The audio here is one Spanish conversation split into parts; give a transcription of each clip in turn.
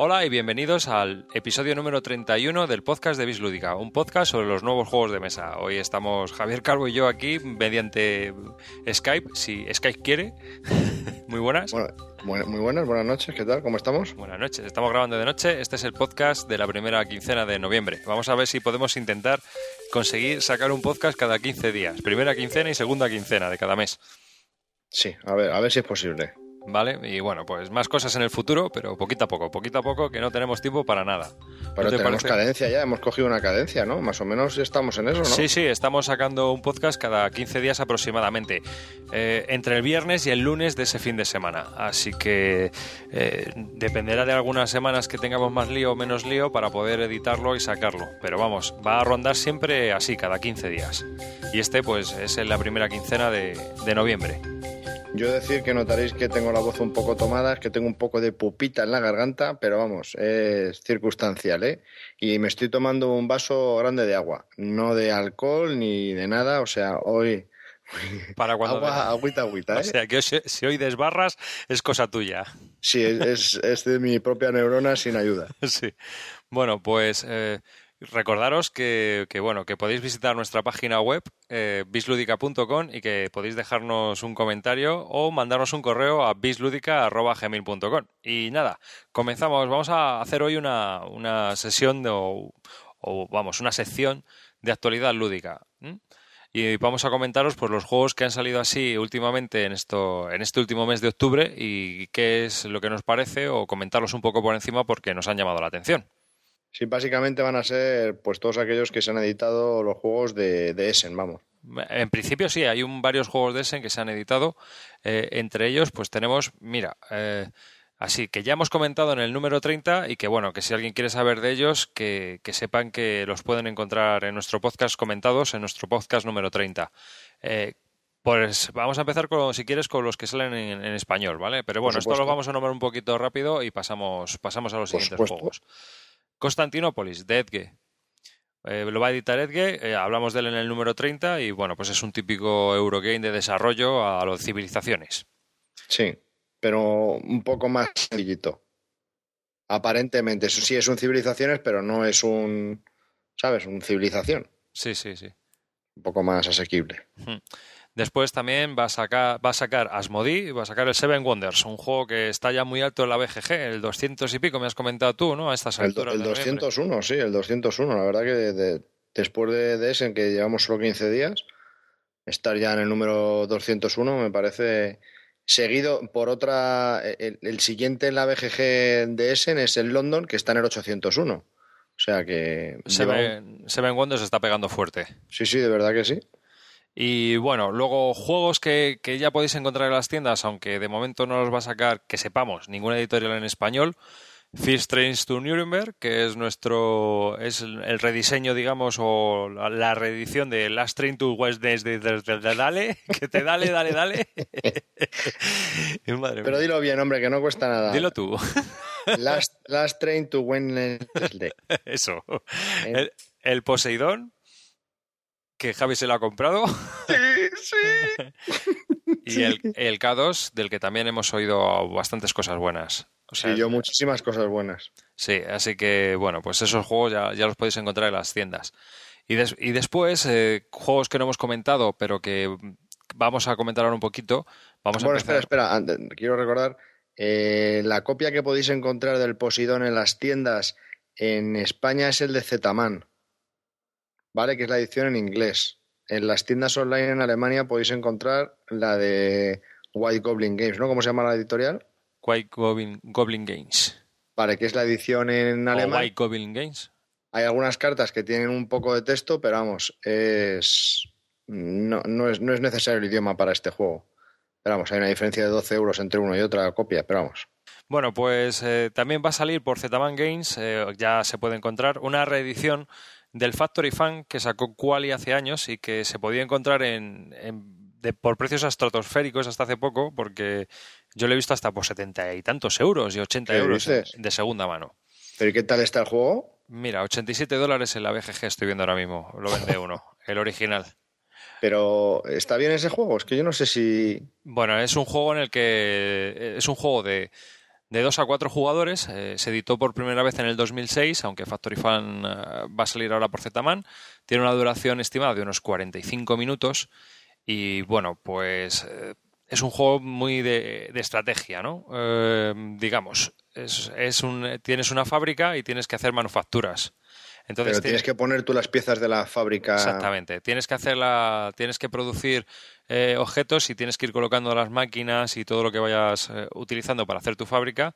Hola y bienvenidos al episodio número 31 del podcast de Bislúdica, un podcast sobre los nuevos juegos de mesa. Hoy estamos Javier Calvo y yo aquí mediante Skype, si Skype quiere. Muy buenas. Bueno, muy buenas, buenas noches, ¿qué tal? ¿Cómo estamos? Buenas noches, estamos grabando de noche. Este es el podcast de la primera quincena de noviembre. Vamos a ver si podemos intentar conseguir sacar un podcast cada 15 días. Primera quincena y segunda quincena de cada mes. Sí, a ver, a ver si es posible. ¿Vale? Y bueno, pues más cosas en el futuro, pero poquito a poco, poquito a poco, que no tenemos tiempo para nada. Pero tenemos cadencia ya, hemos cogido una cadencia, ¿no? Más o menos estamos en eso, ¿no? Sí, sí, estamos sacando un podcast cada 15 días aproximadamente, eh, entre el viernes y el lunes de ese fin de semana. Así que eh, dependerá de algunas semanas que tengamos más lío o menos lío para poder editarlo y sacarlo. Pero vamos, va a rondar siempre así, cada 15 días. Y este, pues, es en la primera quincena de, de noviembre. Yo decir que notaréis que tengo la voz un poco tomada, es que tengo un poco de pupita en la garganta, pero vamos, es circunstancial, ¿eh? Y me estoy tomando un vaso grande de agua, no de alcohol ni de nada, o sea, hoy... Para cuando agua, agüita, agüita, ¿eh? O sea, que si hoy desbarras es cosa tuya. Sí, es, es de mi propia neurona sin ayuda. Sí. Bueno, pues... Eh Recordaros que, bueno, que podéis visitar nuestra página web eh, bisludica.com y que podéis dejarnos un comentario o mandarnos un correo a bisludica.gmail.com. Y nada, comenzamos. Vamos a hacer hoy una, una sesión de, o, vamos, una sección de actualidad lúdica. Y vamos a comentaros pues, los juegos que han salido así últimamente en, esto, en este último mes de octubre y qué es lo que nos parece o comentarlos un poco por encima porque nos han llamado la atención. Sí, básicamente van a ser pues todos aquellos que se han editado los juegos de, Essen, vamos. En principio sí, hay un, varios juegos de Essen que se han editado. Eh, entre ellos, pues tenemos, mira, eh, así que ya hemos comentado en el número 30 y que bueno, que si alguien quiere saber de ellos, que, sepan que los pueden encontrar en nuestro podcast comentados, en nuestro podcast número 30. Eh, pues vamos a empezar con, si quieres, con los que salen en, español, ¿vale? Pero bueno, esto lo vamos a nombrar un poquito rápido y pasamos, pasamos a los siguientes juegos. Constantinópolis, de Edge. Eh, lo va a editar Edge, eh, hablamos de él en el número 30 y bueno, pues es un típico Eurogame de desarrollo a los civilizaciones. Sí, pero un poco más sencillito. Aparentemente, eso sí es un civilizaciones, pero no es un, ¿sabes? Un civilización. Sí, sí, sí. Un poco más asequible. Después también va a sacar, va a sacar Asmodee, va a sacar el Seven Wonders, un juego que está ya muy alto en la BGG, el 200 y pico, me has comentado tú, ¿no? A estas alturas. El, 201, sí, el 201. La verdad que después de, ese, en que llevamos solo 15 días, estar ya en el número 201 me parece seguido por otra. El, siguiente en la BGG de Essen es el London, que está en el 801. O sea que. Seven, Seven Wonders está pegando fuerte. Sí, sí, de verdad que sí. Y bueno, luego juegos que, ya podéis encontrar en las tiendas, aunque de momento no los va a sacar, que sepamos, ninguna editorial en español. First Trains to Nuremberg, que es nuestro es el rediseño, digamos, o la, reedición de Last Train to West de, Dale, que te dale, dale, dale. Pero dilo bien, hombre, que no cuesta nada. Dilo tú. Last, Train to Wednesday. Eso. El, el Poseidón, que Javi se lo ha comprado. Sí, sí. y El, el, K2, del que también hemos oído bastantes cosas buenas. O sea, sí, yo muchísimas cosas buenas. Sí, así que bueno, pues esos juegos ya, ya los podéis encontrar en las tiendas. Y, y después, eh, juegos que no hemos comentado, pero que vamos a comentar ahora un poquito. Vamos bueno, a espera, espera, quiero recordar, eh, la copia que podéis encontrar del Posidón en las tiendas en España es el de Zetaman. ¿Vale? Que es la edición en inglés. En las tiendas online en Alemania podéis encontrar la de White Goblin Games, ¿no? ¿Cómo se llama la editorial? White Goblin, Goblin Games. Vale, que es la edición en alemán. White Goblin Games. Hay algunas cartas que tienen un poco de texto, pero vamos, es no, no, es, no es necesario el idioma para este juego. Pero vamos, hay una diferencia de 12 euros entre una y otra copia, pero vamos. Bueno, pues eh, también va a salir por Zetaman Games, eh, ya se puede encontrar, una reedición del Factory Fan que sacó Quali hace años y que se podía encontrar en, por precios estratosféricos hasta hace poco, porque yo lo he visto hasta por setenta y tantos euros y 80 euros de segunda mano. ¿Pero qué tal está el juego? Mira, 87 dólares en la BGG estoy viendo ahora mismo. Lo vende uno, el original. Pero ¿está bien ese juego? Es que yo no sé si... Bueno, es un juego en el que... Es un juego de, de 2 a 4 jugadores. Eh, se editó por primera vez en el 2006, aunque Factory Fan eh, va a salir ahora por Zetaman. Tiene una duración estimada de unos 45 minutos. Y bueno, pues eh, es un juego muy de, de estrategia, ¿no? digamos, es, es un, tienes una fábrica y tienes que hacer manufacturas. Entonces Pero tienes que poner tú las piezas de la fábrica. Exactamente. Tienes que hacerla, tienes que producir eh, objetos y tienes que ir colocando las máquinas y todo lo que vayas eh, utilizando para hacer tu fábrica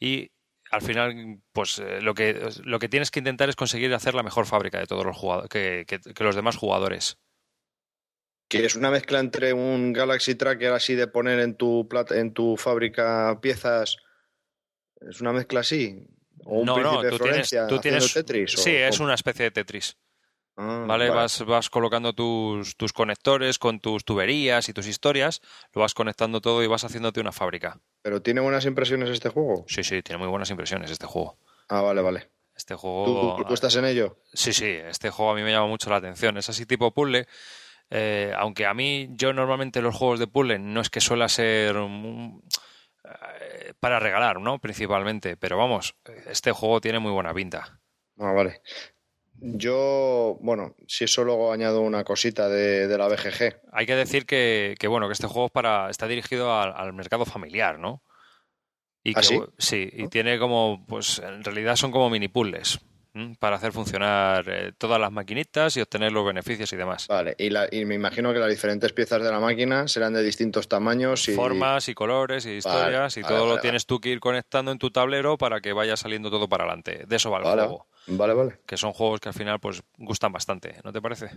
y al final, pues eh, lo que lo que tienes que intentar es conseguir hacer la mejor fábrica de todos los jugadores, que, los demás jugadores. Que es una mezcla entre un Galaxy Tracker así de poner en tu en tu fábrica piezas. Es una mezcla así no, no, tú tienes, Tetris. Sí, es una especie de Tetris. Ah, ¿Vale? Vas, vas colocando tus, tus conectores con tus tuberías y tus historias, lo vas conectando todo y vas haciéndote una fábrica. ¿Pero tiene buenas impresiones este juego? Sí, sí, tiene muy buenas impresiones este juego. Ah, vale, vale. Este juego. ¿Tú, estás en ello? Sí, sí, este juego a mí me llama mucho la atención. Es así tipo puzzle. Eh, aunque a mí, yo normalmente los juegos de puzzle no es que suela ser. Para regalar, ¿no? Principalmente. Pero vamos, este juego tiene muy buena pinta. Ah, vale. Yo, bueno, si eso luego añado una cosita de, la BGG. Hay que decir que, bueno, que este juego para, está dirigido al, mercado familiar, ¿no? Y ¿Ah, sí? sí, y tiene como, pues en realidad son como mini puzzles para hacer funcionar eh, todas las maquinitas y obtener los beneficios y demás. Vale, y, me imagino que las diferentes piezas de la máquina serán de distintos tamaños y formas y colores y historias y todo lo tienes tú que ir conectando en tu tablero para que vaya saliendo todo para adelante. De eso va el juego. Vale, vale. Que son juegos que al final pues gustan bastante, ¿no te parece?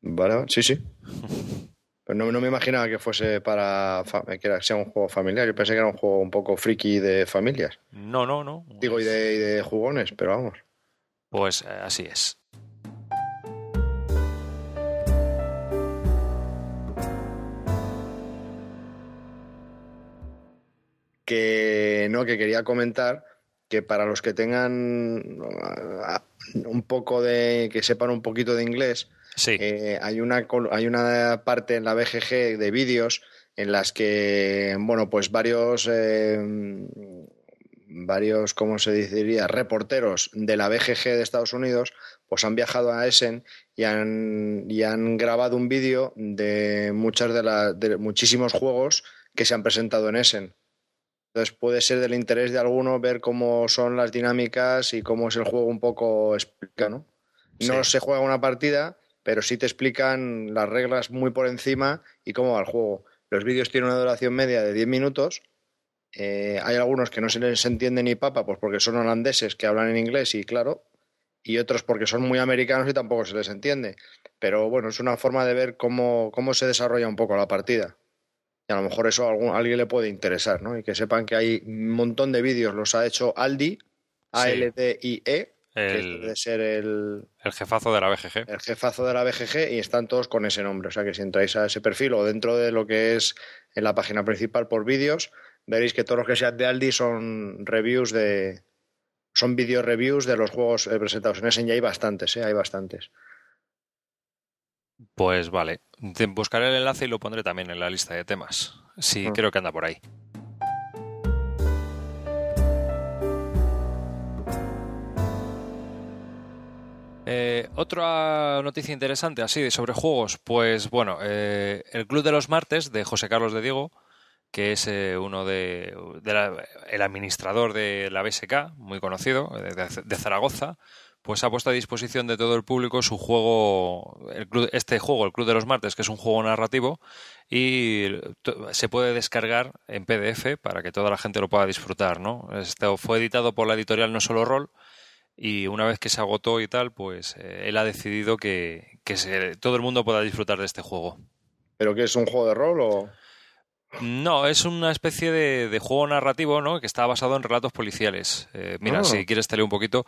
Vale, sí, sí. Pero no, me imaginaba que fuese para que sea un juego familiar. Yo pensé que era un juego un poco friki de familias. No, no, no. Digo, y de, y de jugones, pero vamos. Pues eh, así es. Que no, que quería comentar que para los que tengan ah, un poco de, que sepan un poquito de inglés, eh, hay, una, hay una parte en la BGG de vídeos en las que, bueno, pues varios eh, varios, ¿cómo se diría?, reporteros de la BGG de Estados Unidos, pues han viajado a Essen y han, y han grabado un vídeo de, muchas de, de muchísimos juegos que se han presentado en Essen. Entonces puede ser del interés de alguno ver cómo son las dinámicas y cómo es el juego un poco explica, ¿no? No se juega una partida, pero sí te explican las reglas muy por encima y cómo va el juego. Los vídeos tienen una duración media de 10 minutos eh, hay algunos que no se les entiende ni papa, pues porque son holandeses que hablan en inglés y claro, y otros porque son muy americanos y tampoco se les entiende. Pero bueno, es una forma de ver cómo, cómo se desarrolla un poco la partida. Y a lo mejor eso a, algún, alguien le puede interesar, ¿no? Y que sepan que hay un montón de vídeos, los ha hecho Aldi, A-L-D-I-E, el, que ser el, el jefazo de la BGG. El jefazo de la BGG y están todos con ese nombre. O sea que si entráis a ese perfil o dentro de lo que es en la página principal por vídeos, veréis que todos los que sean de Aldi son reviews de. Son video reviews de los juegos eh, presentados en Essen y hay bastantes, ¿eh? hay bastantes. Pues vale. Buscaré el enlace y lo pondré también en la lista de temas. Sí, ah. creo que anda por ahí. Eh, otra noticia interesante así sobre juegos, pues bueno, eh, el Club de los Martes de José Carlos de Diego que es eh, uno de, el administrador de la BSK, muy conocido, de, Zaragoza, pues ha puesto a disposición de todo el público su juego, este juego, el Club de los Martes, que es un juego narrativo y se puede descargar en PDF para que toda la gente lo pueda disfrutar, ¿no? Esto fue editado por la editorial No Solo Roll y una vez que se agotó y tal, pues eh, él ha decidido que, todo el mundo pueda disfrutar de este juego. ¿Pero qué es un juego de rol o...? No, es una especie de, juego narrativo, ¿no? Que está basado en relatos policiales. Eh, mira, ah. si quieres te leo un poquito.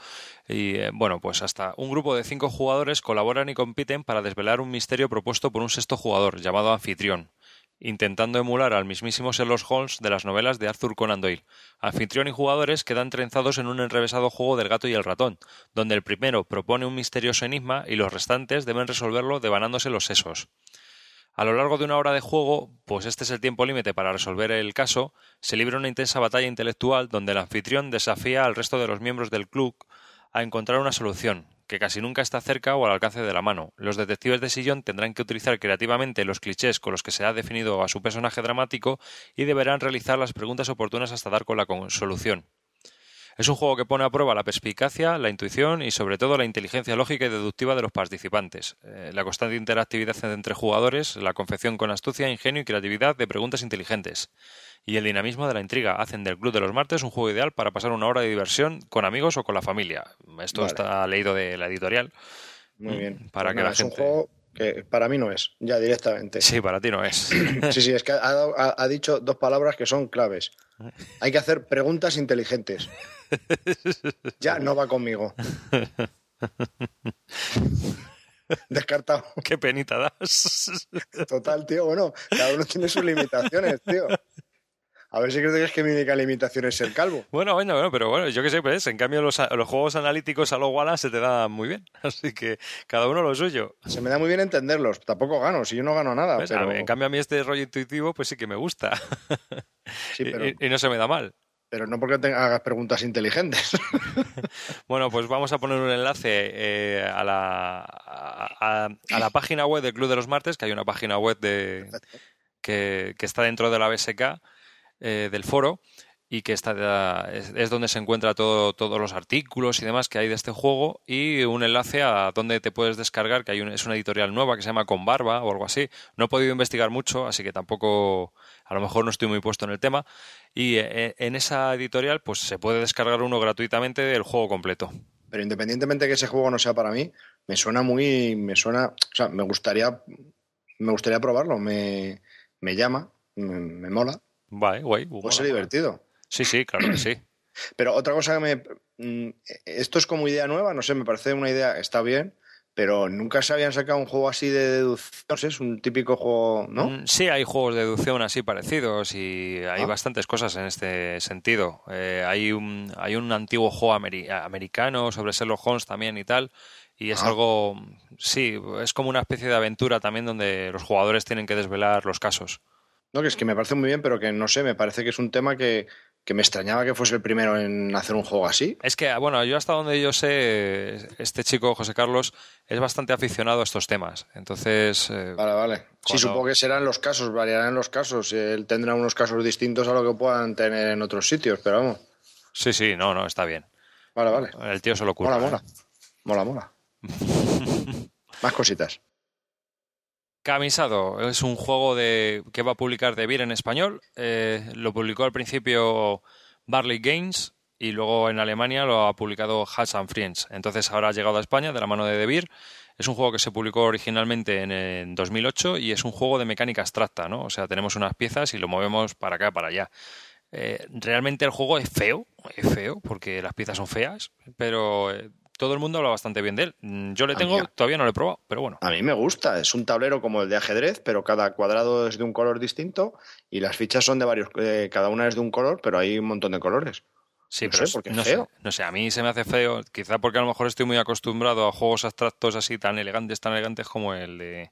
Y eh, bueno, pues hasta un grupo de cinco jugadores colaboran y compiten para desvelar un misterio propuesto por un sexto jugador llamado anfitrión, intentando emular al mismísimo Sherlock Holmes de las novelas de Arthur Conan Doyle. Anfitrión y jugadores quedan trenzados en un enrevesado juego del gato y el ratón, donde el primero propone un misterioso enigma y los restantes deben resolverlo devanándose los sesos. A lo largo de una hora de juego, pues este es el tiempo límite para resolver el caso, se libra una intensa batalla intelectual donde el anfitrión desafía al resto de los miembros del club a encontrar una solución, que casi nunca está cerca o al alcance de la mano. Los detectives de sillón tendrán que utilizar creativamente los clichés con los que se ha definido a su personaje dramático y deberán realizar las preguntas oportunas hasta dar con la solución. Es un juego que pone a prueba la perspicacia, la intuición y sobre todo la inteligencia lógica y deductiva de los participantes, eh, la constante interactividad entre jugadores, la confección con astucia, ingenio y creatividad de preguntas inteligentes y el dinamismo de la intriga hacen del Club de los Martes un juego ideal para pasar una hora de diversión con amigos o con la familia. Esto está leído de la editorial. Muy bien. Para pues que la es gente... un juego que para mí no es, ya directamente. Sí, para ti no es. sí, sí, es que ha, ha dicho dos palabras que son claves. Hay que hacer preguntas inteligentes. Ya no va conmigo. Descartado. Qué penita das. Total, tío. Bueno, cada uno tiene sus limitaciones, tío. A ver si crees que mi única limitación es ser calvo. Bueno, bueno, bueno, pero bueno, yo qué sé, pues en cambio los, los juegos analíticos a lo Wallace se te da muy bien. Así que cada uno lo suyo. Se me da muy bien entenderlos. Tampoco gano, si yo no gano nada. Pero... En cambio a mí este rollo intuitivo pues sí que me gusta. Sí, pero... y, y no se me da mal. Pero no porque te hagas preguntas inteligentes. bueno, pues vamos a poner un enlace eh, a, la, a, a, la página web del Club de los Martes, que hay una página web de, que, que, está dentro de la BSK, eh, del foro, y que está, es, donde se encuentra todo, todos los artículos y demás que hay de este juego, y un enlace a donde te puedes descargar, que hay un, es una editorial nueva que se llama Con Barba o algo así. No he podido investigar mucho, así que tampoco, a lo mejor no estoy muy puesto en el tema y eh, en esa editorial pues se puede descargar uno gratuitamente el juego completo. Pero independientemente de que ese juego no sea para mí, me suena muy, me suena, o sea, me gustaría, me gustaría probarlo, me, me llama, me mola. Vale, guay. Puede ser divertido. Sí, sí, claro que sí. Pero otra cosa que me, mm, esto es como idea nueva, no sé, me parece una idea, está bien, pero nunca se habían sacado un juego así de deducción, no sé, es un típico juego, ¿no? Sí, hay juegos de deducción así parecidos y hay ah. bastantes cosas en este sentido. Eh, hay, un, hay un antiguo juego ameri americano sobre Sherlock Holmes también y tal, y es ah. algo, sí, es como una especie de aventura también donde los jugadores tienen que desvelar los casos. No, que es que me parece muy bien, pero que no sé, me parece que es un tema que, que me extrañaba que fuese el primero en hacer un juego así. Es que, bueno, yo hasta donde yo sé, este chico, José Carlos, es bastante aficionado a estos temas. Entonces. Eh, vale, vale. Cuando... Sí, supongo que serán los casos, variarán los casos. Él tendrá unos casos distintos a lo que puedan tener en otros sitios, pero vamos. Sí, sí, no, no, está bien. Vale, vale. El tío se lo ocurre. Mola, mola. ¿eh? Mola, mola. Más cositas. Camisado es un juego de, que va a publicar De Beer en español. Eh, lo publicó al principio Barley Games y luego en Alemania lo ha publicado Hats and Friends. Entonces ahora ha llegado a España de la mano de De Beer. Es un juego que se publicó originalmente en, en 2008 y es un juego de mecánica abstracta, ¿no? O sea, tenemos unas piezas y lo movemos para acá, para allá. Eh, realmente el juego es feo, es feo porque las piezas son feas, pero eh, todo el mundo habla bastante bien de él. Mm, yo le tengo, todavía no lo he probado, pero bueno. A mí me gusta, es un tablero como el de ajedrez, pero cada cuadrado es de un color distinto y las fichas son de varios, eh, cada una es de un color, pero hay un montón de colores. Sí, no pero sé, porque no, feo. Sé, no sé, a mí se me hace feo, quizá porque a lo mejor estoy muy acostumbrado a juegos abstractos así tan elegantes, tan elegantes como el de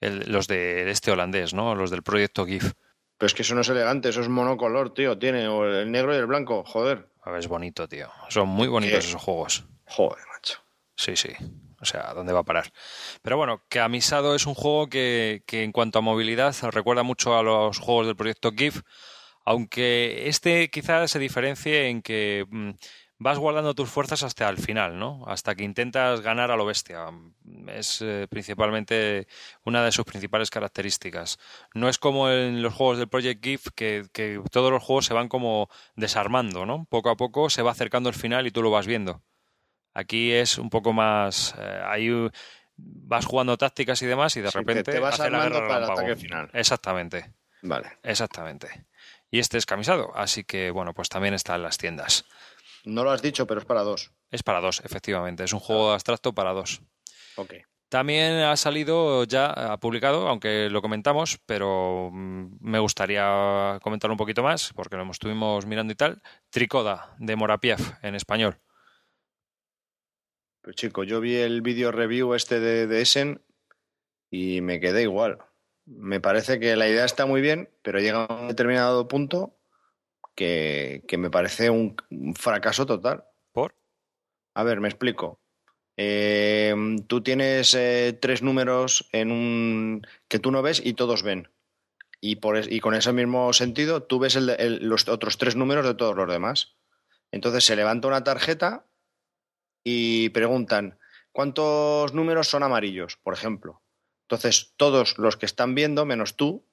el, los de este holandés, ¿no? Los del proyecto GIF. Pero es que eso no es elegante, eso es monocolor, tío. Tiene el negro y el blanco, joder. A ver, es bonito, tío. Son muy bonitos esos juegos. Joder, macho. Sí, sí. O sea, ¿dónde va a parar? Pero bueno, que Amisado es un juego que, que en cuanto a movilidad recuerda mucho a los juegos del proyecto GIF, aunque este quizás se diferencie en que mmm, vas guardando tus fuerzas hasta el final, ¿no? Hasta que intentas ganar a lo bestia. Es eh, principalmente una de sus principales características. No es como en los juegos del Project GIF que, que todos los juegos se van como desarmando, ¿no? Poco a poco se va acercando el final y tú lo vas viendo. Aquí es un poco más. Eh, ahí vas jugando tácticas y demás y de Sí, repente. te, te vas la armando guerra para el ataque final. Exactamente, Vale. exactamente. Y este es camisado, así que bueno, pues también está en las tiendas. No lo has dicho, pero es para dos. Es para dos, efectivamente. Es un juego abstracto para dos. Ok. También ha salido ya, ha publicado, aunque lo comentamos, pero mm, me gustaría comentar un poquito más, porque lo estuvimos mirando y tal. Tricoda, de Morapief, en español. Pues chico, yo vi el vídeo review este de, de Essen y me quedé igual. Me parece que la idea está muy bien, pero llega a un determinado punto que, que me parece un, un fracaso total. ¿Por? A ver, me explico. Eh, tú tienes eh, tres números en un que tú no ves y todos ven. Y, por, y con ese mismo sentido, tú ves el- los otros tres números de todos los demás. Entonces se levanta una tarjeta y preguntan cuántos números son amarillos, por ejemplo. Entonces todos los que están viendo, menos tú,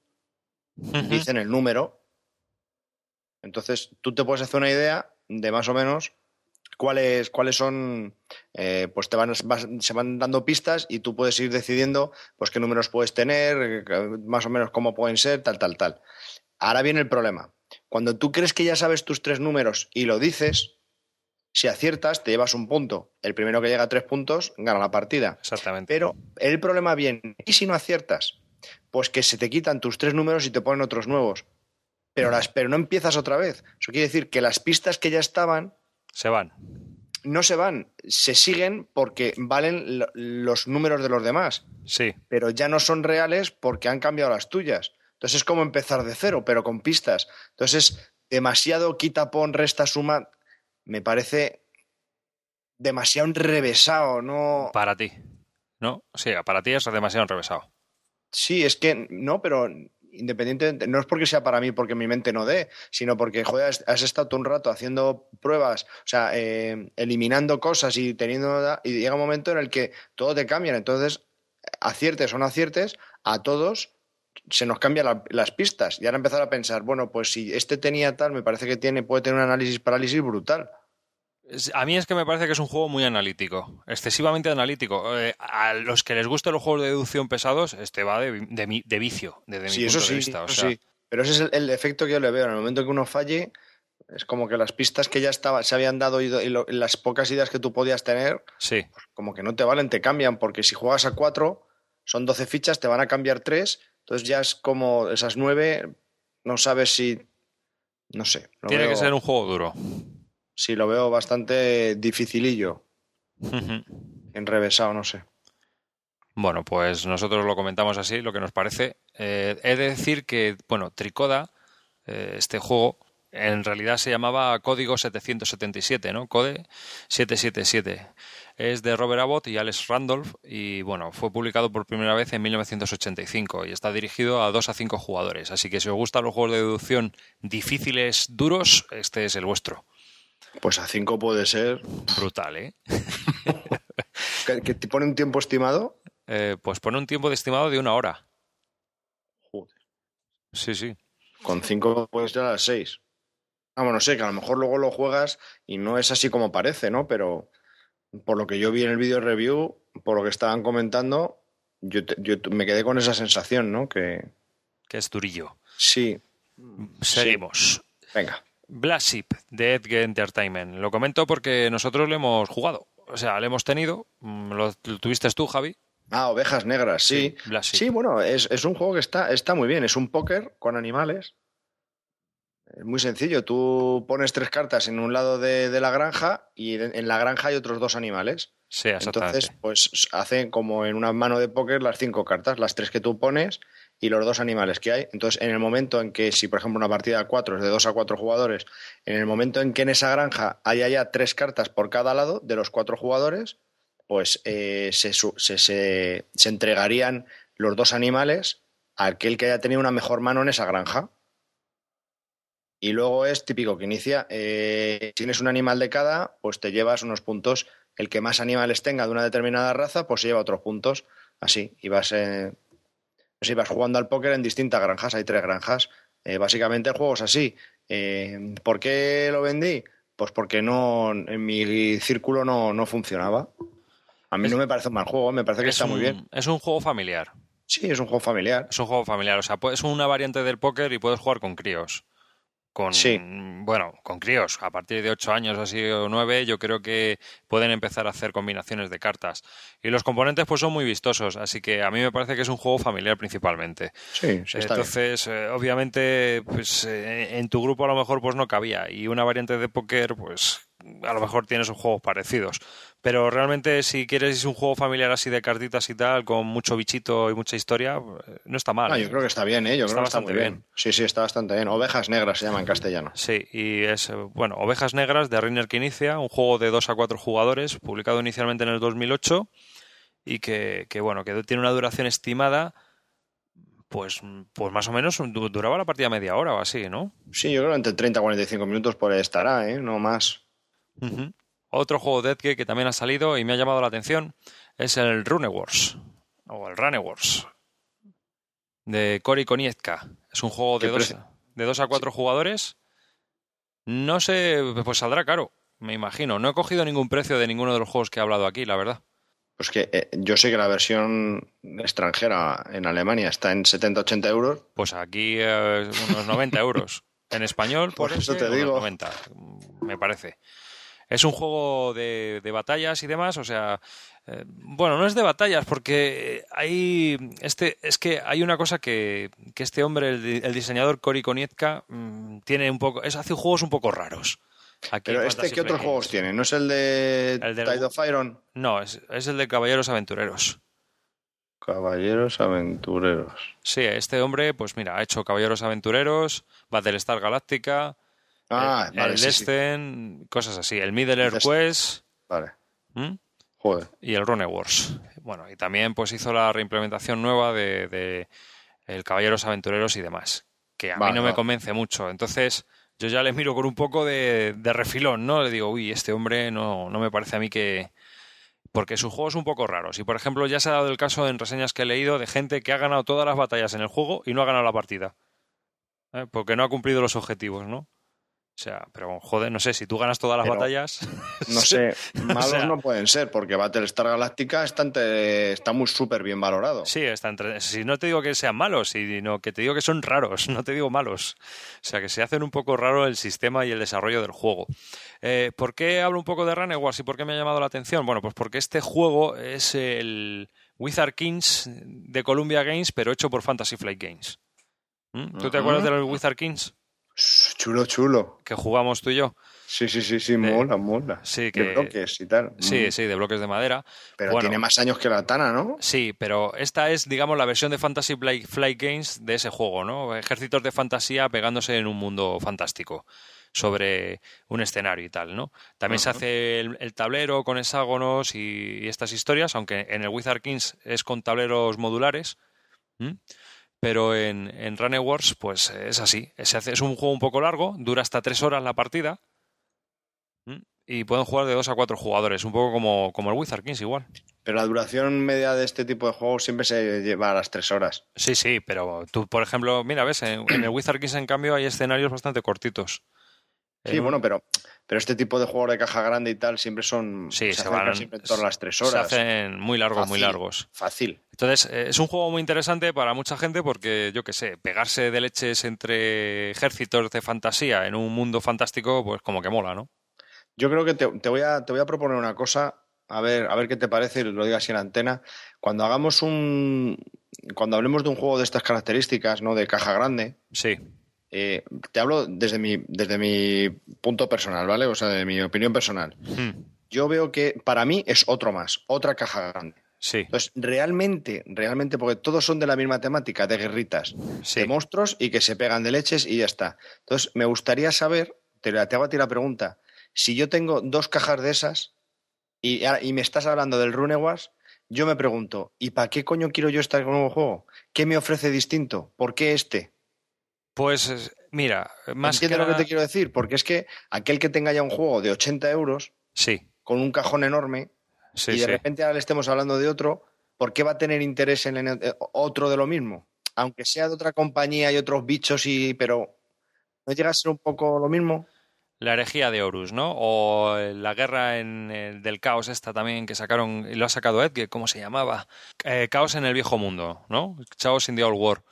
dicen el número. Entonces tú te puedes hacer una idea de más o menos cuáles, cuáles son, eh, pues te van, vas- se van dando pistas y tú puedes ir decidiendo pues qué números puedes tener, más o menos cómo pueden ser, tal, tal, tal. Ahora viene el problema. Cuando tú crees que ya sabes tus tres números y lo dices, si aciertas, te llevas un punto. El primero que llega a tres puntos gana la partida. Exactamente. Pero el problema viene, ¿y si no aciertas? Pues que se te quitan tus tres números y te ponen otros nuevos. Pero, las, pero no empiezas otra vez. Eso quiere decir que las pistas que ya estaban Se van. no se van, se siguen porque valen lo- los números de los demás, Sí. pero ya no son reales porque han cambiado las tuyas. Entonces es como empezar de cero, pero con pistas. Entonces, demasiado quita, pon, resta, suma, me parece demasiado enrevesado, ¿no? Para ti. ¿No? Sí, para ti es demasiado enrevesado. Sí, es que no, pero independientemente, no es porque sea para mí, porque mi mente no dé, sino porque, joder, has, has estado todo un rato haciendo pruebas, o sea, eh, eliminando cosas y teniendo. Y llega un momento en el que todo te cambia. Entonces, aciertes o no aciertes, a todos se nos cambian la- las pistas. Y ahora empezar a pensar, bueno, pues si este tenía tal, me parece que tiene, puede tener un análisis parálisis brutal. A mí es que me parece que es un juego muy analítico, excesivamente analítico. Eh, a los que les gustan los juegos de deducción pesados, este va de, de de vicio, desde Sí, mi eso punto sí, de vista. O eso sea, sí. Pero ese es el, el efecto que yo le veo. En el momento que uno falle, es como que las pistas que ya estaba, se habían dado y, lo- las pocas ideas que tú podías tener, sí. como que no te valen, te cambian, porque si juegas a cuatro, son 12 fichas, te van a cambiar tres, entonces ya es como esas nueve, no sabes si. No sé. Tiene que ser un juego duro. Sí, lo veo bastante dificilillo, enrevesado, no sé. Bueno, pues nosotros lo comentamos así, lo que nos parece. Eh, he de decir que, bueno, Tricoda, eh, este juego, en realidad se llamaba Código 777, ¿no? Code 777. Es de Robert Abbott y Alex Randolph y, bueno, fue publicado por primera vez en 1985 y está dirigido a 2 a 5 jugadores. Así que si os gustan los juegos de deducción difíciles, duros, este es el vuestro. Pues a cinco puede ser. Brutal, ¿eh? ¿Que, que te pone un tiempo estimado? Eh, Pues pone un tiempo de estimado de una hora. Joder. Sí, sí. Con cinco puedes ir a las seis. Vamos, no sé, que a lo mejor luego lo juegas y no es así como parece, ¿no? Pero por lo que yo vi en el vídeo review, por lo que estaban comentando, yo, te- yo me quedé con esa sensación, ¿no? Que Que es durillo. sí, Seguimos. venga. Blast Ship de Edge Entertainment. Lo comento porque nosotros lo hemos jugado. O sea, lo hemos tenido. Mm, Lo, lo tuviste tú, Javi. Ah, ovejas negras, sí. Sí. Sí, bueno, es, es un juego que está, está muy bien. Es un póker con animales. Es muy sencillo. Tú pones tres cartas en un lado de, de la granja y en, en la granja hay otros dos animales. Sí, exactamente. Entonces, pues hacen como en una mano de póker las cinco cartas, las tres que tú pones y los dos animales que hay. Entonces, en el momento en que, si por ejemplo una partida a cuatro es de dos a cuatro jugadores, en el momento en que en esa granja haya ya tres cartas por cada lado de los cuatro jugadores, pues eh, se, se, se- se entregarían los dos animales a aquel que haya tenido una mejor mano en esa granja. Y luego es típico que inicia, eh, si tienes un animal de cada, pues te llevas unos puntos. El que más animales tenga de una determinada raza, pues se lleva otros puntos. Así, y vas, eh, vas jugando al póker en distintas granjas, hay tres granjas. Eh, básicamente el juego es así. Eh, ¿Por qué lo vendí? Pues porque no en mi círculo no, no funcionaba. A mí no me parece un mal juego, me parece que es, está un, muy bien. es un juego familiar. Sí, es un juego familiar. Es un juego familiar. O sea, es una variante del póker y puedes jugar con críos. Con, bueno, con críos, a partir de 8 años así o 9, yo creo que pueden empezar a hacer combinaciones de cartas. Y los componentes pues son muy vistosos, así que a mí me parece que es un juego familiar principalmente. Sí, sí está Entonces, eh, obviamente, pues eh, en tu grupo a lo mejor pues no cabía y una variante de póker pues a lo mejor tienes juegos parecidos. Pero realmente si quieres un juego familiar así de cartitas y tal, con mucho bichito y mucha historia, eh, no está mal. Ah, yo ¿eh? creo que está bien, ¿eh? Yo creo que está muy bien. Sí, sí, está bastante bien. Ovejas Negras se llama en castellano. Sí, y es, bueno, Ovejas Negras de Reiner que inicia, un juego de 2 a 4 jugadores, publicado inicialmente en el 2008 y que, que bueno, que tiene una duración estimada pues, pues más o menos duraba la partida media hora o así, ¿no? Sí, yo creo que entre 30 y 45 minutos por estará, ¿eh? No más. Otro juego de Edge que también ha salido y me ha llamado la atención es el Rune Wars o el Rune Wars de Cory Konietzka. Es un juego de dos, de dos a cuatro jugadores. No sé, pues saldrá caro, me imagino. No he cogido ningún precio de ninguno de los juegos que he hablado aquí, la verdad. Pues que eh, yo sé que la versión extranjera en Alemania está en 70-80 euros. Pues aquí eh, unos 90 euros. En español, por, eso te digo. 90, me parece. Es un juego de, batallas y demás, o sea, eh, bueno, no es de batallas porque hay este es que hay una cosa que, este hombre, el, diseñador Cory Konietzka, mm, tiene un poco, es hace juegos un poco raros. Pero este, ¿qué otros juegos tiene? ¿No es el de, el Tide of Iron? No, es, es el de Caballeros Aventureros. Caballeros Aventureros. Sí, este hombre, pues mira, ha hecho Caballeros Aventureros, Battlestar Galáctica, Ah, el, vale, cosas así. El Middle Earth Quest. Vale. ¿Mm? Joder. Y el Rune Wars. Bueno, y también pues hizo la reimplementación nueva de, el Caballeros Aventureros y demás. Que a mí no me convence mucho. Entonces, yo ya le miro con un poco de, refilón, ¿no? Le digo, uy, este hombre no, no me parece a mí que. Porque sus juegos son un poco raros. Y por ejemplo, ya se ha dado el caso en reseñas que he leído de gente que ha ganado todas las batallas en el juego y no ha ganado la partida. ¿Eh? Porque no ha cumplido los objetivos, ¿no? O sea, pero joder, no sé, si tú ganas todas las batallas. No sé, malos no pueden ser, porque Battlestar Galactica está, está muy súper bien valorado. Sí, está entre, si no te digo que sean malos, sino que te digo que son raros, no te digo malos. O sea, que se hacen un poco raro el sistema y el desarrollo del juego. Eh, ¿Por qué hablo un poco de Runaway y por qué me ha llamado la atención? Bueno, pues porque este juego es el Wizard Kings de Columbia Games, pero hecho por Fantasy Flight Games. ¿Mm? ¿Tú te acuerdas del Wizard Kings? Chulo, chulo. Que jugamos tú y yo. Sí, sí, sí, sí, mola, mola. Sí, que... De bloques y tal. Sí, sí, de bloques de madera. Pero tiene más años que la Tana, ¿no? Sí, pero esta es, digamos, la versión de Fantasy Flight Games de ese juego, ¿no? Ejércitos de fantasía pegándose en un mundo fantástico sobre un escenario y tal, ¿no? También se hace el, tablero con hexágonos y, estas historias, aunque en el Wizard Kings es con tableros modulares pero en, en Run Wars pues es así. Es, un juego un poco largo, dura hasta tres horas la partida y pueden jugar de dos a cuatro jugadores, un poco como, como el Wizard Kings igual. Pero la duración media de este tipo de juegos siempre se lleva a las tres horas. Sí, sí, pero tú, por ejemplo, mira, ves, en, en el Wizard Kings en cambio hay escenarios bastante cortitos. Sí, bueno, pero, pero este tipo de juegos de caja grande y tal siempre son. Sí, se, van siempre en las tres horas. Se hacen muy largos, muy largos. Fácil. Entonces, eh, es un juego muy interesante para mucha gente porque, yo qué sé, pegarse de leches entre ejércitos de fantasía en un mundo fantástico, pues como que mola, ¿no? Yo creo que te, voy, a, te voy a proponer una cosa, a ver, a ver qué te parece, y lo digas así en antena. Cuando hagamos un. Cuando hablemos de un juego de estas características, ¿no? De caja grande. Sí eh, te hablo desde mi, desde mi punto personal, ¿vale? O sea, de mi opinión personal. Hmm. Yo veo que para mí es otro más, otra caja grande. Sí. Entonces, realmente, realmente, porque todos son de la misma temática, de guerritas, de monstruos y que se pegan de leches y ya está. Entonces, me gustaría saber, te, te hago a ti la pregunta, si yo tengo dos cajas de esas y, y me estás hablando del Runewas, yo me pregunto, ¿y para qué coño quiero yo este nuevo juego? ¿Qué me ofrece distinto? ¿Por qué este? Pues mira, más ¿Entiendes lo que te quiero decir? Porque es que aquel que tenga ya un juego de 80 euros, sí. con un cajón enorme, y de repente ahora le estemos hablando de otro, ¿por qué va a tener interés en eh, otro de lo mismo? Aunque sea de otra compañía y otros bichos, y pero ¿no llega a ser un poco lo mismo? La herejía de Horus, ¿no? O la guerra en del caos esta también que sacaron, y lo ha sacado Ed, ¿cómo se llamaba? Eh, caos en el viejo mundo, ¿no? Chaos in the Old War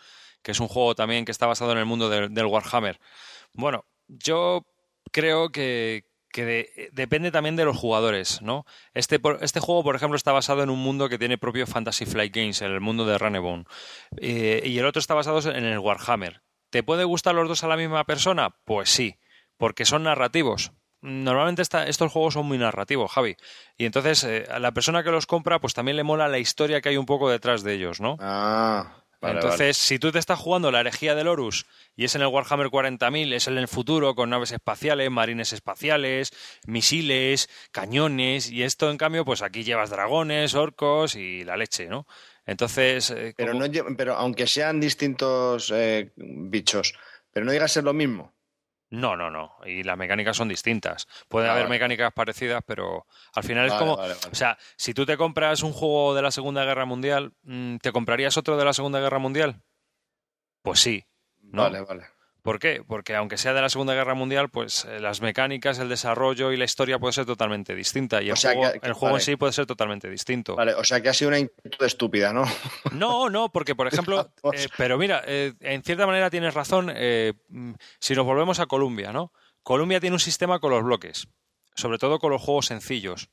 que es un juego también que está basado en el mundo del, Warhammer. Bueno, yo creo que, depende también de los jugadores, ¿no? Este, este juego, por ejemplo, está basado en un mundo que tiene propio Fantasy Flight Games, en el mundo de Runnebone. Eh, y el otro está basado en el Warhammer. ¿Te puede gustar los dos a la misma persona? Pues sí, porque son narrativos. Normalmente estos juegos son muy narrativos, Javi. Y entonces eh, a la persona que los compra, pues también le mola la historia que hay un poco detrás de ellos, ¿no? Ah. Entonces, si tú te estás jugando la herejía del Horus y es en el Warhammer 40.000, es en el futuro con naves espaciales, marines espaciales, misiles, cañones y esto en cambio, pues aquí llevas dragones, orcos y la leche, ¿no? Entonces... Eh, pero, no, pero aunque sean distintos eh, bichos, pero no llega a ser lo mismo. No, no, no. Y las mecánicas son distintas. Puede haber mecánicas parecidas, pero al final es como. o sea, si tú te compras un juego de la Segunda Guerra Mundial, mm, ¿te comprarías otro de la Segunda Guerra Mundial? Pues sí. Vale, vale. ¿Por qué? Porque aunque sea de la Segunda Guerra Mundial, pues eh, las mecánicas, el desarrollo y la historia puede ser totalmente distinta. Y el juego, en sí puede ser totalmente distinto. Vale, o sea que ha sido una inquietud estúpida, ¿no? No, no, porque por ejemplo, eh, pero mira, eh, en cierta manera tienes razón. Mm, si nos volvemos a Columbia, ¿no? Columbia tiene un sistema con los bloques, sobre todo con los juegos sencillos.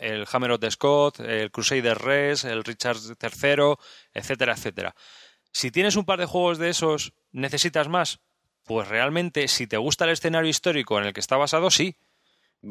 El Hammer of the Scott, el Crusader Res, el Richard III, etcétera, etcétera. Si tienes un par de juegos de esos, ¿necesitas más? Pues realmente, si te gusta el escenario histórico en el que está basado, sí.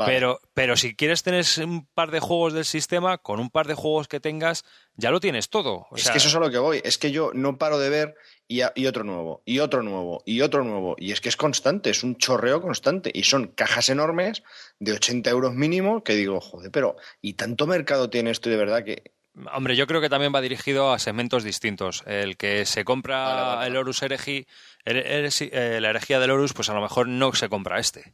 Pero, pero si quieres tener un par de juegos del sistema, con un par de juegos que tengas, ya lo tienes todo. es que eso es a lo que voy. Es que yo no paro de ver y, y, otro nuevo, y otro nuevo, y otro nuevo. Y es que es constante, es un chorreo constante. Y son cajas enormes de 80 euros mínimo que digo, joder, pero ¿y tanto mercado tiene esto de verdad que Hombre, yo creo que también va dirigido a segmentos distintos. El que se compra el Horus Heregi, eh, la herejía del Horus, pues a lo mejor no se compra este.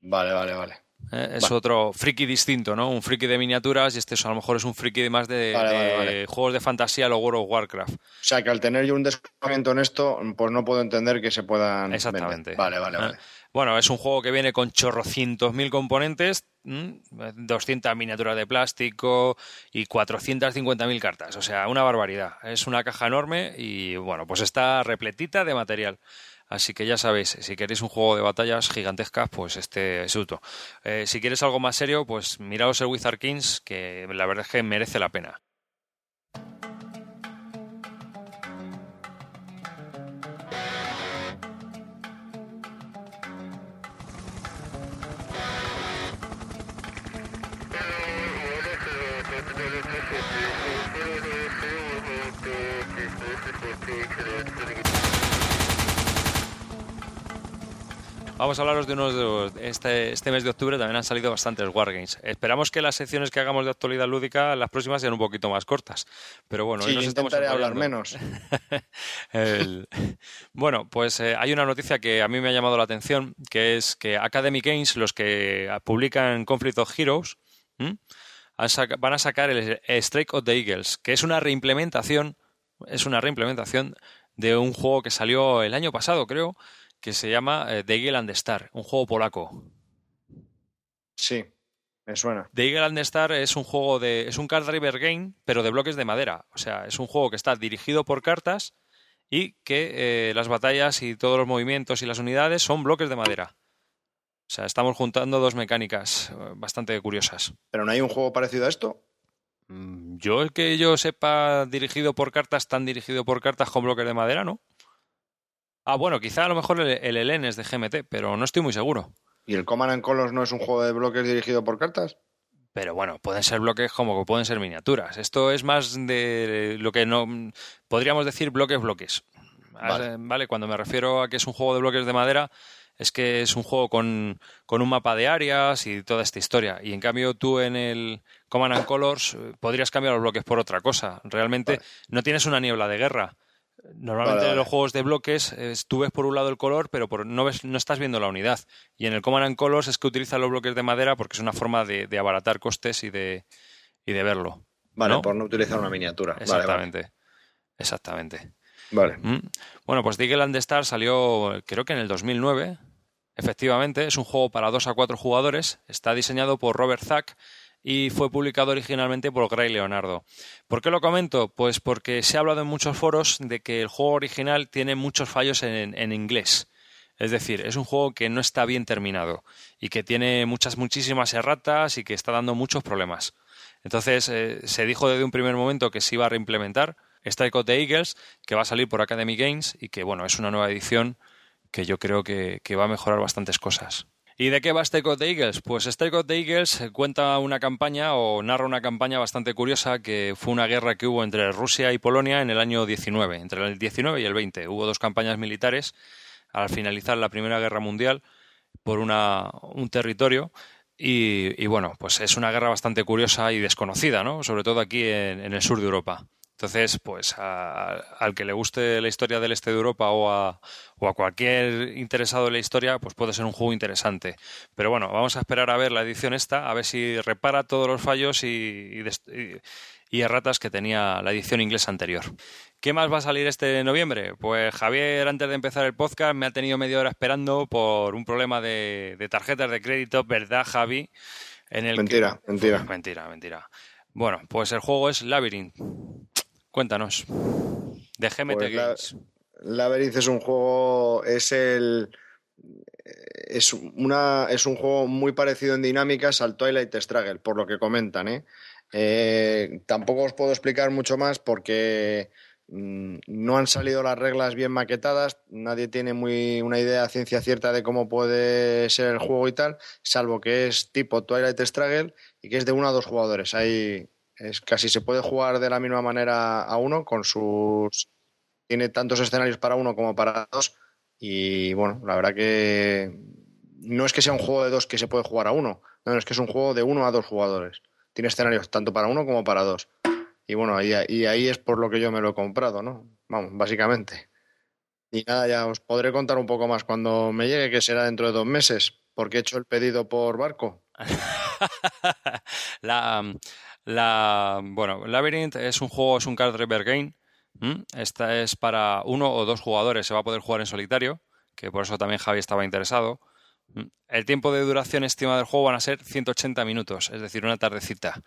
Vale, vale, vale. Eh, es otro friki distinto, ¿no? Un friki de miniaturas y este a lo mejor es un friki de más de, juegos de fantasía, lo World of Warcraft. O sea, que al tener yo un descubrimiento en esto, pues no puedo entender que se puedan. Exactamente. Vale, vale, vale. Bueno, es un juego que viene con chorrocientos mil componentes, 200 miniaturas de plástico y 450.000 cartas. O sea, una barbaridad. Es una caja enorme y, bueno, pues está repletita de material. Así que ya sabéis, si queréis un juego de batallas gigantescas, pues este es uto. Eh, si quieres algo más serio, pues miraos el Wizard Kings, que la verdad es que merece la pena. Vamos a hablaros de unos de este, este mes de octubre también han salido bastantes Wargames. Esperamos que las secciones que hagamos de actualidad lúdica las próximas sean un poquito más cortas. Pero bueno, sí, hoy nos intentaré hablar menos. Bueno, pues eh, hay una noticia que a mí me ha llamado la atención, que es que Academy Games, los que publican Conflict of Heroes, van a sacar el Strike of the Eagles, que es una reimplementación, es una reimplementación de un juego que salió el año pasado, creo, que se llama eh, The Eagle and the Star, un juego polaco. Sí, me suena. The Eagle and the Star es un juego de. es un card driver game, pero de bloques de madera. O sea, es un juego que está dirigido por cartas y que eh, las batallas y todos los movimientos y las unidades son bloques de madera. O sea, estamos juntando dos mecánicas eh, bastante curiosas. ¿Pero no hay un juego parecido a esto? Mm, yo, el que yo sepa, dirigido por cartas, tan dirigido por cartas con bloques de madera, ¿no? Ah, bueno, quizá a lo mejor el, el es de GMT, pero no estoy muy seguro. ¿Y el Command and Colors no es un juego de bloques dirigido por cartas? Pero bueno, pueden ser bloques como que pueden ser miniaturas. Esto es más de lo que no podríamos decir bloques bloques. Vale. Cuando me refiero a que es un juego de bloques de madera, es que es un juego con, con, un mapa de áreas y toda esta historia. Y en cambio tú en el Command and Colors eh, podrías cambiar los bloques por otra cosa. Realmente no tienes una niebla de guerra. Normalmente en los juegos de bloques tú ves por un lado el color, pero no, ves, no estás viendo la unidad. Y en el Command and Colors es que utiliza los bloques de madera porque es una forma de, abaratar costes y de, y de verlo. Vale, por no utilizar una miniatura. Exactamente. Exactamente. Vale. Mm. Bueno, pues Diggle and Star salió creo que en el 2009. Efectivamente, es un juego para 2 a 4 jugadores. Está diseñado por Robert Zack y fue publicado originalmente por Gray Leonardo. ¿Por qué lo comento? Pues porque se ha hablado en muchos foros de que el juego original tiene muchos fallos en, inglés. Es decir, es un juego que no está bien terminado y que tiene muchas, muchísimas erratas y que está dando muchos problemas. Entonces, eh, se dijo desde un primer momento que se iba a reimplementar Strike of the Eagles, que va a salir por Academy Games y que, bueno, es una nueva edición que yo creo que, va a mejorar bastantes cosas. ¿Y de qué va Strike of the Eagles? Pues Strike of the Eagles cuenta una campaña o narra una campaña bastante curiosa que fue una guerra que hubo entre Rusia y Polonia en el año 19, entre el 19 y el 20. Hubo dos campañas militares al finalizar la Primera Guerra Mundial por una, un territorio y, bueno, pues es una guerra bastante curiosa y desconocida, ¿no? Sobre todo aquí en, el sur de Europa. Entonces, pues al que le guste la historia del este de Europa o a, o a, cualquier interesado en la historia, pues puede ser un juego interesante. Pero bueno, vamos a esperar a ver la edición esta, a ver si repara todos los fallos y, y erratas que tenía la edición inglesa anterior. ¿Qué más va a salir este noviembre? Pues Javier, antes de empezar el podcast, me ha tenido media hora esperando por un problema de, tarjetas de crédito, ¿verdad, Javi? En el mentira, mentira. mentira, mentira. Bueno, pues el juego es Labyrinth. Cuéntanos. De GMT pues Games. Labyrinth es un juego, es el es una es un juego muy parecido en dinámicas al Twilight Struggle, por lo que comentan, ¿eh? Eh, tampoco os puedo explicar mucho más porque mm, no han salido las reglas bien maquetadas, nadie tiene muy una idea ciencia cierta de cómo puede ser el juego y tal, salvo que es tipo Twilight Struggle y que es de uno a dos jugadores. Ahí es casi se puede jugar de la misma manera a uno con sus tiene tantos escenarios para uno como para dos y bueno, la verdad que no es que sea un juego de dos que se puede jugar a uno, no, es que es un juego de uno a dos jugadores tiene escenarios tanto para uno como para dos. Y bueno, y, ahí es por lo que yo me lo he comprado, ¿no? Vamos, básicamente. Y nada, ya os podré contar un poco más cuando me llegue, que será dentro de dos meses, porque he hecho el pedido por barco. la, la, bueno, Labyrinth es un juego, es un card driver game. Esta es para uno o dos jugadores, se va a poder jugar en solitario, que por eso también Javi estaba interesado. El tiempo de duración estimado del juego van a ser 180 minutos, es decir, una tardecita.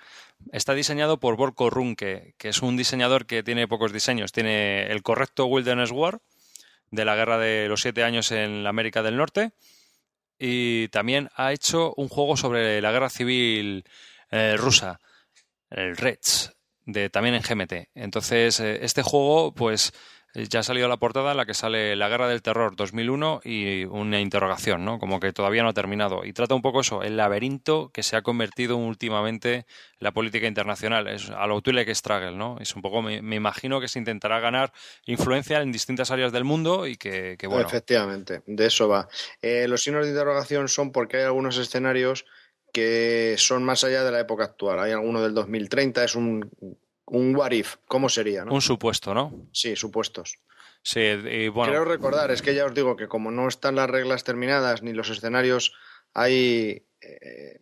Está diseñado por Borko Runke, que es un diseñador que tiene pocos diseños. Tiene el correcto Wilderness War, de la Guerra de los Siete Años en la América del Norte, y también ha hecho un juego sobre la Guerra Civil eh, rusa, el Reds, de, también en GMT. Entonces, eh, este juego, pues eh, ya ha salido la portada en la que sale La Guerra del Terror 2001 y una interrogación, ¿no? Como que todavía no ha terminado. Y trata un poco eso, el laberinto que se ha convertido últimamente en la política internacional. Es a lo que Struggle, ¿no? Es un poco, me, imagino que se intentará ganar influencia en distintas áreas del mundo y que, bueno. Efectivamente, de eso va. Eh, los signos de interrogación son porque hay algunos escenarios que son más allá de la época actual. Hay alguno del 2030, es un un what if, ¿cómo sería? Un supuesto, ¿no? Sí, supuestos. Sí, y bueno. Quiero recordar, es que ya os digo que como no están las reglas terminadas ni los escenarios, hay eh,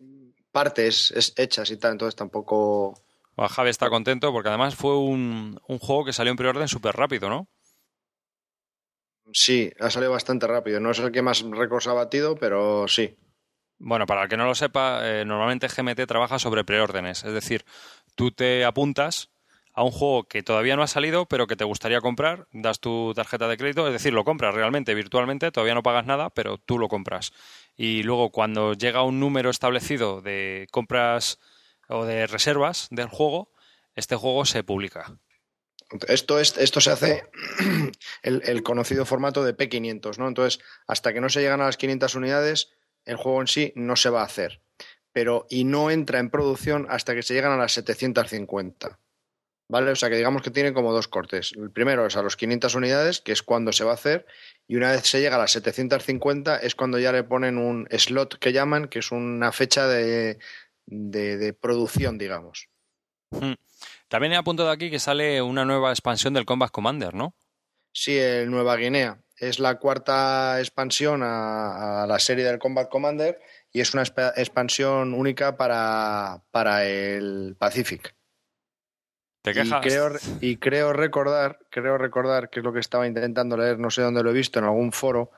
partes hechas y tal, entonces tampoco. Bueno, Javi está contento porque además fue un, un juego que salió en preorden súper rápido, ¿no? Sí, ha salido bastante rápido. No es el que más récords ha batido, pero sí. Bueno, para el que no lo sepa, eh, normalmente GMT trabaja sobre preórdenes, es decir, tú te apuntas a un juego que todavía no ha salido, pero que te gustaría comprar, das tu tarjeta de crédito, es decir, lo compras realmente, virtualmente, todavía no pagas nada, pero tú lo compras. Y luego cuando llega un número establecido de compras o de reservas del juego, este juego se publica. Esto, es, esto se hace el, el conocido formato de P500, ¿no? Entonces, hasta que no se llegan a las 500 unidades, el juego en sí no se va a hacer. Pero, y no entra en producción hasta que se llegan a las 750. ¿Vale? O sea que digamos que tiene como dos cortes. El primero es a los 500 unidades, que es cuando se va a hacer, y una vez se llega a las 750 es cuando ya le ponen un slot que llaman, que es una fecha de, de, producción, digamos. Hmm. También he apuntado aquí que sale una nueva expansión del Combat Commander, ¿no? Sí, el Nueva Guinea. Es la cuarta expansión a, la serie del Combat Commander y es una expansión única para, para el Pacific. ¿Te quejas? Y creo, y creo recordar, creo recordar, que es lo que estaba intentando leer, no sé dónde lo he visto, en algún foro,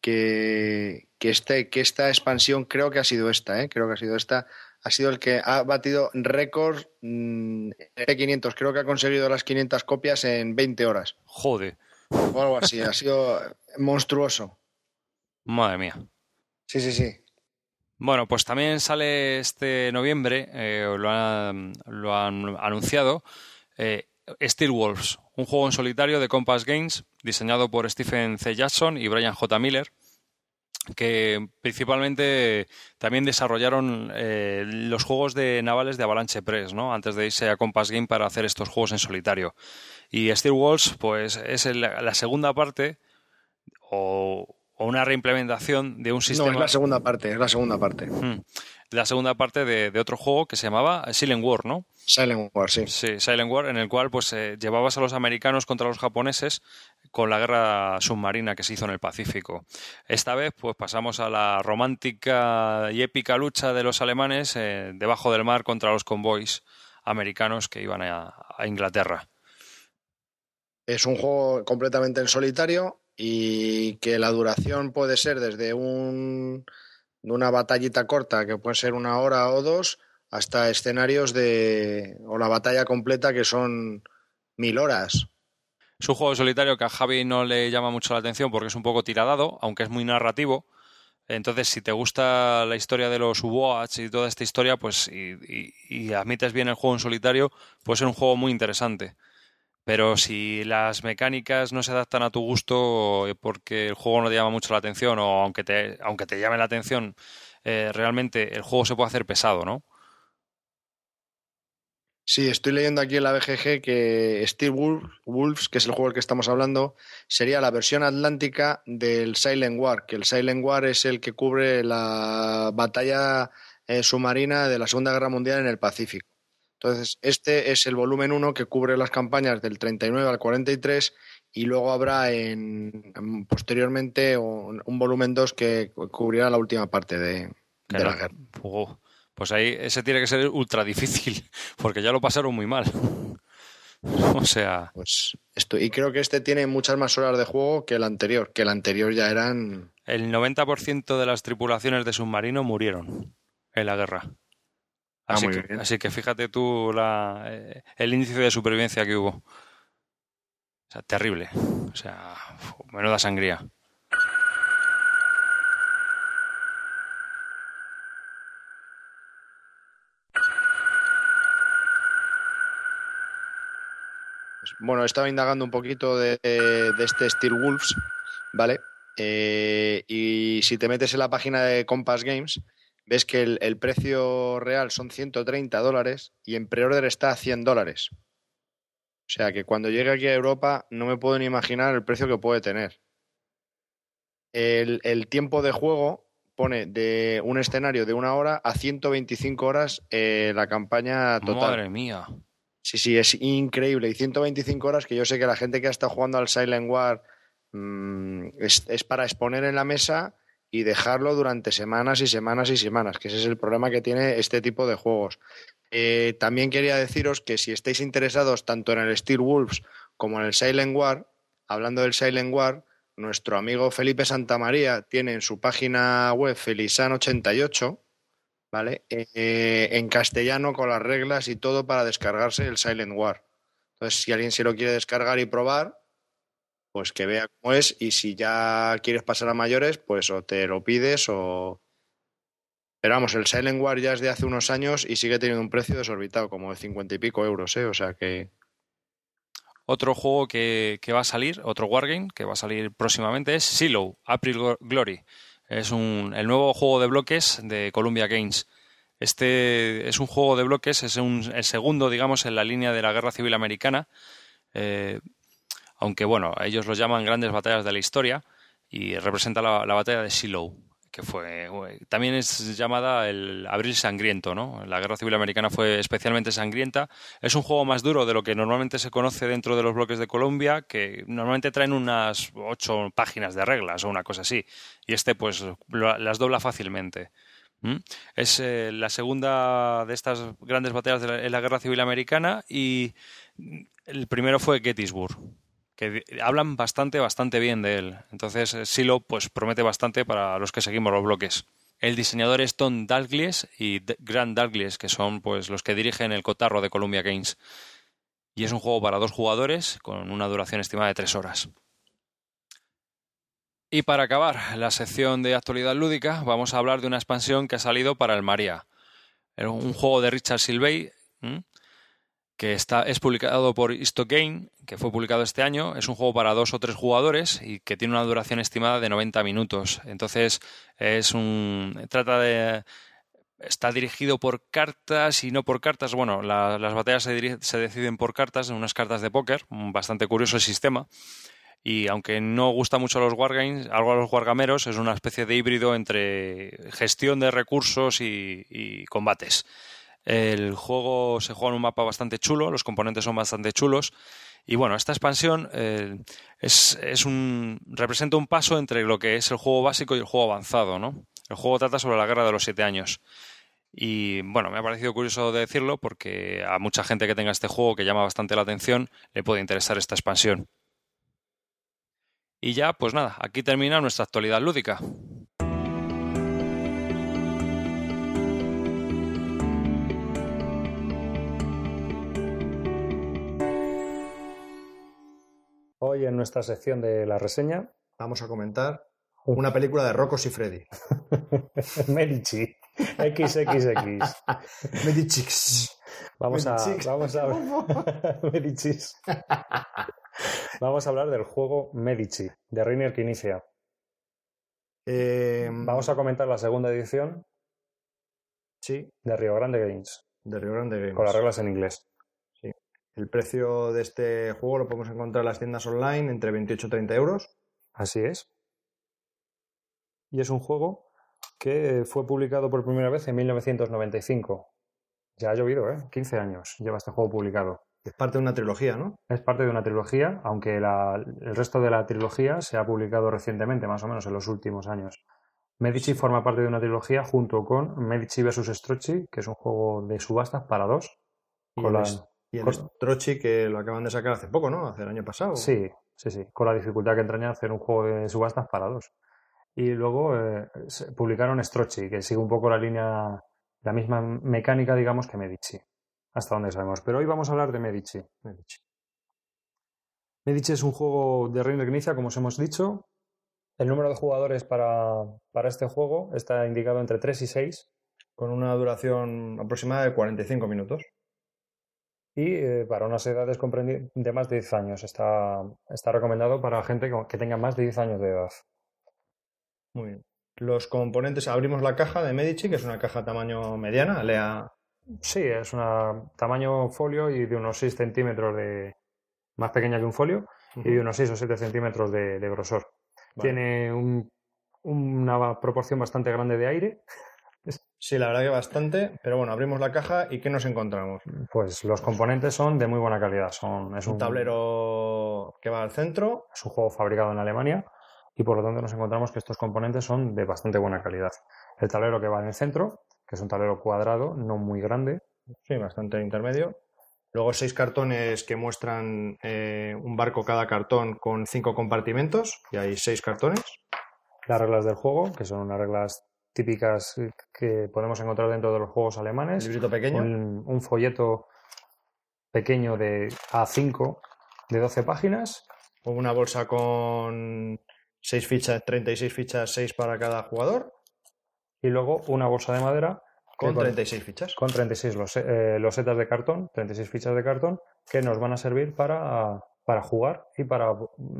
que, que, este, que esta expansión, creo que ha sido esta, ¿eh? creo que ha sido esta, ha sido el que ha batido récords mm, de 500. Creo que ha conseguido las 500 copias en 20 horas. Joder. O algo así, ha sido monstruoso. Madre mía. Sí, sí, sí. Bueno, pues también sale este noviembre, eh, lo, han, lo, han, anunciado, eh, Steel Wolves, un juego en solitario de Compass Games diseñado por Stephen C. Jackson y Brian J. Miller, que principalmente también desarrollaron eh, los juegos de navales de Avalanche Press, ¿no? Antes de irse a Compass Game para hacer estos juegos en solitario. Y Steel Wolves, pues es el, la segunda parte o, o, una reimplementación de un sistema. No, es la segunda parte, es la segunda parte. Mm la segunda parte de, de, otro juego que se llamaba Silent War, ¿no? Silent War, sí. Sí, Silent War, en el cual pues eh, llevabas a los americanos contra los japoneses con la guerra submarina que se hizo en el Pacífico. Esta vez pues pasamos a la romántica y épica lucha de los alemanes eh, debajo del mar contra los convoys americanos que iban a, a Inglaterra. Es un juego completamente en solitario y que la duración puede ser desde un una batallita corta que puede ser una hora o dos hasta escenarios de o la batalla completa que son mil horas. Es un juego solitario que a Javi no le llama mucho la atención porque es un poco tiradado, aunque es muy narrativo. Entonces, si te gusta la historia de los U-Boats y toda esta historia, pues y, y, y, admites bien el juego en solitario, puede ser un juego muy interesante. Pero si las mecánicas no se adaptan a tu gusto porque el juego no te llama mucho la atención o aunque te, aunque te llame la atención, eh, realmente el juego se puede hacer pesado, ¿no? Sí, estoy leyendo aquí en la BGG que Steel Wolves, que es el juego del que estamos hablando, sería la versión atlántica del Silent War, que el Silent War es el que cubre la batalla eh, submarina de la Segunda Guerra Mundial en el Pacífico. Entonces, este es el volumen 1 que cubre las campañas del 39 al 43 y luego habrá en, posteriormente un, un volumen 2 que cubrirá la última parte de, de la guerra. Oh, pues ahí ese tiene que ser ultra difícil, porque ya lo pasaron muy mal. o sea. Pues esto, y creo que este tiene muchas más horas de juego que el anterior, que el anterior ya eran. El 90% de las tripulaciones de submarino murieron en la guerra. Así, Ah, que, así que fíjate tú la, eh, el índice de supervivencia que hubo. O sea, terrible. O sea, menuda sangría. Bueno, estaba indagando un poquito de, de este Steel Wolves, ¿vale? Eh, y si te metes en la página de Compass Games, ves que el, el precio real son 130 dólares y en pre-order está a 100 dólares. O sea que cuando llegue aquí a Europa no me puedo ni imaginar el precio que puede tener. El, el tiempo de juego pone de un escenario de una hora a 125 horas eh, la campaña total. Madre mía. Sí, sí, es increíble. Y 125 horas que yo sé que la gente que ha estado jugando al Silent War mmm, es, es, para exponer en la mesa y dejarlo durante semanas y semanas y semanas, que ese es el problema que tiene este tipo de juegos. Eh, también quería deciros que si estáis interesados tanto en el Steel Wolves como en el Silent War, hablando del Silent War, nuestro amigo Felipe Santamaría tiene en su página web Felisan88 ¿vale? Eh, en castellano con las reglas y todo para descargarse el Silent War. Entonces, si alguien se lo quiere descargar y probar, pues que vea cómo es y si ya quieres pasar a mayores, pues o te lo pides o... Pero vamos, el Silent War ya es de hace unos años y sigue teniendo un precio desorbitado, como de cincuenta y pico euros, ¿eh? O sea que... Otro juego que, va a salir, otro Wargame que va a salir próximamente es Silo, April Glory. Es un, el nuevo juego de bloques de Columbia Games. Este es un juego de bloques, es un, el segundo, digamos, en la línea de la Guerra Civil Americana. Eh, aunque, bueno, ellos lo llaman grandes batallas de la historia y representa la, la batalla de Shiloh, que fue también es llamada el Abril Sangriento, ¿no? La Guerra Civil Americana fue especialmente sangrienta. Es un juego más duro de lo que normalmente se conoce dentro de los bloques de Colombia, que normalmente traen unas ocho páginas de reglas o una cosa así, y este pues lo, las dobla fácilmente. ¿Mm? Es eh, la segunda de estas grandes batallas de en la Guerra Civil Americana y el primero fue Gettysburg que hablan bastante, bastante bien de él. Entonces, Silo pues promete bastante para los que seguimos los bloques. El diseñador es Tom Dalglish y Grant Dalglish, que son pues los que dirigen el cotarro de Columbia Games. Y es un juego para dos jugadores con una duración estimada de tres horas. Y para acabar la sección de actualidad lúdica, vamos a hablar de una expansión que ha salido para el María. Un juego de Richard Silvey, que está, es publicado por Game, que fue publicado este año. Es un juego para dos o tres jugadores y que tiene una duración estimada de 90 minutos. Entonces, es un. trata de. Está dirigido por cartas y no por cartas. Bueno, las batallas se, se deciden por cartas, en unas cartas de póker. Bastante curioso el sistema y aunque no gusta mucho a los wargames, algo a los wargameros, es una especie de híbrido entre gestión de recursos y, combates. El juego se juega en un mapa bastante chulo, los componentes son bastante chulos. Y bueno, esta expansión eh, es, un, representa un paso entre lo que es el juego básico y el juego avanzado. ¿no? El juego trata sobre la guerra de los siete años. Y bueno, me ha parecido curioso decirlo porque a mucha gente que tenga este juego que llama bastante la atención le puede interesar esta expansión. Y ya, pues nada, aquí termina nuestra actualidad lúdica. Hoy en nuestra sección de la reseña vamos a comentar una película de Rocos y Freddy. Medici. XXX. Medici. Vamos a. Vamos a. Medici. Vamos a hablar del juego Medici, de Reiner que inicia. Eh, Vamos a comentar la segunda edición. Sí. De Rio Grande Games. De Rio Grande Games. Con las reglas en inglés. El precio de este juego lo podemos encontrar en las tiendas online entre 28 y 30 euros. Así es. Y es un juego que fue publicado por primera vez en 1995. Ya ha llovido, ¿eh? 15 años lleva este juego publicado. Es parte de una trilogía, ¿no? Es parte de una trilogía, aunque el resto de la trilogía se ha publicado recientemente, más o menos en los últimos años. Medici forma parte de una trilogía junto con Medici vs. Strozzi, que es un juego de subastas para dos. Y, el, Strozzi que lo acaban de sacar hace poco, ¿no? Hace el año pasado. Sí, sí, sí. Con la dificultad que entraña hacer un juego de subastas para dos. Y luego eh, publicaron Strozzi, que sigue un poco la línea, la misma mecánica, digamos, que Medici hasta donde sabemos. Pero hoy vamos a hablar de Medici. Medici. Medici es un juego de Reino de como os hemos dicho. El número de jugadores para, para, este juego está indicado entre 3 y 6. Con una duración aproximada de 45 minutos. Y eh, para unas edades de más de 10 años. Está, está recomendado para gente que tenga más de 10 años de edad. Muy bien. Los componentes, abrimos la caja de Medici, que es una caja tamaño mediana, lea Sí, es un tamaño folio y de unos 6 centímetros de. más pequeña que un folio y de unos 6 o 7 centímetros de, grosor. Tiene una proporción bastante grande de aire. Sí, la verdad que bastante, pero bueno, abrimos la caja y ¿qué nos encontramos? Pues los componentes son de muy buena calidad. Son, es un, tablero que va al centro. Es un juego fabricado en Alemania y por lo tanto nos encontramos que estos componentes son de bastante buena calidad. El tablero que va en el centro que es un tablero cuadrado, no muy grande. Sí, bastante intermedio. Luego seis cartones que muestran eh, un barco cada cartón con cinco compartimentos y hay seis cartones. Las reglas del juego, que son unas reglas típicas que podemos encontrar dentro de los juegos alemanes. Un librito pequeño. Un, folleto pequeño de A5 de 12 páginas. Una bolsa con seis fichas, 36 fichas, seis para cada jugador y luego una bolsa de madera. Con 36 fichas. Con 36 eh, losetas de cartón, 36 fichas de cartón, que nos van a servir para, para jugar y para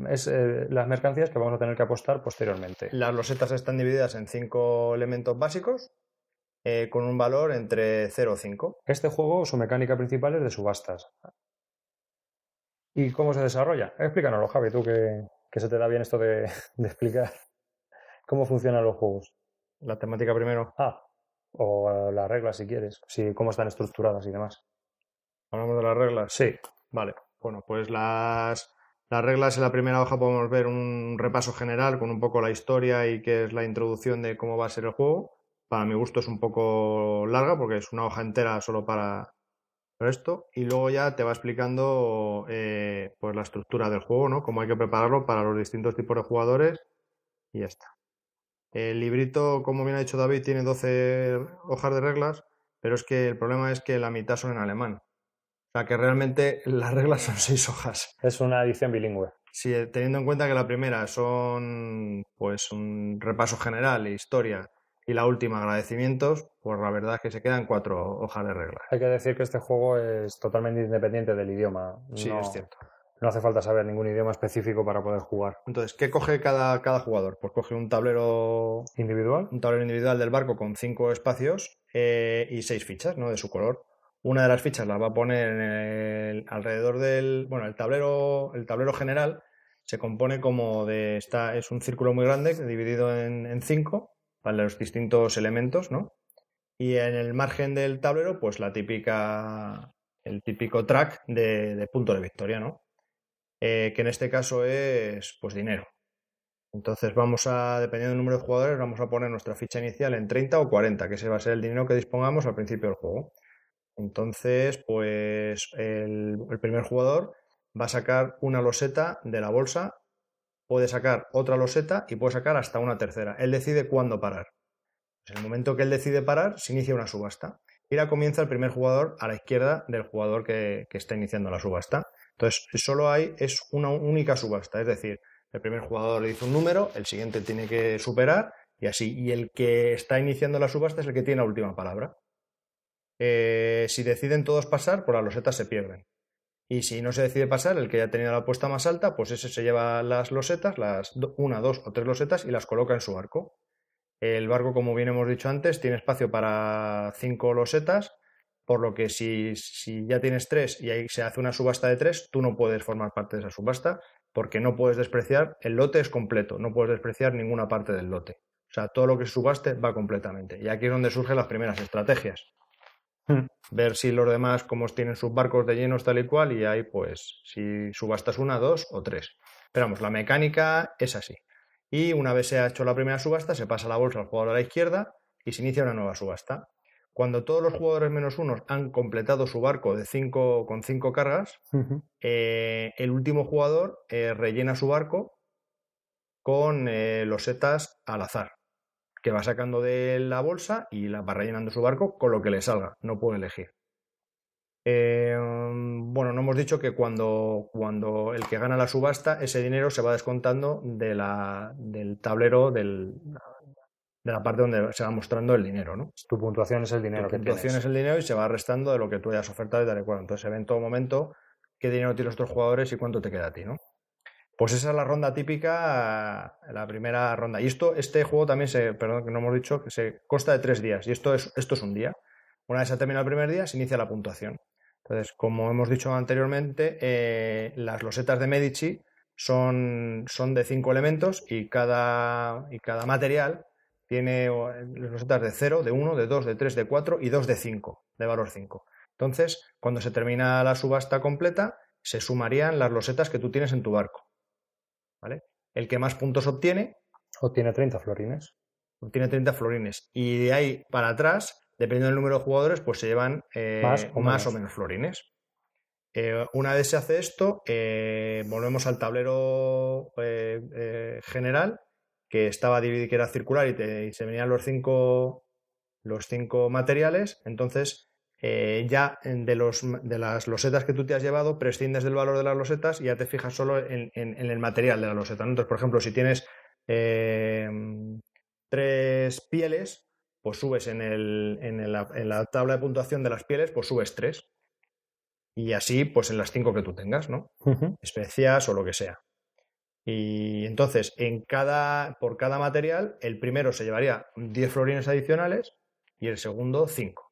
es, eh, las mercancías que vamos a tener que apostar posteriormente. Las losetas están divididas en cinco elementos básicos eh, con un valor entre 0 y 5. Este juego, su mecánica principal es de subastas. ¿Y cómo se desarrolla? Explícanoslo, Javi, tú que, que se te da bien esto de, de explicar cómo funcionan los juegos. La temática primero. Ah, o las reglas si quieres, sí, cómo están estructuradas y demás. ¿Hablamos de las reglas? Sí. Vale, bueno, pues las, las reglas en la primera hoja podemos ver un repaso general con un poco la historia y qué es la introducción de cómo va a ser el juego. Para mi gusto es un poco larga porque es una hoja entera solo para, esto. Y luego ya te va explicando eh, pues la estructura del juego, ¿no? Cómo hay que prepararlo para los distintos tipos de jugadores y ya está. El librito, como bien ha dicho David, tiene 12 hojas de reglas, pero es que el problema es que la mitad son en alemán. Sea que realmente las reglas son seis hojas. Es una edición bilingüe. si teniendo en cuenta que la primera son pues un repaso general e historia y la última agradecimientos, pues la verdad es que se quedan cuatro hojas de reglas. Hay que decir que este juego es totalmente independiente del idioma. Sí, no, es cierto. No hace falta saber ningún idioma específico para poder jugar. Entonces, ¿qué coge cada, cada jugador? Pues coge un tablero ¿Individual? un tablero individual del barco con cinco espacios eh, y seis fichas, ¿no? De su color. Una de las fichas la va a poner en el- alrededor del. Bueno, el tablero, el tablero general se compone como de. Está, es un círculo muy grande dividido en, cinco para los distintos elementos, ¿no? Y en el margen del tablero, pues la típica. El típico track de, de punto de victoria, ¿no? Eh, que en este caso es pues dinero. Entonces vamos a, dependiendo del número de jugadores, vamos a poner nuestra ficha inicial en 30 o 40, que ese va a ser el dinero que dispongamos al principio del juego. Entonces, pues el, primer jugador va a sacar una loseta de la bolsa, puede sacar otra loseta y puede sacar hasta una tercera. Él decide cuándo parar. Pues en el momento que él decide parar, se inicia una subasta. Y la comienza el primer jugador a la izquierda del jugador que, que está iniciando la subasta. Entonces, solo hay, es una única subasta, es decir, el primer jugador le dice un número, el siguiente tiene que superar y así. Y el que está iniciando la subasta es el que tiene la última palabra. Eh, si deciden todos pasar, pues las losetas se pierden. Y si no se decide pasar, el que haya tenido la apuesta más alta, pues ese se lleva las losetas, las una, dos o tres losetas y las coloca en su barco. El barco, como bien hemos dicho antes, tiene espacio para cinco losetas, por lo que si, si ya tienes tres y ahí se hace una subasta de tres, tú no puedes formar parte de esa subasta porque no puedes despreciar, el lote es completo, no puedes despreciar ninguna parte del lote. O sea, todo lo que subaste va completamente. Y aquí es donde surgen las primeras estrategias. Ver si los demás, como tienen sus barcos de llenos tal y cual, y ahí pues si subastas una, dos o tres. Pero vamos, la mecánica es así. Y una vez se ha hecho la primera subasta, se pasa la bolsa al jugador a la izquierda y se inicia una nueva subasta. Cuando todos los jugadores menos unos han completado su barco de cinco, con cinco cargas, eh, el último jugador eh, rellena su barco con eh, losetas al azar, que va sacando de la bolsa y la va rellenando su barco con lo que le salga, no puede elegir. Eh, bueno, no hemos dicho que cuando, cuando el que gana la subasta, ese dinero se va descontando de la, del tablero del, de la parte donde se va mostrando el dinero, ¿no? Tu puntuación es el dinero Tu que puntuación tienes. es el dinero y se va restando de lo que tú hayas ofertado y tal y cual. Entonces se ve en todo momento qué dinero tienen los otros jugadores y cuánto te queda a ti, ¿no? Pues esa es la ronda típica, la primera ronda. Y esto, este juego también se, perdón que no hemos dicho, que se consta de tres días. Y esto es, esto es un día. Una vez se ha terminado el primer día, se inicia la puntuación. Entonces, como hemos dicho anteriormente, eh, las losetas de Medici son, son de cinco elementos y cada, y cada material tiene losetas de 0, de 1, de 2, de 3, de 4 y 2 de 5, de valor 5. Entonces, cuando se termina la subasta completa, se sumarían las losetas que tú tienes en tu barco. ¿Vale? El que más puntos obtiene, Obtiene 30 florines. obtiene 30 florines. Y de ahí para atrás, dependiendo del número de jugadores, pues se llevan eh, Más o más menos. o menos florines. Eh, una vez se hace esto, eh, volvemos al tablero general, que estaba dividido, que era circular y, te- y se venían los cinco, los cinco materiales. Entonces, eh, ya de, los, de las losetas que tú te has llevado, prescindes del valor de las losetas y ya te fijas solo en, en- en el material de la loseta. ¿no? Entonces, por ejemplo, si tienes eh, tres pieles, pues subes en, el, en, el- en la tabla de puntuación de las pieles, pues subes tres. Y así, pues en las cinco que tú tengas, ¿no? especias o lo que sea. Y entonces, en cada, por cada material, el primero se llevaría 10 florines adicionales y el segundo 5.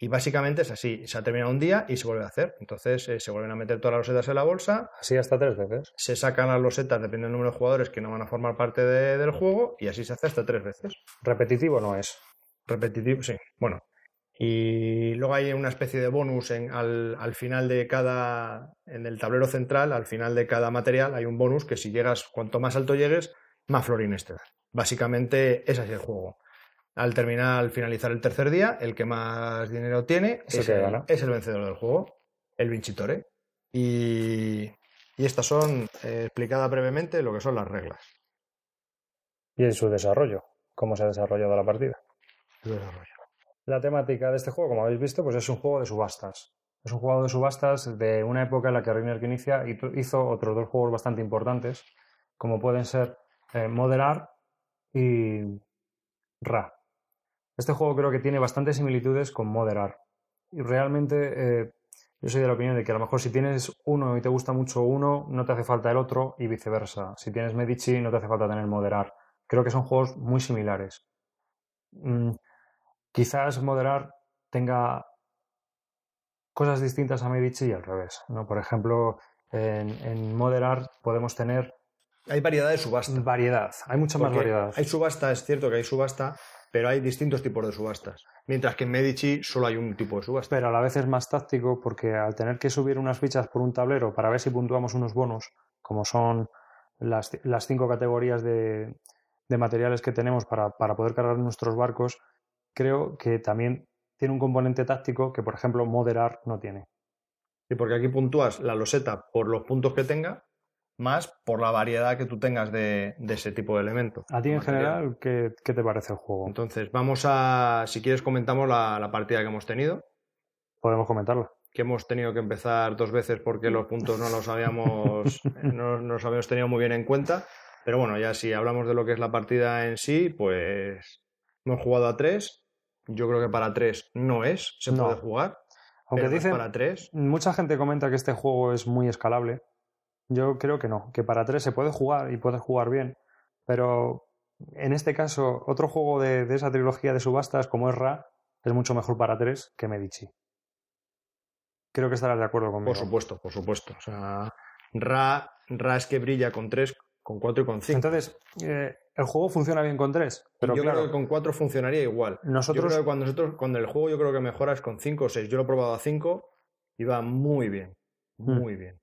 Y básicamente es así, se ha terminado un día y se vuelve a hacer. Entonces eh, se vuelven a meter todas las losetas en la bolsa, Así hasta tres veces. se sacan las losetas dependiendo del número de jugadores que no van a formar parte de- del juego y así se hace hasta tres veces. Repetitivo no es. Repetitivo, sí. Bueno. Y luego hay una especie de bonus en, al, al final de cada. En el tablero central, al final de cada material, hay un bonus que si llegas, cuanto más alto llegues, más florines te dan. Básicamente, ese es el juego. Al terminar, al finalizar el tercer día, el que más dinero tiene Es el gana. es vencedor del juego, el Vincitore. Y, y estas son, eh, explicada brevemente, lo que son las reglas. Y en su desarrollo. Cómo se ha desarrollado la partida. de desarrollo. La temática de este juego, como habéis visto, pues es un juego de subastas. Es un juego de subastas de una época en la que Reiner inicia hizo otros dos juegos bastante importantes, como pueden ser eh, Moderar y Ra. Este juego creo que tiene bastantes similitudes con Moderar. Y realmente eh, yo soy de la opinión de que a lo mejor si tienes uno y te gusta mucho uno, no te hace falta el otro y viceversa. Si tienes Medici, no te hace falta tener Moderar. Creo que son juegos muy similares. Mm, quizás Moderar tenga cosas distintas a Medici y al revés. ¿no? Por ejemplo, en, en Moderar podemos tener hay variedad de subasta. Variedad, hay mucha más variedad. Hay subasta, es cierto que hay subasta, pero hay distintos tipos de subastas. Mientras que en Medici solo hay un tipo de subasta. Pero a la vez es más táctico porque al tener que subir unas fichas por un tablero para ver si puntuamos unos bonos, como son las, cinco categorías de, materiales que tenemos para, para poder cargar nuestros barcos, creo que también tiene un componente táctico que, por ejemplo, moderar no tiene. Sí, porque aquí puntúas la loseta por los puntos que tenga más por la variedad que tú tengas de, ese tipo de elementos. A ti en general, ¿qué, te parece el juego? Entonces, vamos a, si quieres, comentamos la, partida que hemos tenido. Podemos comentarla. Que hemos tenido que empezar dos veces porque los puntos no los habíamos, no, los habíamos tenido muy bien en cuenta. Pero bueno, ya si hablamos de lo que es la partida en sí, pues hemos jugado a tres. Yo creo que para tres no es, se puede jugar. Aunque dicen, para tres. mucha gente comenta que este juego es muy escalable yo creo que no, que para tres se puede jugar y puedes jugar bien, pero en este caso, otro juego de, esa trilogía de subastas como es Ra es mucho mejor para tres que Medici. Creo que estarás de acuerdo conmigo. Por supuesto, por supuesto. O sea, Ra, Ra es que brilla con tres, con cuatro y con cinco. Entonces, eh, el juego funciona bien con tres. Pero yo creo que con cuatro funcionaría igual. Nosotros... Yo creo que cuando, nosotros, cuando el juego yo creo que mejora es con cinco o seis. Yo lo he probado a cinco y va muy bien. Hmm. Muy bien.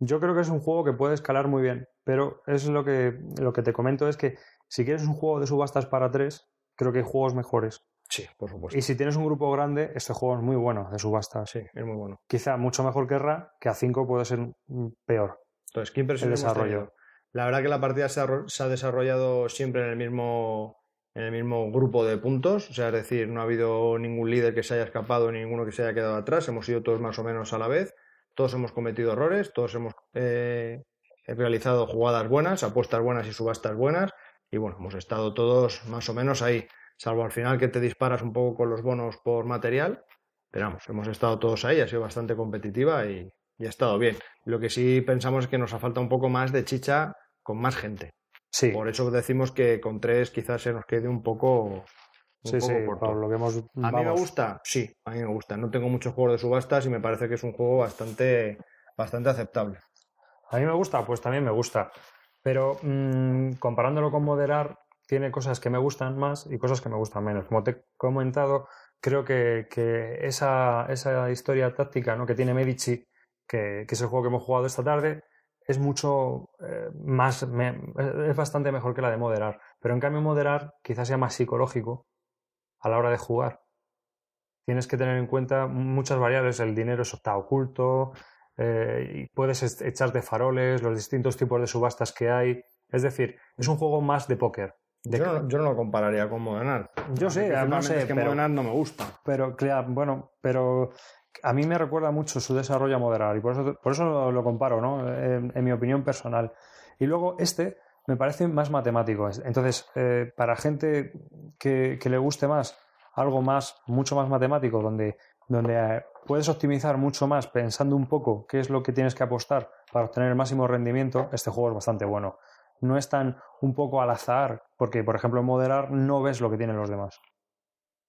Yo creo que es un juego que puede escalar muy bien, pero es lo que, lo que te comento es que si quieres un juego de subastas para tres, creo que hay juegos mejores. Sí, por supuesto. Y si tienes un grupo grande, este juego es muy bueno de subastas. Sí, es muy bueno. Quizá mucho mejor que Ra, que a 5 puede ser peor. Entonces, ¿qué impresión el desarrollo? La verdad que la partida se ha, desarrollado siempre en el mismo en el mismo grupo de puntos, o sea, es decir, no ha habido ningún líder que se haya escapado ni ninguno que se haya quedado atrás, hemos ido todos más o menos a la vez todos hemos cometido errores, todos hemos eh, realizado jugadas buenas, apuestas buenas y subastas buenas, y bueno, hemos estado todos más o menos ahí, salvo al final que te disparas un poco con los bonos por material, pero vamos, hemos estado todos ahí, ha sido bastante competitiva y, ha estado bien. Lo que sí pensamos es que nos ha faltado un poco más de chicha con más gente. Sí. Por eso decimos que con tres quizás se nos quede un poco sí, sí, por lo que hemos... ¿A mí me gusta? Sí, a mí me gusta. No tengo muchos juegos de subastas y me parece que es un juego bastante, bastante aceptable. A mí me gusta, pues también me gusta. Pero mm, comparándolo con Moderar, tiene cosas que me gustan más y cosas que me gustan menos. Como te he comentado, creo que, esa, esa, historia táctica ¿no? que tiene Medici, que, es el juego que hemos jugado esta tarde, es mucho eh, más, es bastante mejor que la de moderar. Pero en cambio moderar quizás sea más psicológico a la hora de jugar. Tienes que tener en cuenta muchas variables. El dinero está oculto, eh, y puedes echarte faroles, los distintos tipos de subastas que hay. Es decir, es un juego más de póker. yo, no, lo compararía con Modern Yo sé, no sé. Es que pero, no me gusta. Pero, claro, bueno, pero a mí me recuerda mucho su desarrollo a y por eso, por eso lo, comparo, ¿no? En, mi opinión personal. Y luego este me parece más matemático. Entonces, eh, para gente que, le guste más algo más, mucho más matemático, donde, donde eh, puedes optimizar mucho más pensando un poco qué es lo que tienes que apostar para obtener el máximo rendimiento, este juego es bastante bueno. No es tan un poco al azar, porque por ejemplo en Moderar no ves lo que tienen los demás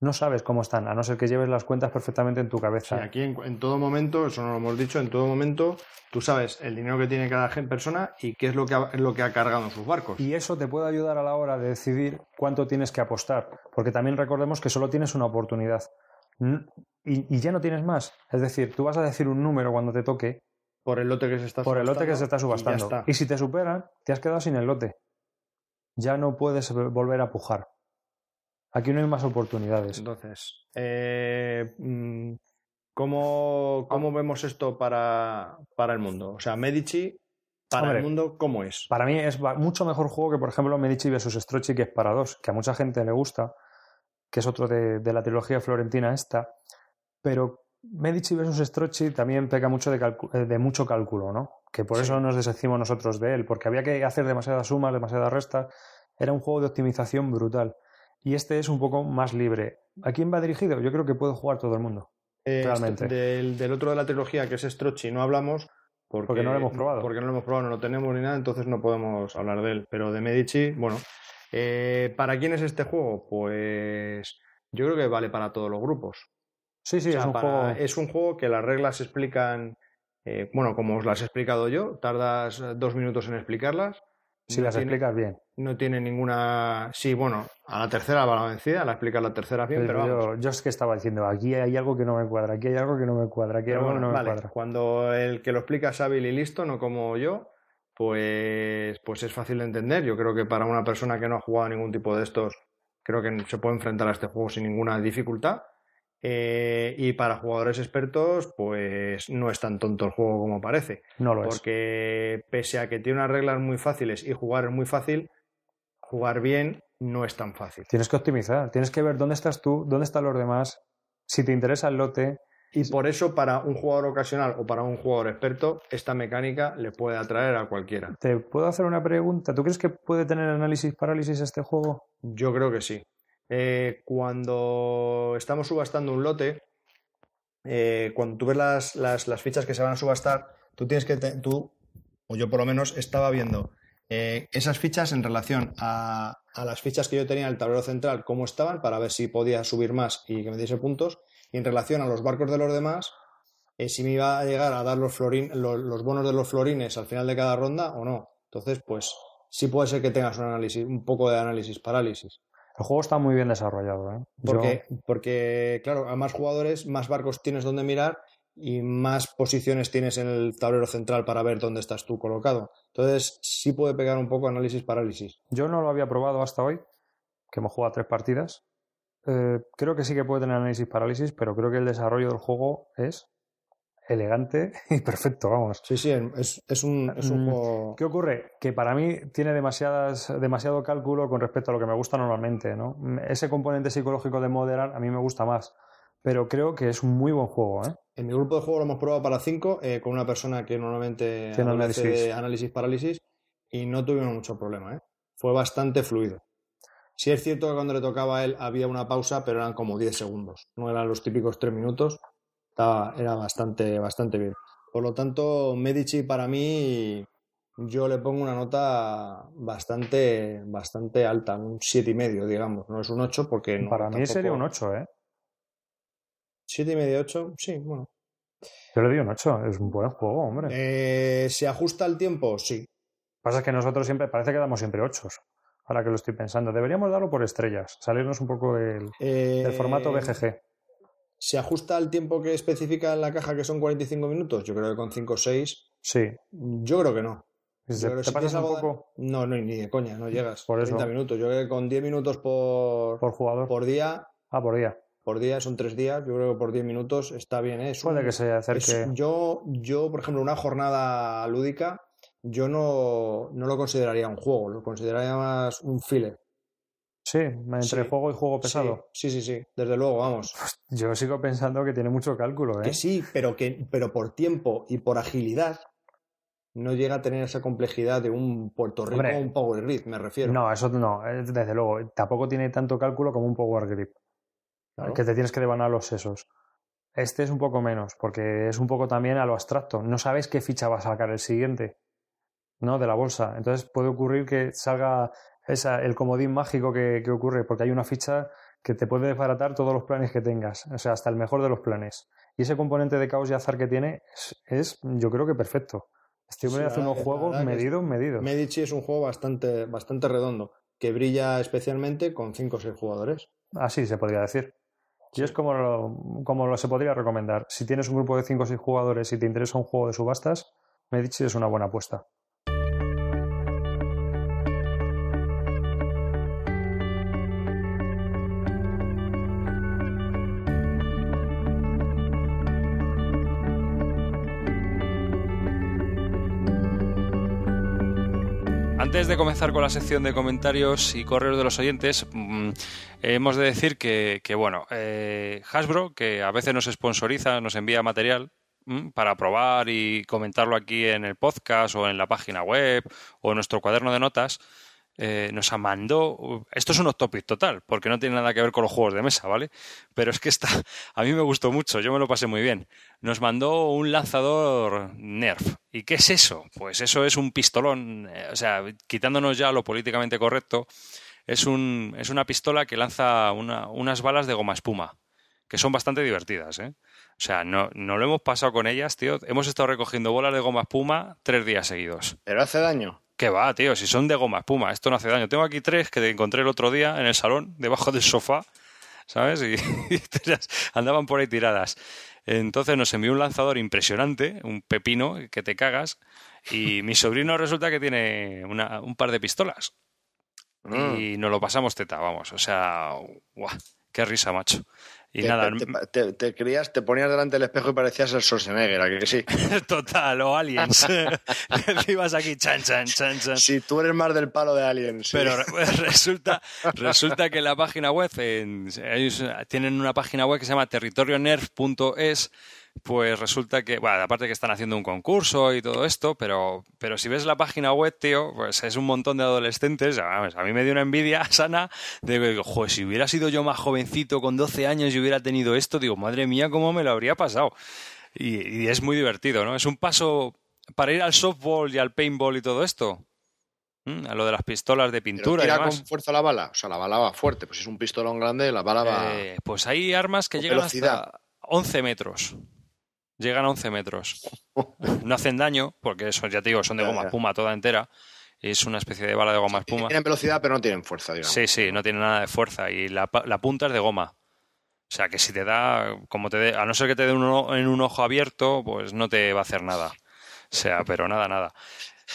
no sabes cómo están, a no ser que lleves las cuentas perfectamente en tu cabeza. Sí, aquí en, todo momento, eso no lo hemos dicho, en todo momento tú sabes el dinero que tiene cada persona y qué es lo que ha, lo que ha cargado en sus barcos. Y eso te puede ayudar a la hora de decidir cuánto tienes que apostar, porque también recordemos que solo tienes una oportunidad y, ya no tienes más. Es decir, tú vas a decir un número cuando te toque. Por el lote que se está Por el lote que se está subastando. y si te superan, te has quedado sin el lote. Ya no puedes volver a pujar. Aquí no hay más oportunidades. Entonces, eh, mm, ¿cómo, ¿cómo, vemos esto para, para, el mundo? O sea, Medici, para el mundo, ¿cómo es? Para mí es mucho mejor juego que, por ejemplo, Medici vs. Strozzi, que es para dos, que a mucha gente le gusta, que es otro de, de la trilogía florentina esta. Pero Medici versus Strocci también peca mucho de, eh, de mucho cálculo, ¿no? Que por eso nos deshacimos nosotros de él, porque había que hacer demasiadas sumas, demasiadas restas. Era un juego de optimización brutal. Y este es un poco más libre. ¿A quién va dirigido? Yo creo que puede jugar todo el mundo. Eh, realmente. Del, del, otro de la trilogía, que es Strocci, no hablamos. Porque, porque, no lo hemos probado. Porque no lo hemos probado, no lo tenemos ni nada, entonces no podemos hablar de él. Pero de Medici, bueno. Eh, ¿Para quién es este juego? Pues yo creo que vale para todos los grupos. Sí, sí, O sea, es, un para- juego... es un juego que las reglas se explican, eh, bueno, como os las he explicado yo, tardas dos minutos en explicarlas. Si no las tiene, explicas bien. No tiene ninguna. Sí, bueno, a la tercera va la vencida, la explicas la tercera bien, pero yo, vamos. yo es que estaba diciendo, aquí hay algo que no me cuadra, aquí hay algo que no me cuadra, aquí hay algo que bueno, no me cuadra. cuando el que lo explica es hábil y listo, no como yo, pues, pues es fácil de entender. Yo creo que para una persona que no ha jugado ningún tipo de estos, creo que se puede enfrentar a este juego sin ninguna dificultad. Eh, y para jugadores expertos, pues no es tan tonto el juego como parece. No lo es. Porque pese a que tiene unas reglas muy fáciles y jugar es muy fácil, jugar bien no es tan fácil. Tienes que optimizar, tienes que ver dónde estás tú, dónde están los demás, si te interesa el lote. Y por eso para un jugador ocasional o para un jugador experto, esta mecánica le puede atraer a cualquiera. ¿Te puedo hacer una pregunta? ¿Tú crees que puede tener análisis parálisis este juego? Yo creo que sí. Eh, cuando estamos subastando un lote, eh, cuando tú ves las, las, las fichas que se van a subastar, tú tienes que, te- tú, o yo por lo menos, estaba viendo eh, esas fichas en relación a, a las fichas que yo tenía en el tablero central, cómo estaban, para ver si podía subir más y que me diese puntos, y en relación a los barcos de los demás, eh, si me iba a llegar a dar los, florin, los, los bonos de los florines al final de cada ronda o no. Entonces, pues sí puede ser que tengas un análisis, un poco de análisis parálisis. El juego está muy bien desarrollado. ¿eh? Yo- Porque, porque, claro, a más jugadores, más barcos tienes donde mirar y más posiciones tienes en el tablero central para ver dónde estás tú colocado. Entonces, sí puede pegar un poco análisis parálisis. Yo no lo había probado hasta hoy, que hemos jugado tres partidas. Eh, creo que sí que puede tener análisis parálisis, pero creo que el desarrollo del juego es elegante y perfecto, vamos. Sí, sí, es, es un, es un Mm, juego. ¿Qué ocurre? Que para mí tiene demasiadas, demasiado cálculo con respecto a lo que me gusta normalmente, ¿no? Ese componente psicológico de moderar a mí me gusta más, pero creo que es un muy buen juego, ¿eh? En mi grupo de juego lo hemos probado para 5 con una persona que normalmente adolece análisis. de análisis parálisis y no tuvimos mucho problema. ¿eh? Fue bastante fluido. Sí es cierto que cuando le tocaba a él había una pausa, pero eran como 10 segundos. No eran los típicos 3 minutos. Estaba, era bastante, bastante bien. Por lo tanto, Medici para mí yo le pongo una nota bastante, bastante alta, un siete y medio, digamos. No es un 8 porque no, para mí tampoco- sería un 8, ¿eh? Siete y medio, 8, sí, bueno. Yo le doy un 8, es un buen juego, hombre. Eh, ¿Se ajusta al tiempo? Sí. pasa es que nosotros siempre, parece que damos siempre 8. Ahora que lo estoy pensando, deberíamos darlo por estrellas, salirnos un poco del, Eh, del formato BGG. ¿Se ajusta al tiempo que especifica en la caja que son 45 minutos? Yo creo que con 5 o 6. Sí. Yo creo que no. Si te, si pasas un de- poco No, no, ni de coña, no llegas. Por eso. 30 minutos. Yo creo que con 10 minutos por, por jugador. por día, Ah, por día. Por día son 3 días. Yo creo que por 10 minutos está bien. ¿eh? Es Puede un- que se acerque. es- yo, yo, por ejemplo, una jornada lúdica, yo no, no lo consideraría un juego, lo consideraría más un filler. Sí, entre Sí. juego y juego pesado. Sí, sí, sí, sí, desde luego, vamos. Yo sigo pensando que tiene mucho cálculo, ¿eh? Que sí, pero, que, pero por tiempo y por agilidad no llega a tener esa complejidad de un Puerto Rico o un Power Grid, me refiero. No, eso no, eh, desde luego. Tampoco tiene tanto cálculo como un Power Grip, Claro. que te tienes que devanar los sesos. Este es un poco menos, porque es un poco también a lo abstracto. No sabes qué ficha va a sacar el siguiente, ¿no? De la bolsa. Entonces puede ocurrir que salga esa, el comodín mágico que, que ocurre, porque hay una ficha que te puede desbaratar todos los planes que tengas, o sea, hasta el mejor de los planes. Y ese componente de caos y azar que tiene es, es, yo creo que perfecto. Este hombre Sí, hace unos juegos medidos, medidos. Medici es un juego bastante, bastante redondo, que brilla especialmente con 5 o 6 jugadores. Así se podría decir. Y es como lo, como lo se podría recomendar. Si tienes un grupo de 5 o 6 jugadores y te interesa un juego de subastas, Medici es una buena apuesta. Antes de comenzar con la sección de comentarios y correos de los oyentes, mm, hemos de decir que, bueno, eh, Hasbro, que a veces nos sponsoriza, nos envía material mm, para probar y comentarlo aquí en el podcast o en la página web o en nuestro cuaderno de notas, eh, nos mandó. Esto es un off topic total, porque no tiene nada que ver con los juegos de mesa, ¿vale? Pero es que está. A mí me gustó mucho, yo me lo pasé muy bien. Nos mandó un lanzador Nerf. ¿Y qué es eso? Pues eso es un pistolón, eh, o sea, quitándonos ya lo políticamente correcto, es, un, es una pistola que lanza unas balas de goma espuma, que son bastante divertidas, ¿eh? O sea, no, no lo hemos pasado con ellas, tío. Hemos estado recogiendo bolas de goma espuma tres días seguidos. ¿Pero hace daño? Que va, tío, si son de goma espuma, esto no hace daño. Tengo aquí tres que encontré el otro día en el salón, debajo del sofá, ¿sabes? Y, andaban por ahí tiradas. Entonces nos envió un lanzador impresionante, un pepino que te cagas, y mi sobrino resulta que tiene un par de pistolas. Mm. Y nos lo pasamos teta, vamos. O sea, guau, qué risa, macho. Y nada. Te, te, te, ponías delante del espejo y parecías el Schwarzenegger, ¿a que sí? Total, o Aliens. Ibas aquí, chan, chan, chan, chan. Sí, tú eres más del palo de Aliens. Pero resulta, resulta que la página web, ellos tienen una página web que se llama territorionerf.es pues resulta que, bueno, aparte que están haciendo un concurso y todo esto, pero, pero si ves la página web, tío, pues es un montón de adolescentes. A mí me dio una envidia sana de joder, si hubiera sido yo más jovencito con 12 años y hubiera tenido esto, digo, madre mía, cómo me lo habría pasado. Y, es muy divertido, ¿no? Es un paso para ir al softball y al paintball y todo esto. A lo de las pistolas de pintura. Pero tira con fuerza la bala. O sea, la bala va fuerte. Pues es un pistolón grande, la bala va. Eh, pues hay armas que llegan hasta 11 metros llegan a 11 metros. No hacen daño, porque eso, ya te digo, son de goma espuma toda entera. Es una especie de bala de goma espuma. Tienen velocidad, pero no tienen fuerza, digamos. Sí, sí, no tienen nada de fuerza. Y la, punta es de goma. O sea, que si te da, como te dé, a no ser que te dé en un ojo abierto, pues no te va a hacer nada. O sea, pero nada, nada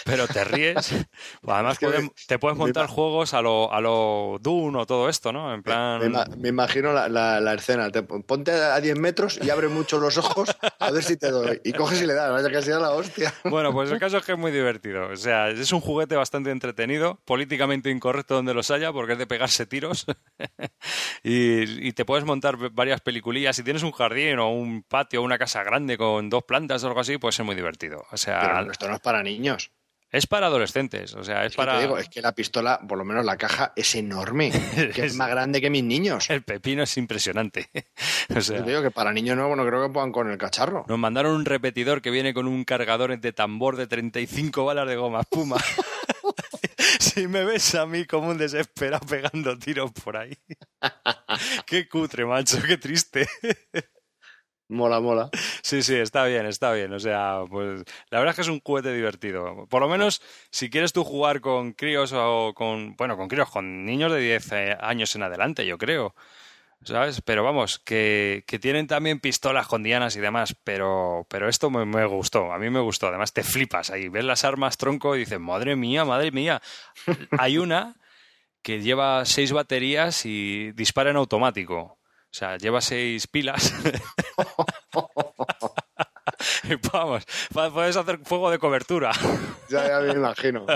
pero te ríes. Además, te puedes montar juegos a lo, a lo Dune o todo esto, ¿no? En plan... Me, imagino la, la, escena. Te, ponte a 10 metros y abre mucho los ojos a ver si te doy. Y coges y le das, vaya que sea la hostia. Bueno, pues el caso es que es muy divertido. O sea, es un juguete bastante entretenido, políticamente incorrecto donde los haya, porque es de pegarse tiros. y, y, te puedes montar varias peliculillas. Si tienes un jardín o un patio o una casa grande con dos plantas o algo así, pues es muy divertido. O sea, Pero esto no es para niños. Es para adolescentes, o sea, es, para. digo, es que la pistola, por lo menos la caja, es enorme, que es, más grande que mis niños. El pepino es impresionante. o sea, Yo digo que para niños nuevos no creo que puedan con el cacharro. Nos mandaron un repetidor que viene con un cargador de tambor de 35 balas de goma espuma. si me ves a mí como un desesperado pegando tiros por ahí. qué cutre, macho, qué triste. Mola, mola. Sí, sí, está bien, está bien. O sea, pues la verdad es que es un juguete divertido. Por lo menos, si quieres tú jugar con críos o con, bueno, con críos, con niños de 10 eh, años en adelante, yo creo. ¿Sabes? Pero vamos, que, que tienen también pistolas con dianas y demás, pero, pero esto me, me, gustó, a mí me gustó. Además, te flipas ahí, ves las armas tronco y dices, madre mía, madre mía. Hay una que lleva seis baterías y dispara en automático. O sea, lleva seis pilas. vamos, puedes hacer fuego de cobertura. Ya, ya me imagino.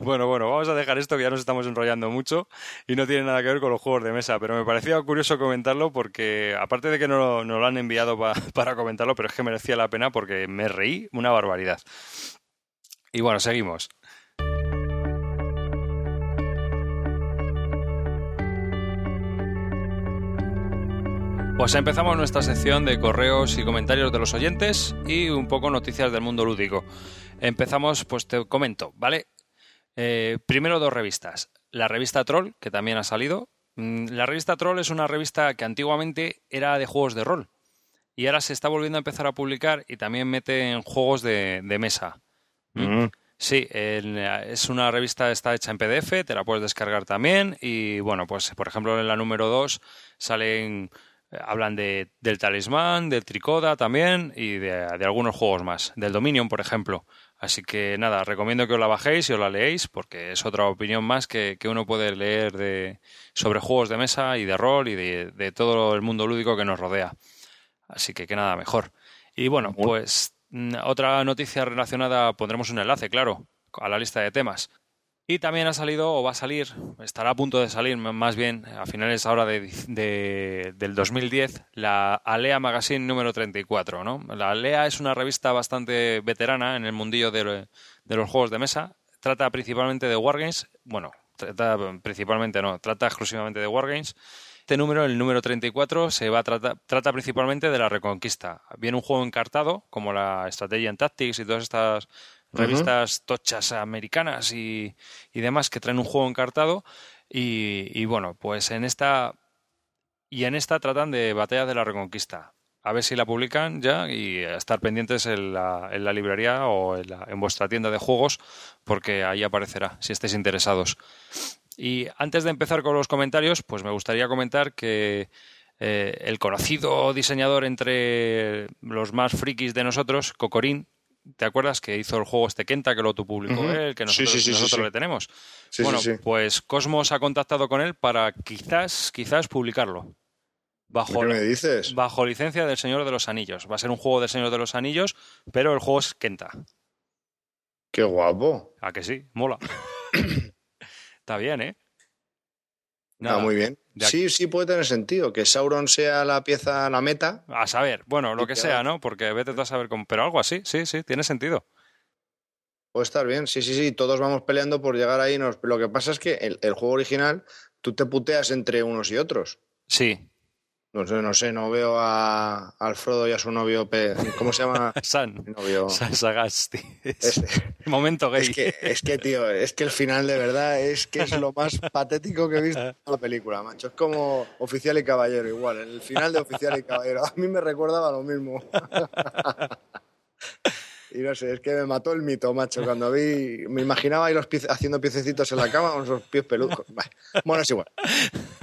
bueno, bueno, vamos a dejar esto que ya nos estamos enrollando mucho y no tiene nada que ver con los juegos de mesa, pero me parecía curioso comentarlo porque, aparte de que no, lo han enviado para comentarlo, pero es que merecía la pena porque me reí una barbaridad. Y bueno, seguimos. Pues empezamos nuestra sección de correos y comentarios de los oyentes y un poco noticias del mundo lúdico. Empezamos, pues te comento, ¿vale? Eh, primero dos revistas. La revista Troll, que también ha salido. Mm, la revista Troll es una revista que antiguamente era de juegos de rol y ahora se está volviendo a empezar a publicar y también mete en juegos de, mesa. ¿Mm? Sí, es una revista, está hecha en PDF, te la puedes descargar también y bueno, pues por ejemplo en la número 2 salen hablan de, del talismán, del tricoda también y de, algunos juegos más, del Dominion, por ejemplo. Así que nada, recomiendo que os la bajéis y os la leéis porque es otra opinión más que, uno puede leer de, sobre juegos de mesa y de rol y de, todo el mundo lúdico que nos rodea. Así que que nada, mejor. Y bueno, pues mm, otra noticia relacionada, pondremos un enlace, claro, a la lista de temas. Y también ha salido, o va a salir, estará a punto de salir más bien a finales ahora de, del 2010, la Alea Magazine número 34. ¿no? La Alea es una revista bastante veterana en el mundillo de, los juegos de mesa. Trata principalmente de Wargames. Bueno, trata principalmente no, trata exclusivamente de Wargames. Este número, el número 34, se va a trata principalmente de la reconquista. Viene un juego encartado, como la Strategy and Tactics y todas estas revistas tochas americanas y, demás que traen un juego encartado. Y, bueno, pues en esta. Y en esta tratan de Batalla de la Reconquista. A ver si la publican ya y estar pendientes en la, en la librería o en, en, vuestra tienda de juegos, porque ahí aparecerá, si estáis interesados. Y antes de empezar con los comentarios, pues me gustaría comentar que eh, el conocido diseñador entre los más frikis de nosotros, Cocorín, ¿Te acuerdas que hizo el juego este Kenta, que lo publicó él, que nosotros, nosotros le tenemos? bueno, pues Cosmos ha contactado con él para quizás, quizás publicarlo. Bajo, ¿Qué me dices? Bajo licencia del Señor de los Anillos. Va a ser un juego del Señor de los Anillos, pero el juego es Kenta. Qué guapo. ¿A que sí? Mola. Está bien, ¿eh? Ah, muy bien. Sí, sí puede tener sentido que Sauron sea la pieza, la meta. A saber, bueno, lo que sea, ¿no? Porque vete tú a saber cómo. Pero algo así, sí, sí, tiene sentido. Puede estar bien, sí, sí, sí. Todos vamos peleando por llegar ahí. Lo que pasa es que el juego original, tú te puteas entre unos y otros. Sí. No sé, no sé, no veo a, Alfredo y a su novio, ¿cómo se llama? San. novio. San Sagasti. Momento gay. Es que, es que, tío, es que el final de verdad es que es lo más patético que he visto en la película, macho. Es como Oficial y Caballero, igual. El final de Oficial y Caballero. A mí me recordaba lo mismo. Y no sé, es que me mató el mito, macho. Cuando vi, me imaginaba ahí los haciendo piececitos en la cama con sus pies peludos. Bueno, es igual.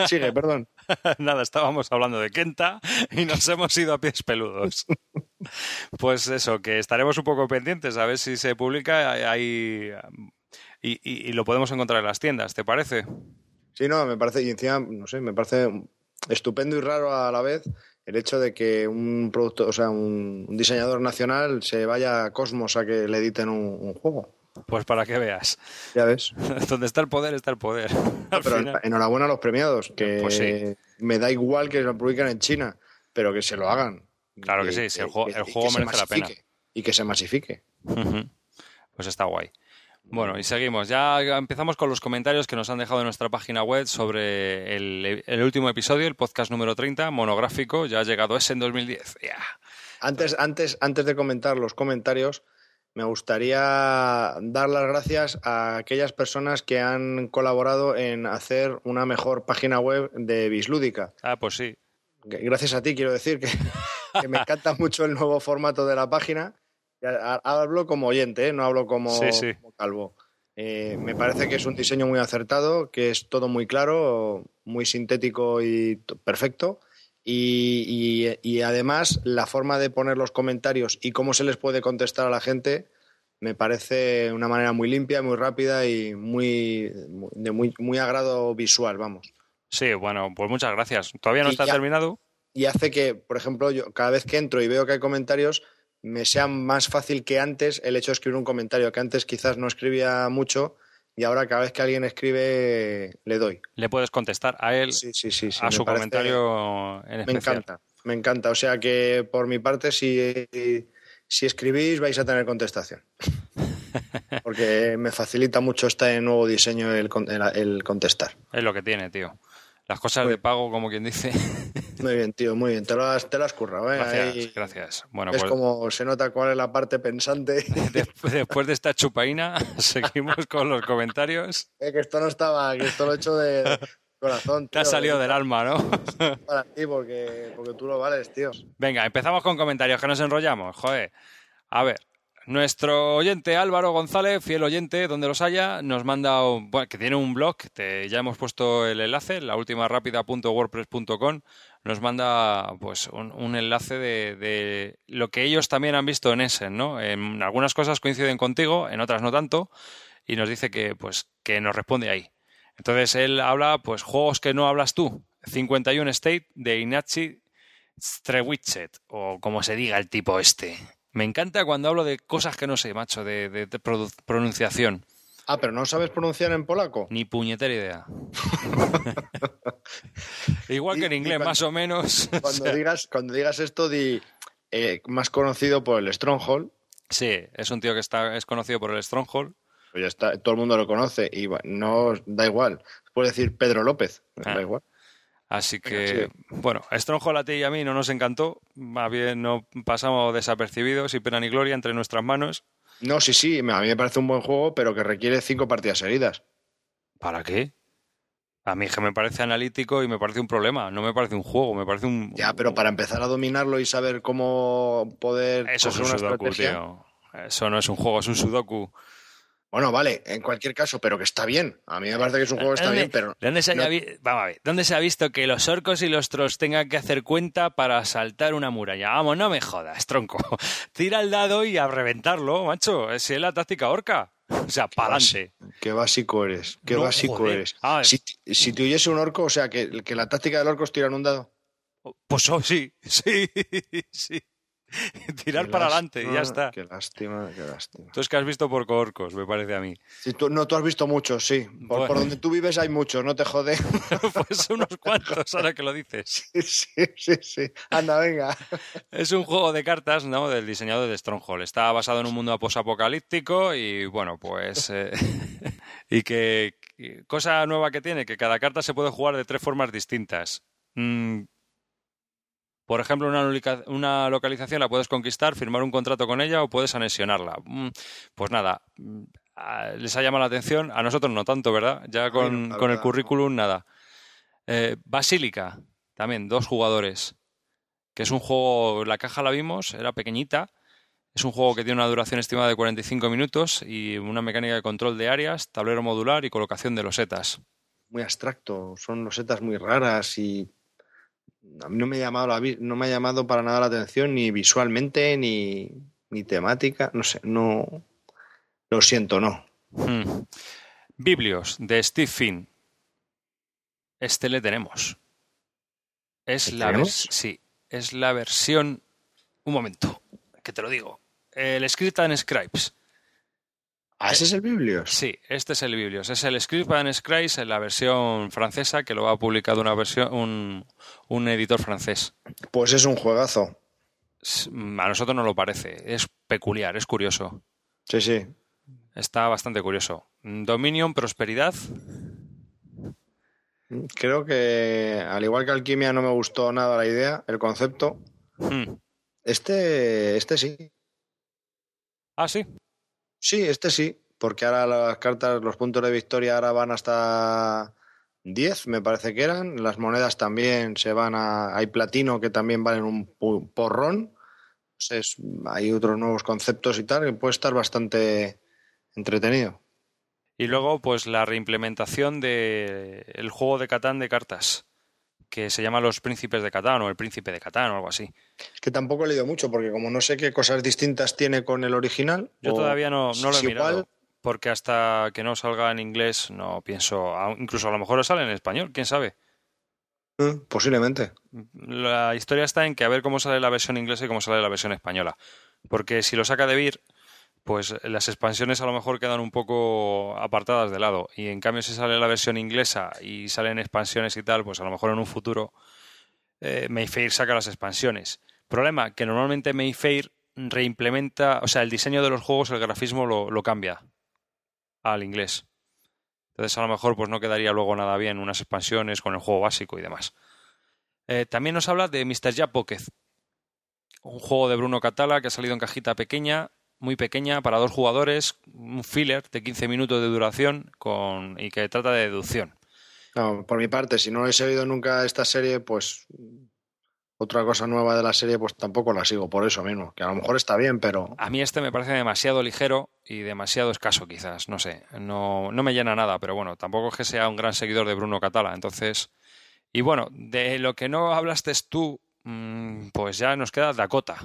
Sigue, perdón. Nada, estábamos hablando de Kenta y nos hemos ido a pies peludos. Pues eso, que estaremos un poco pendientes a ver si se publica ahí y, y, lo podemos encontrar en las tiendas, ¿te parece? Sí, no, me parece, y encima, no sé, me parece estupendo y raro a la vez el hecho de que un producto, o sea, un, diseñador nacional se vaya a Cosmos a que le editen un, juego. Pues para que veas. Ya ves. Donde está el poder, está el poder. pero enhorabuena a los premiados, que pues me da igual que lo publiquen en China, pero que se lo hagan. Claro que, sí, si el juego, el juego merece la pena. Y que se masifique. Pues está guay. Bueno, y seguimos. Ya empezamos con los comentarios que nos han dejado en nuestra página web sobre el, último episodio, el podcast número 30, monográfico. Ya ha llegado ese en 2010. Antes, antes, antes de comentar los comentarios, me gustaría dar las gracias a aquellas personas que han colaborado en hacer una mejor página web de Bislúdica. Ah, pues sí. Gracias a ti, quiero decir que me encanta mucho el nuevo formato de la página Hablo como oyente, ¿eh? no hablo como, calvo. Eh, me parece que es un diseño muy acertado, que es todo muy claro, muy sintético y perfecto. Y, además la forma de poner los comentarios y cómo se les puede contestar a la gente me parece una manera muy limpia, muy rápida y muy de muy, muy agrado visual, vamos. Sí, bueno, pues muchas gracias. Todavía no está terminado. Y hace que, por ejemplo, yo cada vez que entro y veo que hay comentarios, me sea más fácil que antes el hecho de escribir un comentario, que antes quizás no escribía mucho y ahora cada vez que alguien escribe le doy. Le puedes contestar a él, a su comentario en especial. Me encanta, me encanta. O sea que por mi parte, si, si escribís vais a tener contestación. Porque me facilita mucho este nuevo diseño el, el contestar. Es lo que tiene, tío. Las cosas de pago, como quien dice. Muy bien, tío, muy bien. Te lo has, te lo has currado, ¿eh? Gracias, gracias. Bueno, es pues como se nota cuál es la parte pensante. Después de esta chupaina, seguimos con los comentarios. Eh, que esto no estaba, que esto lo he hecho de corazón. Te ha salido del alma, ¿no? Para ti, porque, porque tú lo vales, tío. Venga, empezamos con comentarios, que nos enrollamos. Joder. A ver, nuestro oyente Álvaro González, fiel oyente, donde los haya, nos manda, bueno, que tiene un blog, te, ya hemos puesto el enlace, la última rápida.wordpress.com, nos manda pues un, enlace de, lo que ellos también han visto en Essen, ¿no? En algunas cosas coinciden contigo, en otras no tanto, y nos dice que pues que nos responde ahí. Entonces él habla, pues, juegos que no hablas tú. 51 State de Inachi Strewichet, o como se diga el tipo este. Me encanta cuando hablo de cosas que no sé, macho, de, pronunciación. Ah, pero no sabes pronunciar en polaco. Ni puñetera idea. Igual que en inglés, más o menos. Cuando, digas, cuando digas esto, di eh, más conocido por el Stronghold. Sí, es un tío que está, es conocido por el Stronghold. Pues ya está, todo el mundo lo conoce y no da igual. Puedes decir Pedro López, da Ah. igual. Así que, bueno, Stronghold a ti y a mí no nos encantó. Más bien no pasamos desapercibidos y pena ni gloria entre nuestras manos. No, sí, sí, a mí me parece un buen juego, pero que requiere cinco partidas seguidas. ¿Para qué? A mí que me parece analítico y me parece un problema. No me parece un juego, me parece un. Ya, pero para empezar a dominarlo y saber cómo poder Eso es un sudoku, tío. Eso no es un juego, es un sudoku. Bueno, vale, en cualquier caso, pero que está bien. A mí me parece que es un juego que está ¿Dónde- bien, pero ¿Dónde se, haya no- vi- Vamos a ver, ¿dónde se ha visto que los orcos y los trolls tengan que hacer cuenta para saltar una muralla? Vamos, no me jodas, tronco. Tira el dado y a reventarlo, macho. Esa es la táctica orca. O sea, pa'lante. qué básico eres, qué No, básico joder. eres. Ah, Si, si te huyese un orco, o sea, que, que la táctica del orco es tirar un dado. Pues oh, sí, sí, sí. Tirar Qué para adelante y ya está. Qué lástima, qué lástima. Tú es que has visto por orcos, me parece a mí. Tú, no, tú has visto muchos, sí. Por, Bueno. por donde tú vives hay muchos, no te jode. pues unos cuantos, ahora que lo dices. sí, sí, sí. Anda, venga. Es un juego de cartas, ¿no? Del diseñador de Stronghold. Está basado en un mundo posapocalíptico y, bueno, pues... eh, y que... que- Cosa nueva que tiene, que cada carta se puede jugar de tres formas distintas. Mm, por ejemplo, una, localización la puedes conquistar, firmar un contrato con ella o puedes anexionarla. Mm, Pues nada, mm, les ha llamado la atención, a nosotros no tanto, ¿verdad? Ya con, no, la con el currículum nada. Eh, Basílica, también, dos jugadores que es un juego, la caja la vimos, era pequeñita, es un juego que tiene una duración estimada de 45 minutos y una mecánica de control de áreas, tablero modular y colocación de losetas. Muy abstracto, son losetas muy raras y a mí no me ha llamado, la no me ha llamado para nada la atención ni visualmente ni, ni temática, no sé, no... Lo siento, no. Hmm. Biblios de Steve Finn. Este le tenemos. Es ¿Le la tenemos? sí, es la versión. Un momento, que te lo digo. El Script and Scribes. ¿Ah, ese es el Biblios? Sí, este es el Biblios. Es el Script and Scribes en la versión francesa que lo ha publicado una versión, un, un editor francés. Pues es un juegazo. A nosotros no lo parece. Es peculiar, es curioso. Sí, sí. Está bastante curioso. Dominion, prosperidad. Creo que, al igual que Alquimia, no me gustó nada la idea, el concepto. Hmm. Este, este sí. Ah, sí. Sí, este sí. Porque ahora las cartas, los puntos de victoria ahora van hasta 10, me parece que eran. Las monedas también se van a. Hay platino que también valen un porrón. Entonces, hay otros nuevos conceptos y tal que puede estar bastante entretenido. Y luego, pues la reimplementación de el juego de Catán de cartas, que se llama Los Príncipes de Catán o El Príncipe de Catán o algo así. Es que tampoco he leído mucho porque como no sé qué cosas distintas tiene con el original. Yo todavía no, no lo he mirado, igual, porque hasta que no salga en inglés no pienso, incluso a lo mejor sale en español, quién sabe. eh, posiblemente. La historia está en que a ver cómo sale la versión inglesa y cómo sale la versión española. Porque si lo saca de Vir, pues las expansiones a lo mejor quedan un poco apartadas de lado. Y en cambio, si sale la versión inglesa y salen expansiones y tal, pues a lo mejor en un futuro eh, Mayfair saca las expansiones. Problema, que normalmente Mayfair reimplementa, o sea, el diseño de los juegos, el grafismo lo, lo cambia al inglés. Entonces a lo mejor pues no quedaría luego nada bien unas expansiones con el juego básico y demás. Eh, también nos habla de Mr. Ja Pocket, un juego de Bruno Catala que ha salido en cajita pequeña, muy pequeña, para dos jugadores, un filler de 15 minutos de duración con, y que trata de deducción. No, por mi parte, si no he seguido nunca esta serie, pues otra cosa nueva de la serie, pues tampoco la sigo por eso mismo. Que a lo mejor está bien, pero A mí este me parece demasiado ligero y demasiado escaso quizás, no sé, no, no me llena nada, pero bueno, tampoco es que sea un gran seguidor de Bruno Catala, entonces... Y bueno, de lo que no hablaste tú, mm, pues ya nos queda Dakota.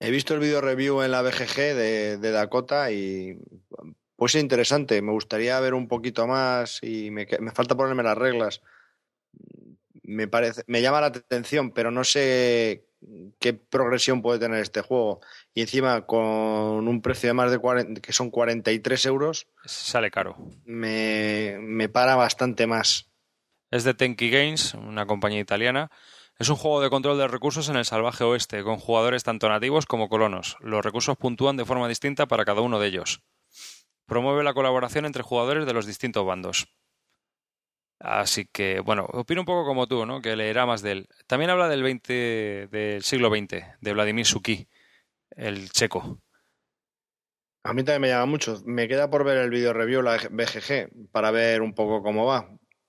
He visto el video review en la BGG de, de Dakota y pues es interesante. Me gustaría ver un poquito más y me, me falta ponerme las reglas. Me parece, me llama la atención, pero no sé qué progresión puede tener este juego. Y encima con un precio de más de 40, que son 43 euros. Sale caro. Me, me para bastante más. Es de Tenki Games, una compañía italiana. Es un juego de control de recursos en el salvaje oeste, con jugadores tanto nativos como colonos. Los recursos puntúan de forma distinta para cada uno de ellos. Promueve la colaboración entre jugadores de los distintos bandos. Así que, bueno, opino un poco como tú, ¿no? Que leerá más de él. También habla del 20, del siglo XX, de Vladimir Suki, el checo. A mí también me llama mucho. Me queda por ver el video review, la BGG, para ver un poco cómo va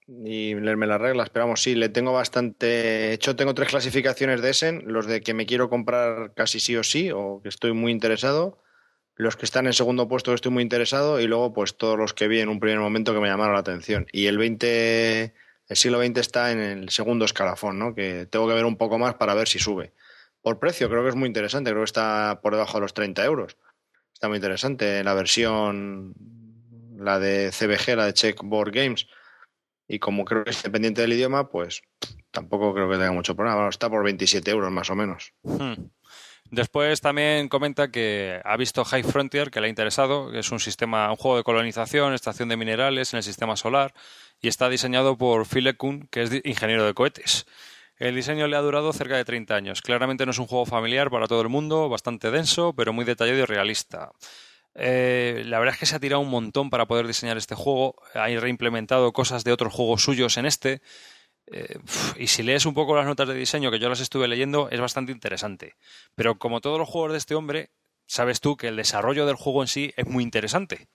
y leerme las reglas. Pero vamos, sí, le tengo bastante. De hecho, tengo tres clasificaciones de Essen: los de que me quiero comprar casi sí o sí, o que estoy muy interesado los que están en segundo puesto que estoy muy interesado y luego pues todos los que vi en un primer momento que me llamaron la atención. Y el 20, el siglo XX está en el segundo escalafón, ¿no? Que tengo que ver un poco más para ver si sube. Por precio creo que es muy interesante, creo que está por debajo de los 30 euros. Está muy interesante la versión, la de CBG, la de Checkboard Games. Y como creo que es dependiente del idioma, pues tampoco creo que tenga mucho problema. está por 27 euros más o menos. Hmm. Después también comenta que ha visto High Frontier, que le ha interesado, que es un sistema, un juego de colonización, extracción de minerales en el sistema solar, y está diseñado por Phil Kuhn, que es ingeniero de cohetes. El diseño le ha durado cerca de 30 años. Claramente no es un juego familiar para todo el mundo, bastante denso, pero muy detallado y realista. Eh, la verdad es que se ha tirado un montón para poder diseñar este juego. Ha reimplementado cosas de otros juegos suyos en este. Eh, y si lees un poco las notas de diseño, que yo las estuve leyendo, es bastante interesante. Pero como todos los juegos de este hombre, sabes tú que el desarrollo del juego en sí es muy interesante.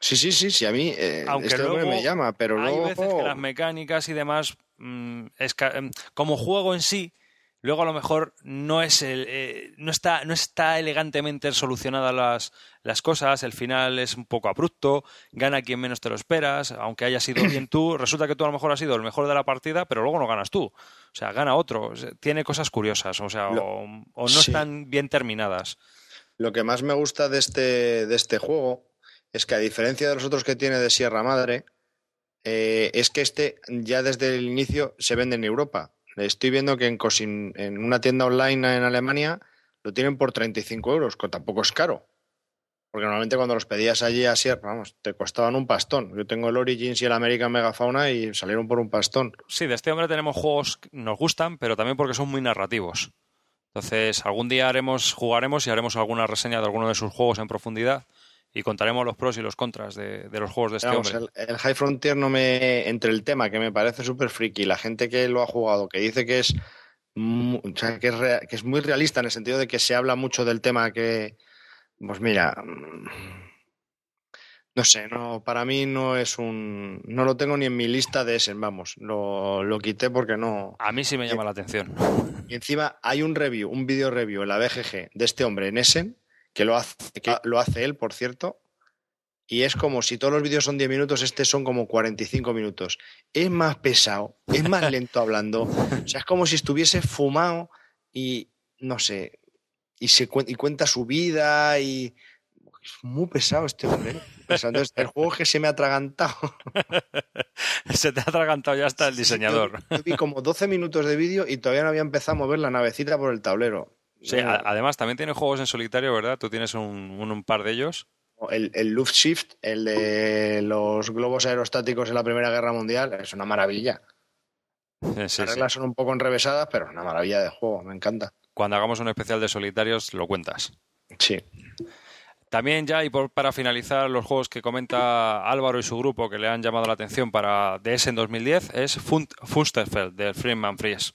Sí, sí, sí, sí, a mí eh, Aunque este hombre me llama, pero hay luego... veces que las mecánicas y demás, mm, em, como juego en sí, Luego a lo mejor no es el, eh, no está no está elegantemente solucionadas las, las cosas, el final es un poco abrupto, gana quien menos te lo esperas, aunque haya sido bien tú, resulta que tú a lo mejor has sido el mejor de la partida, pero luego no ganas tú. O sea, gana otro, tiene cosas curiosas, o sea, o, no están bien terminadas. Lo que más me gusta de este de este juego es que a diferencia de los otros que tiene de Sierra Madre, eh, es que este ya desde el inicio se vende en Europa Estoy viendo que en, Cosin, en una tienda online en Alemania lo tienen por 35 euros, que tampoco es caro. Porque normalmente cuando los pedías allí a Sierra, vamos, te costaban un pastón. Yo tengo el Origins y el American Megafauna y salieron por un pastón. Sí, de este hombre tenemos juegos que nos gustan, pero también porque son muy narrativos. Entonces, algún día haremos, jugaremos y haremos alguna reseña de alguno de sus juegos en profundidad y contaremos los pros y los contras de, los juegos de este hombre. El, High Frontier no me. Entre el tema que me parece súper friki, la gente que lo ha jugado, que dice que es. que, es que es muy realista en el sentido de que se habla mucho del tema que. Pues mira. No sé, no, para mí no es un. No lo tengo ni en mi lista de Essen, vamos. Lo, lo quité porque no. A mí sí me llama la atención. Y encima hay un review, un video review en la BGG de este hombre en Essen que lo hace, que lo hace él, por cierto, y es como si todos los vídeos son 10 minutos, este son como 45 minutos. Es más pesado, es más lento hablando, o sea, es como si estuviese fumado y, no sé, y, se, y cuenta su vida y... Es muy pesado este hombre. ¿eh? Entonces, el juego es que se me ha atragantado. se te ha atragantado ya hasta el diseñador. Yo, vi como 12 minutos de vídeo y todavía no había empezado a mover la navecita por el tablero. Sí, además también tiene juegos en solitario, ¿verdad? Tú tienes un, par de ellos. El, el Luftshift, el de los globos aerostáticos en la Primera Guerra Mundial, es una maravilla. Las reglas son un poco enrevesadas, pero es una maravilla de juego, me encanta. Cuando hagamos un especial de solitarios, lo cuentas. Sí. También ya, y para finalizar, los juegos que comenta Álvaro y su grupo que le han llamado la atención para DS en 2010 es Funsterfeld, de Freeman Fries.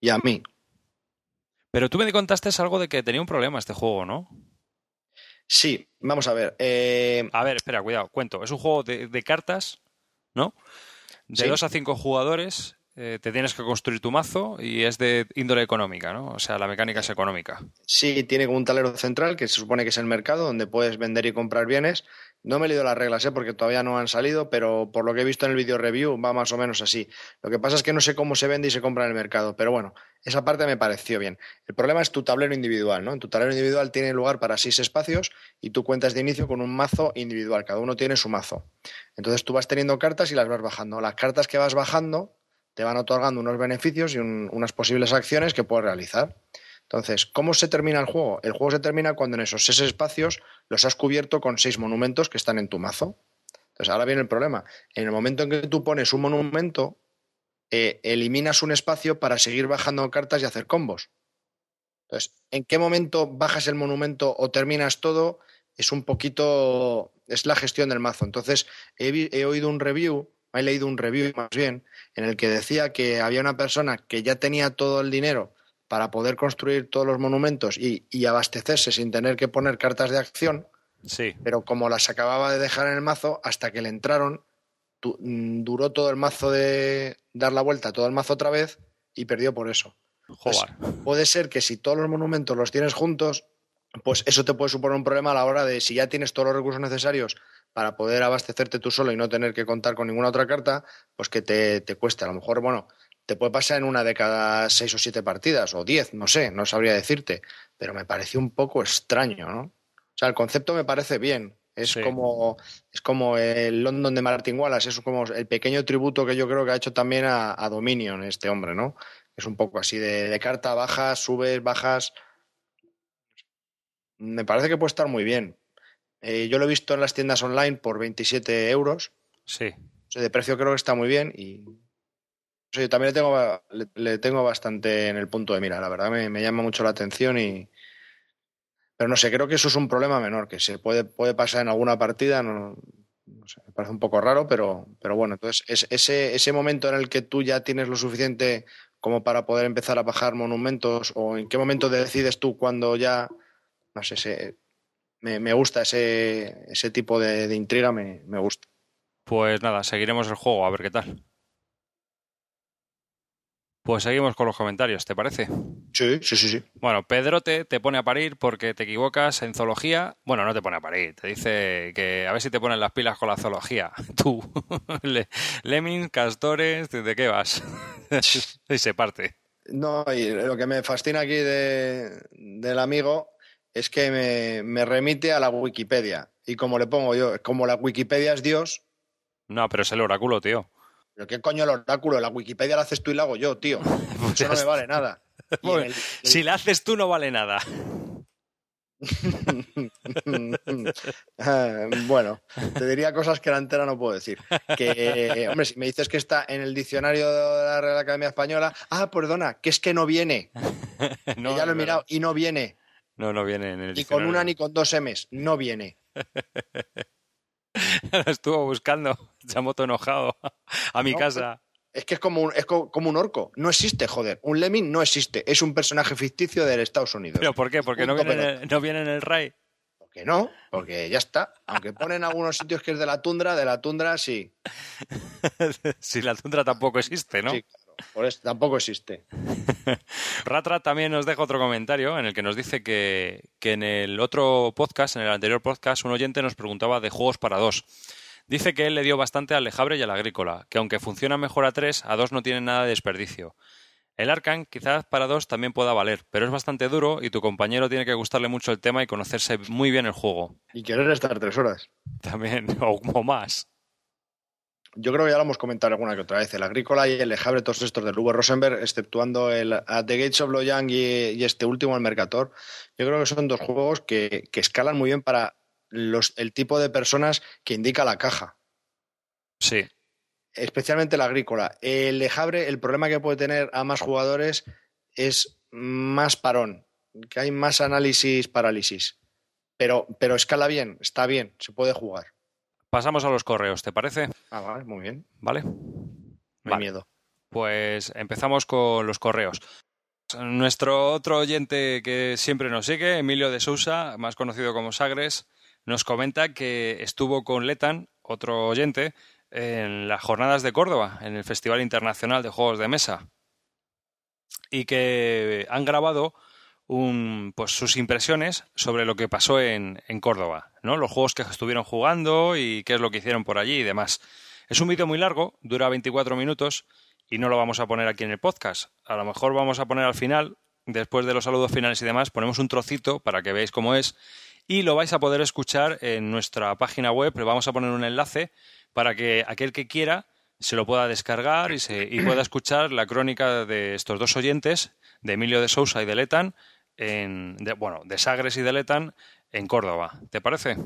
Y a mí. Pero tú me contaste algo de que tenía un problema este juego, ¿no? Sí, vamos a ver. Eh, a ver, espera, cuidado, cuento. Es un juego de, cartas, ¿no? De dos a cinco jugadores, eh, te tienes que construir tu mazo y es de índole económica, ¿no? O sea, la mecánica es económica. Sí, tiene como un tablero central que se supone que es el mercado donde puedes vender y comprar bienes no me he leído las reglas, ¿eh? porque todavía no han salido, pero por lo que he visto en el video review va más o menos así. Lo que pasa es que no sé cómo se vende y se compra en el mercado, pero bueno, esa parte me pareció bien. El problema es tu tablero individual, ¿no? En tu tablero individual tiene lugar para seis espacios y tú cuentas de inicio con un mazo individual, cada uno tiene su mazo. Entonces tú vas teniendo cartas y las vas bajando. Las cartas que vas bajando te van otorgando unos beneficios y unas posibles acciones que puedes realizar. Entonces, ¿cómo se termina el juego? El juego se termina cuando en esos seis espacios los has cubierto con seis monumentos que están en tu mazo. Entonces, ahora viene el problema. En el momento en que tú pones un monumento, eh, eliminas un espacio para seguir bajando cartas y hacer combos. Entonces, ¿en qué momento bajas el monumento o terminas todo? Es un poquito, es la gestión del mazo. Entonces, he, oído un review, he leído un review más bien, en el que decía que había una persona que ya tenía todo el dinero para poder construir todos los monumentos y, abastecerse sin tener que poner cartas de acción. Sí. Pero como las acababa de dejar en el mazo, hasta que le entraron, mm, duró todo el mazo de dar la vuelta, todo el mazo otra vez y perdió por eso. puede ser que si todos los monumentos los tienes juntos, pues eso te puede suponer un problema a la hora de si ya tienes todos los recursos necesarios para poder abastecerte tú solo y no tener que contar con ninguna otra carta, pues que te, te cueste. A lo mejor, bueno, te puede pasar en una de cada seis o siete partidas, o diez, no sé, no sabría decirte, pero me pareció un poco extraño, ¿no? O sea, el concepto me parece bien. Es como es como el London de Martin Wallace, es como el pequeño tributo que yo creo que ha hecho también a, Dominion este hombre, ¿no? Es un poco así de, de carta, bajas, subes, bajas. Me parece que puede estar muy bien. Eh, yo lo he visto en las tiendas online por 27 euros. Sí. de precio creo que está muy bien y yo también le tengo, le, tengo bastante en el punto de mira, la verdad me, llama mucho la atención y... Pero no sé, creo que eso es un problema menor, que se puede, puede pasar en alguna partida, no, sé, me parece un poco raro, pero, pero bueno, entonces es, ese, ese momento en el que tú ya tienes lo suficiente como para poder empezar a bajar monumentos o en qué momento decides tú cuando ya, no sé, me, me, gusta ese, ese tipo de, de intriga, me, me gusta. Pues nada, seguiremos el juego, a ver qué tal. Pues seguimos con los comentarios, ¿te parece? Sí, sí, sí, sí. Bueno, Pedro te, pone a parir porque te equivocas en zoología. Bueno, no te pone a parir, te dice que a ver si te ponen las pilas con la zoología. Tú, Lemmings, castores, ¿de qué vas? y se parte. No, y lo que me fascina aquí de, del amigo es que me, me remite a la Wikipedia. Y como le pongo yo, como la Wikipedia es Dios. No, pero es el oráculo, tío. ¿Pero qué coño el oráculo? La Wikipedia la haces tú y la hago yo, tío. Eso no me vale nada. Si la haces tú, no vale nada. bueno, te diría cosas que la entera no puedo decir. Que, hombre, si me dices que está en el diccionario de la Real Academia Española, ah, perdona, que es que no viene. no, ya lo he mirado y no viene. No, no viene en el Ni con una ni con dos M's, no viene. Lo estuvo buscando, Chamoto enojado, a mi casa. Es que es como, un, es como un orco. No existe, joder. Un lemming no existe. Es un personaje ficticio del Estados Unidos. ¿Pero por qué? ¿Porque no viene, en el, no viene en el RAI? Porque no, porque ya está. Aunque ponen algunos sitios que es de la tundra, de la tundra sí. si la tundra tampoco existe, ¿no? Sí, por eso tampoco existe. Ratra también nos deja otro comentario en el que nos dice que, que, en el otro podcast, en el anterior podcast, un oyente nos preguntaba de juegos para dos. Dice que él le dio bastante al Lejabre y al Agrícola, que aunque funciona mejor a tres, a dos no tiene nada de desperdicio. El Arcan quizás para dos también pueda valer, pero es bastante duro y tu compañero tiene que gustarle mucho el tema y conocerse muy bien el juego. Y querer estar tres horas. También, o más yo creo que ya lo hemos comentado alguna que otra vez, el Agrícola y el Lejabre, todos estos de Uwe Rosenberg, exceptuando el At the Gates of Loyang y, y, este último, el Mercator, yo creo que son dos juegos que, escalan muy bien para los, el tipo de personas que indica la caja. Sí. Especialmente el Agrícola. El Lejabre, el problema que puede tener a más jugadores es más parón, que hay más análisis, parálisis. Pero, pero escala bien, está bien, se puede jugar. Pasamos a los correos, ¿te parece? Ah, vale, muy bien. ¿Vale? No hay miedo. Pues empezamos con los correos. Nuestro otro oyente que siempre nos sigue, Emilio de Sousa, más conocido como Sagres, nos comenta que estuvo con Letan, otro oyente, en las jornadas de Córdoba, en el Festival Internacional de Juegos de Mesa, y que han grabado un, pues sus impresiones sobre lo que pasó en, en, Córdoba, ¿no? Los juegos que estuvieron jugando y qué es lo que hicieron por allí y demás. Es un vídeo muy largo, dura 24 minutos y no lo vamos a poner aquí en el podcast. A lo mejor vamos a poner al final, después de los saludos finales y demás, ponemos un trocito para que veáis cómo es y lo vais a poder escuchar en nuestra página web. Le vamos a poner un enlace para que aquel que quiera se lo pueda descargar y, se, y pueda escuchar la crónica de estos dos oyentes, de Emilio de Sousa y de Letan, en, bueno, de Sagres y de Letan en Córdoba. ¿Te parece?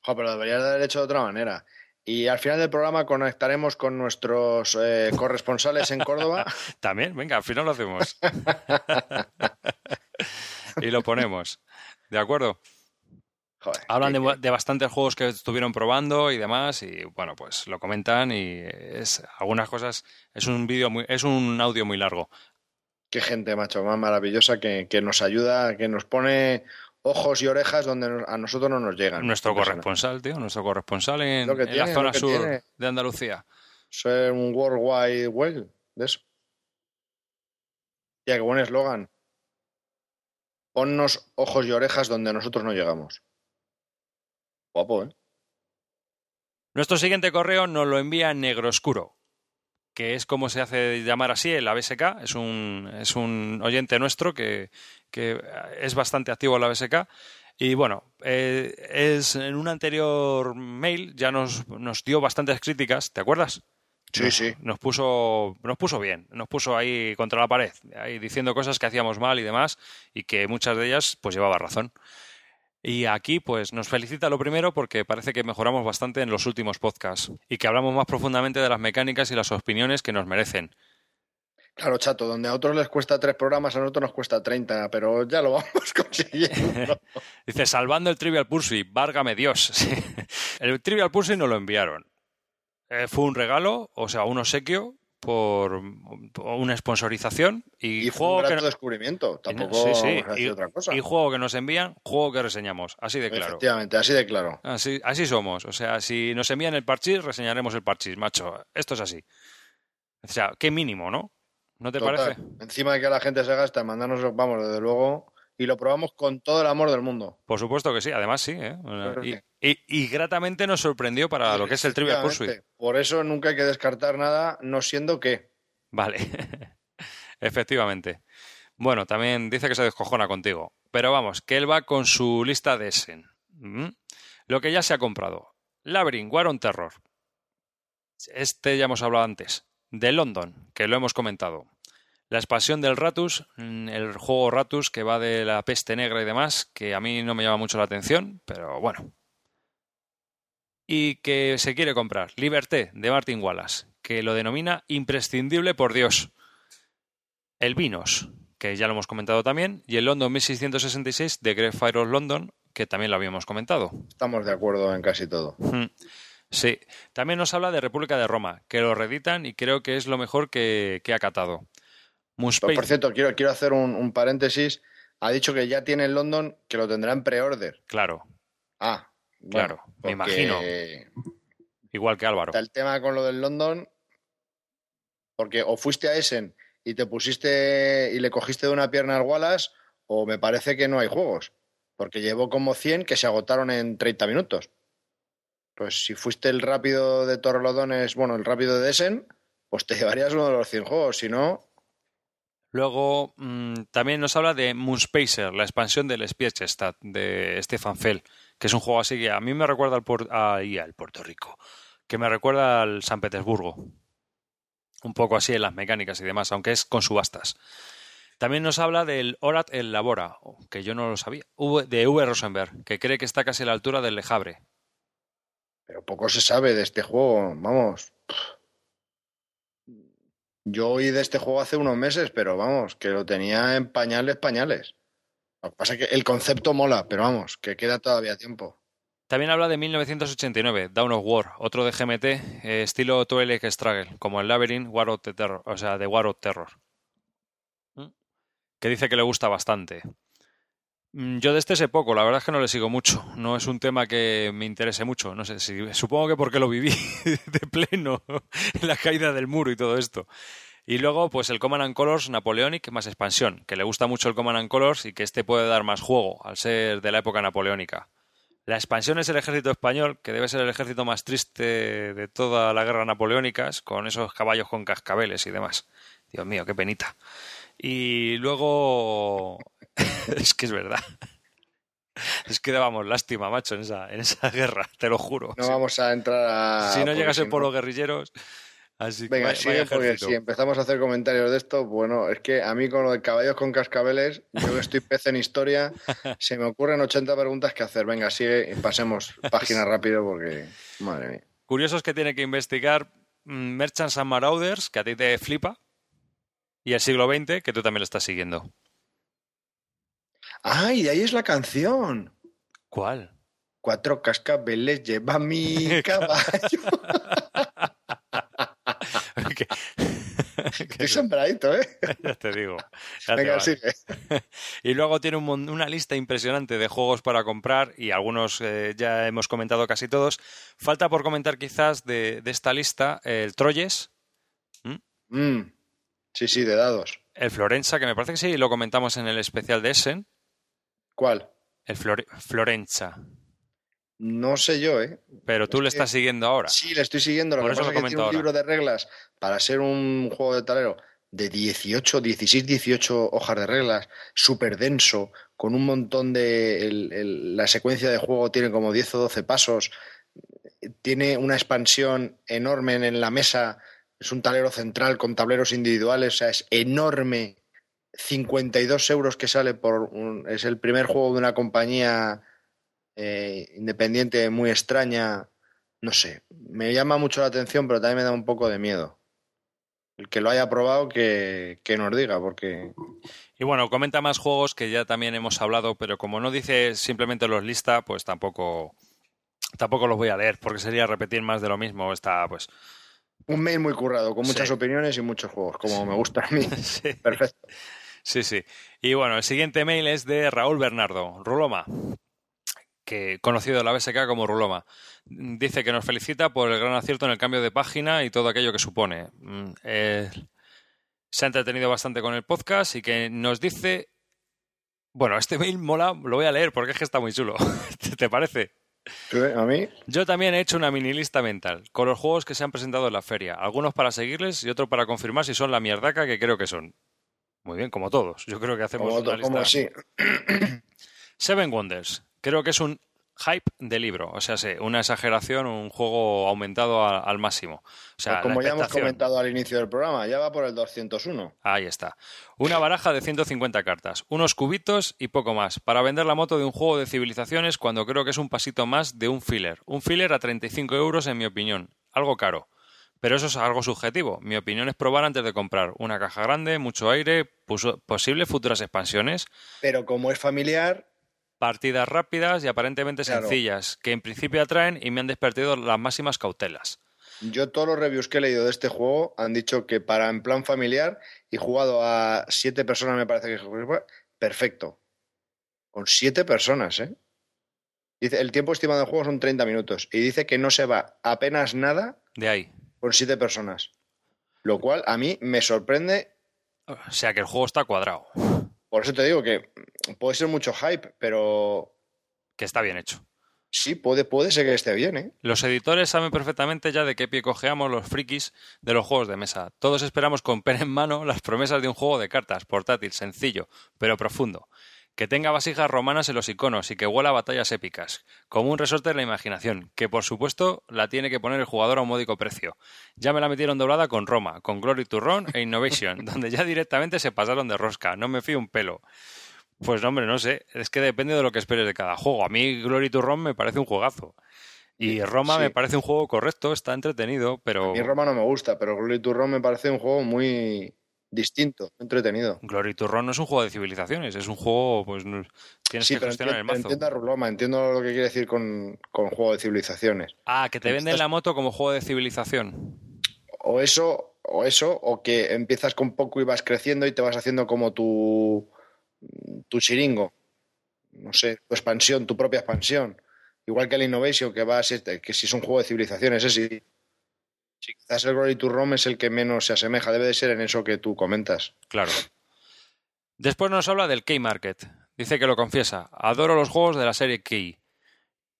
Jo, pero deberías de haber hecho de otra manera. Y al final del programa conectaremos con nuestros eh, corresponsales en Córdoba. También, venga, al final lo hacemos. y lo ponemos. ¿De acuerdo? Joder, Hablan de bastantes juegos que estuvieron probando y demás, y bueno, pues lo comentan y es algunas cosas. Es un vídeo muy, es un audio muy largo. Qué gente, macho, más maravillosa que, que nos ayuda, que nos pone ojos y orejas donde a nosotros no nos llegan. Nuestro corresponsal, tío, nuestro corresponsal en, la zona sur tiene. de Andalucía. Ser un World Wide Web de eso. Ya, qué buen eslogan. Ponnos ojos y orejas donde nosotros no llegamos. Guapo, ¿eh? Nuestro siguiente correo nos lo envía Negro Oscuro, que es como se hace llamar así el ABSK. Es un, es un oyente nuestro que, que es bastante activo en la ABSK. Y bueno, eh, es en un anterior mail ya nos, nos dio bastantes críticas, ¿te acuerdas? Sí, Nos- sí. Nos puso, nos puso bien, nos puso ahí contra la pared, ahí diciendo cosas que hacíamos mal y demás, y que muchas de ellas pues llevaba razón. Y aquí pues nos felicita lo primero porque parece que mejoramos bastante en los últimos podcasts y que hablamos más profundamente de las mecánicas y las opiniones que nos merecen. Claro, chato, donde a otros les cuesta tres programas, a nosotros nos cuesta 30, pero ya lo vamos consiguiendo. Dice, salvando el Trivial Pursuit, válgame Dios. Sí. El Trivial Pursuit nos lo enviaron. Eh, fue un regalo, o sea, un obsequio por una sponsorización y, Y fue un juego que no- descubrimiento. Tampoco sí, sí, y, otra cosa. y juego que nos envían, juego que reseñamos, así de claro. Efectivamente, así de claro. Así, así somos. O sea, si nos envían el parchís, reseñaremos el parchís, macho. Esto es así. O sea, qué mínimo, ¿no? ¿No te Total. parece? Encima de que la gente se gasta mandarnos, vamos, desde luego, y lo probamos con todo el amor del mundo. Por supuesto que sí, además sí. ¿eh? Y, y- y gratamente nos sorprendió para lo que es el Trivial Pursuit. Por eso nunca hay que descartar nada, no siendo que. Vale, efectivamente. Bueno, también dice que se descojona contigo. Pero vamos, que él va con su lista de Essen. ¿Mm? Lo que ya se ha comprado. Labyrinth, War on Terror. Este ya hemos hablado antes. De London, que lo hemos comentado. La expansión del Ratus, mm, el juego Ratus que va de la peste negra y demás, que a mí no me llama mucho la atención, pero bueno. Y que se quiere comprar. Liberté, de Martin Wallace, que lo denomina imprescindible por Dios. El Vinos, que ya lo hemos comentado también, y el London 1666 de Greg Fire of London, que también lo habíamos comentado. Estamos de acuerdo en casi todo. Sí, también nos habla de República de Roma, que lo reeditan y creo que es lo mejor que, que ha catado. Pues, por cierto, quiero, quiero hacer un, un paréntesis. Ha dicho que ya tiene en London que lo tendrá en pre-order. claro, Ah, Claro, me porque imagino. igual que Álvaro. Está el tema con lo del London, porque o fuiste a Essen y te pusiste y le cogiste de una pierna al Wallace, o me parece que no hay juegos, porque llevó como 100 que se agotaron en 30 minutos. Pues si fuiste el rápido de Torrelodones, bueno, el rápido de Essen, pues te llevarías uno de los 100 juegos, si no, Luego mm, también nos habla de Moonspacer, la expansión del Spielstadt de Stefan Fell, que es un juego así que a mí me recuerda al, al Puerto Rico, que me recuerda al San Petersburgo. Un poco así en las mecánicas y demás, aunque es con subastas. También nos habla del Orat el Labora, que yo no lo sabía, de V. Rosenberg, que cree que está casi a la altura del Lejabre. pero poco se sabe de este juego, vamos. Yo oí de este juego hace unos meses, pero vamos, que lo tenía en pañales, pañales. Lo que pasa es que el concepto mola, pero vamos, que queda todavía tiempo. También habla de 1989, Dawn of War, otro de GMT, eh, estilo Twilight Struggle, como el Labyrinth, War of the Terror, o sea, de War of Terror. ¿Mm? Que dice que le gusta bastante. Mm, Yo de este sé poco, la verdad es que no le sigo mucho. No es un tema que me interese mucho. No sé si. Supongo que porque lo viví de pleno, en la caída del muro y todo esto. Y luego, pues el Command and Colors Napoleonic más expansión, que le gusta mucho el Command and Colors y que este puede dar más juego al ser de la época napoleónica. La expansión es el ejército español, que debe ser el ejército más triste de toda la guerra napoleónica, con esos caballos con cascabeles y demás. Dios mío, qué penita. Y luego... es que es verdad. Es que dábamos lástima, macho, en esa, en esa guerra, te lo juro. No vamos a entrar a. si no si por los guerrilleros... Así Venga, sigue porque si empezamos a hacer comentarios de esto, bueno, es que a mí con lo de caballos con cascabeles, yo que estoy pez en historia, se me ocurren 80 preguntas que hacer. Venga, sigue y pasemos página rápido porque, madre mía. Curiosos que tiene que investigar mm, Merchants and Marauders, que a ti te flipa, y el siglo XX, que tú también lo estás siguiendo. ¡Ay, de ahí es la canción! ¿Cuál? Cuatro cascabeles lleva mi caballo. Estoy sembradito, ¿eh? ya te digo. Venga, sigue. y luego tiene una lista impresionante de juegos para comprar y algunos eh, ya hemos comentado casi todos. Falta por comentar quizás de, esta lista el Troyes. Mm. Sí, sí, de dados. El Florenza, que me parece que sí, lo comentamos en el especial de Essen. ¿Cuál? El Florenza. No sé yo, ¿eh? Pero tú le estás siguiendo ahora. Sí, le estoy siguiendo. Lo que pasa es que tiene un libro de reglas para ser un juego de talero de 18, 16, 18 hojas de reglas, súper denso, con un montón de... la secuencia de juego tiene como 10 o 12 pasos, tiene una expansión enorme en la mesa, es un talero central con tableros individuales, o sea, es enorme. 52 euros que sale por... es el primer juego de una compañía eh, independiente muy extraña, no sé, me llama mucho la atención, pero también me da un poco de miedo. El que lo haya probado, que, nos diga, porque... Y bueno, comenta más juegos que ya también hemos hablado, pero como no dice simplemente los lista, pues tampoco, tampoco los voy a leer, porque sería repetir más de lo mismo. Está, pues... Un mail muy currado, con muchas opiniones y muchos juegos, como me gusta a mí. Perfecto. Sí, sí. Y bueno, el siguiente mail es de Raúl Bernardo, Ruloma que conocido en la BSK como Ruloma. Dice que nos felicita por el gran acierto en el cambio de página y todo aquello que supone. Mm, se ha entretenido bastante con el podcast y que nos dice... Bueno, este mail mola, lo voy a leer porque es que está muy chulo. ¿Te parece? ¿A mí? Yo también he hecho una mini lista mental con los juegos que se han presentado en la feria. Algunos para seguirles y otros para confirmar si son la mierdaca que creo que son. Muy bien, como todos. Yo creo que hacemos una lista. Como así. Seven Wonders creo que es un hype de libro, o sea, sí, una exageración, un juego aumentado al máximo. O sea, pues como ya hemos comentado al inicio del programa, ya va por el 201. Ahí está. Una baraja de 150 cartas, unos cubitos y poco más, para vender la moto de un juego de civilizaciones cuando creo que es un pasito más de un filler. Un filler a 35 euros en mi opinión, algo caro. Pero eso es algo subjetivo. Mi opinión es probar antes de comprar. Una caja grande, mucho aire, posibles futuras expansiones. Pero como es familiar, partidas rápidas y aparentemente sencillas, que en principio atraen y me han despertado las máximas cautelas. Yo todos los reviews que he leído de este juego han dicho que para en plan familiar y jugado a siete personas me parece que perfecto. Con siete personas, ¿eh? Dice, el tiempo estimado del juego son 30 minutos y dice que no se va apenas nada de ahí con siete personas. Lo cual a mí me sorprende. O sea que el juego está cuadrado. Por eso te digo que puede ser mucho hype, pero. Que está bien hecho. Sí, puede, puede ser que esté bien, ¿eh? Los editores saben perfectamente ya de qué pie cojeamos los frikis de los juegos de mesa. Todos esperamos con pen en mano las promesas de un juego de cartas, portátil, sencillo, pero profundo que tenga vasijas romanas en los iconos y que huela a batallas épicas, como un resorte de la imaginación, que por supuesto la tiene que poner el jugador a un módico precio. Ya me la metieron doblada con Roma, con Glory to Run e Innovation, donde ya directamente se pasaron de rosca, no me fío un pelo. Pues hombre, no sé, es que depende de lo que esperes de cada juego. A mí Glory to Run me parece un juegazo. Y Roma me parece un juego correcto, está entretenido, pero... A mí Roma no me gusta, pero Glory to me parece un juego muy, distinto, entretenido. Glory to Run no es un juego de civilizaciones, es un juego, pues tienes que gestionar el mazo. Entiendo Ruloma, entiendo lo que quiere decir con, con juego de civilizaciones. Ah, que te venden la moto como juego de civilización. O eso, o eso, o que empiezas con poco y vas creciendo y te vas haciendo como tu, tu chiringo. No sé, tu expansión, tu propia expansión. Igual que el Innovation, que va a ser, que si es un juego de civilizaciones, ese Sí, quizás el Glory to Rome es el que menos se asemeja, debe de ser en eso que tú comentas. Claro. Después nos habla del Key Market. Dice que lo confiesa. Adoro los juegos de la serie Key.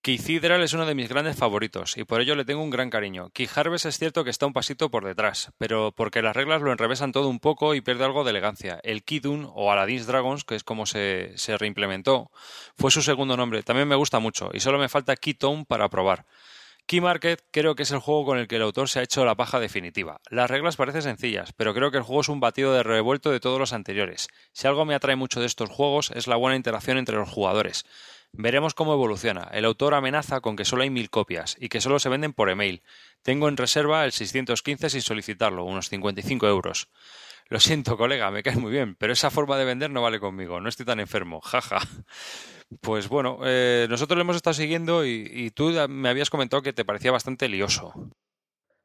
Keycidral es uno de mis grandes favoritos y por ello le tengo un gran cariño. Key Harvest es cierto que está un pasito por detrás, pero porque las reglas lo enrevesan todo un poco y pierde algo de elegancia. El Kidun o Aladdin's Dragons, que es como se, se reimplementó, fue su segundo nombre. También me gusta mucho y solo me falta Keytone para probar. Key Market creo que es el juego con el que el autor se ha hecho la paja definitiva. Las reglas parecen sencillas, pero creo que el juego es un batido de revuelto de todos los anteriores. Si algo me atrae mucho de estos juegos es la buena interacción entre los jugadores. Veremos cómo evoluciona. El autor amenaza con que solo hay mil copias y que solo se venden por email. Tengo en reserva el 615 sin solicitarlo, unos 55 euros. Lo siento, colega, me caes muy bien, pero esa forma de vender no vale conmigo, no estoy tan enfermo, jaja. Pues bueno, eh, nosotros lo hemos estado siguiendo y, tú me habías comentado que te parecía bastante lioso.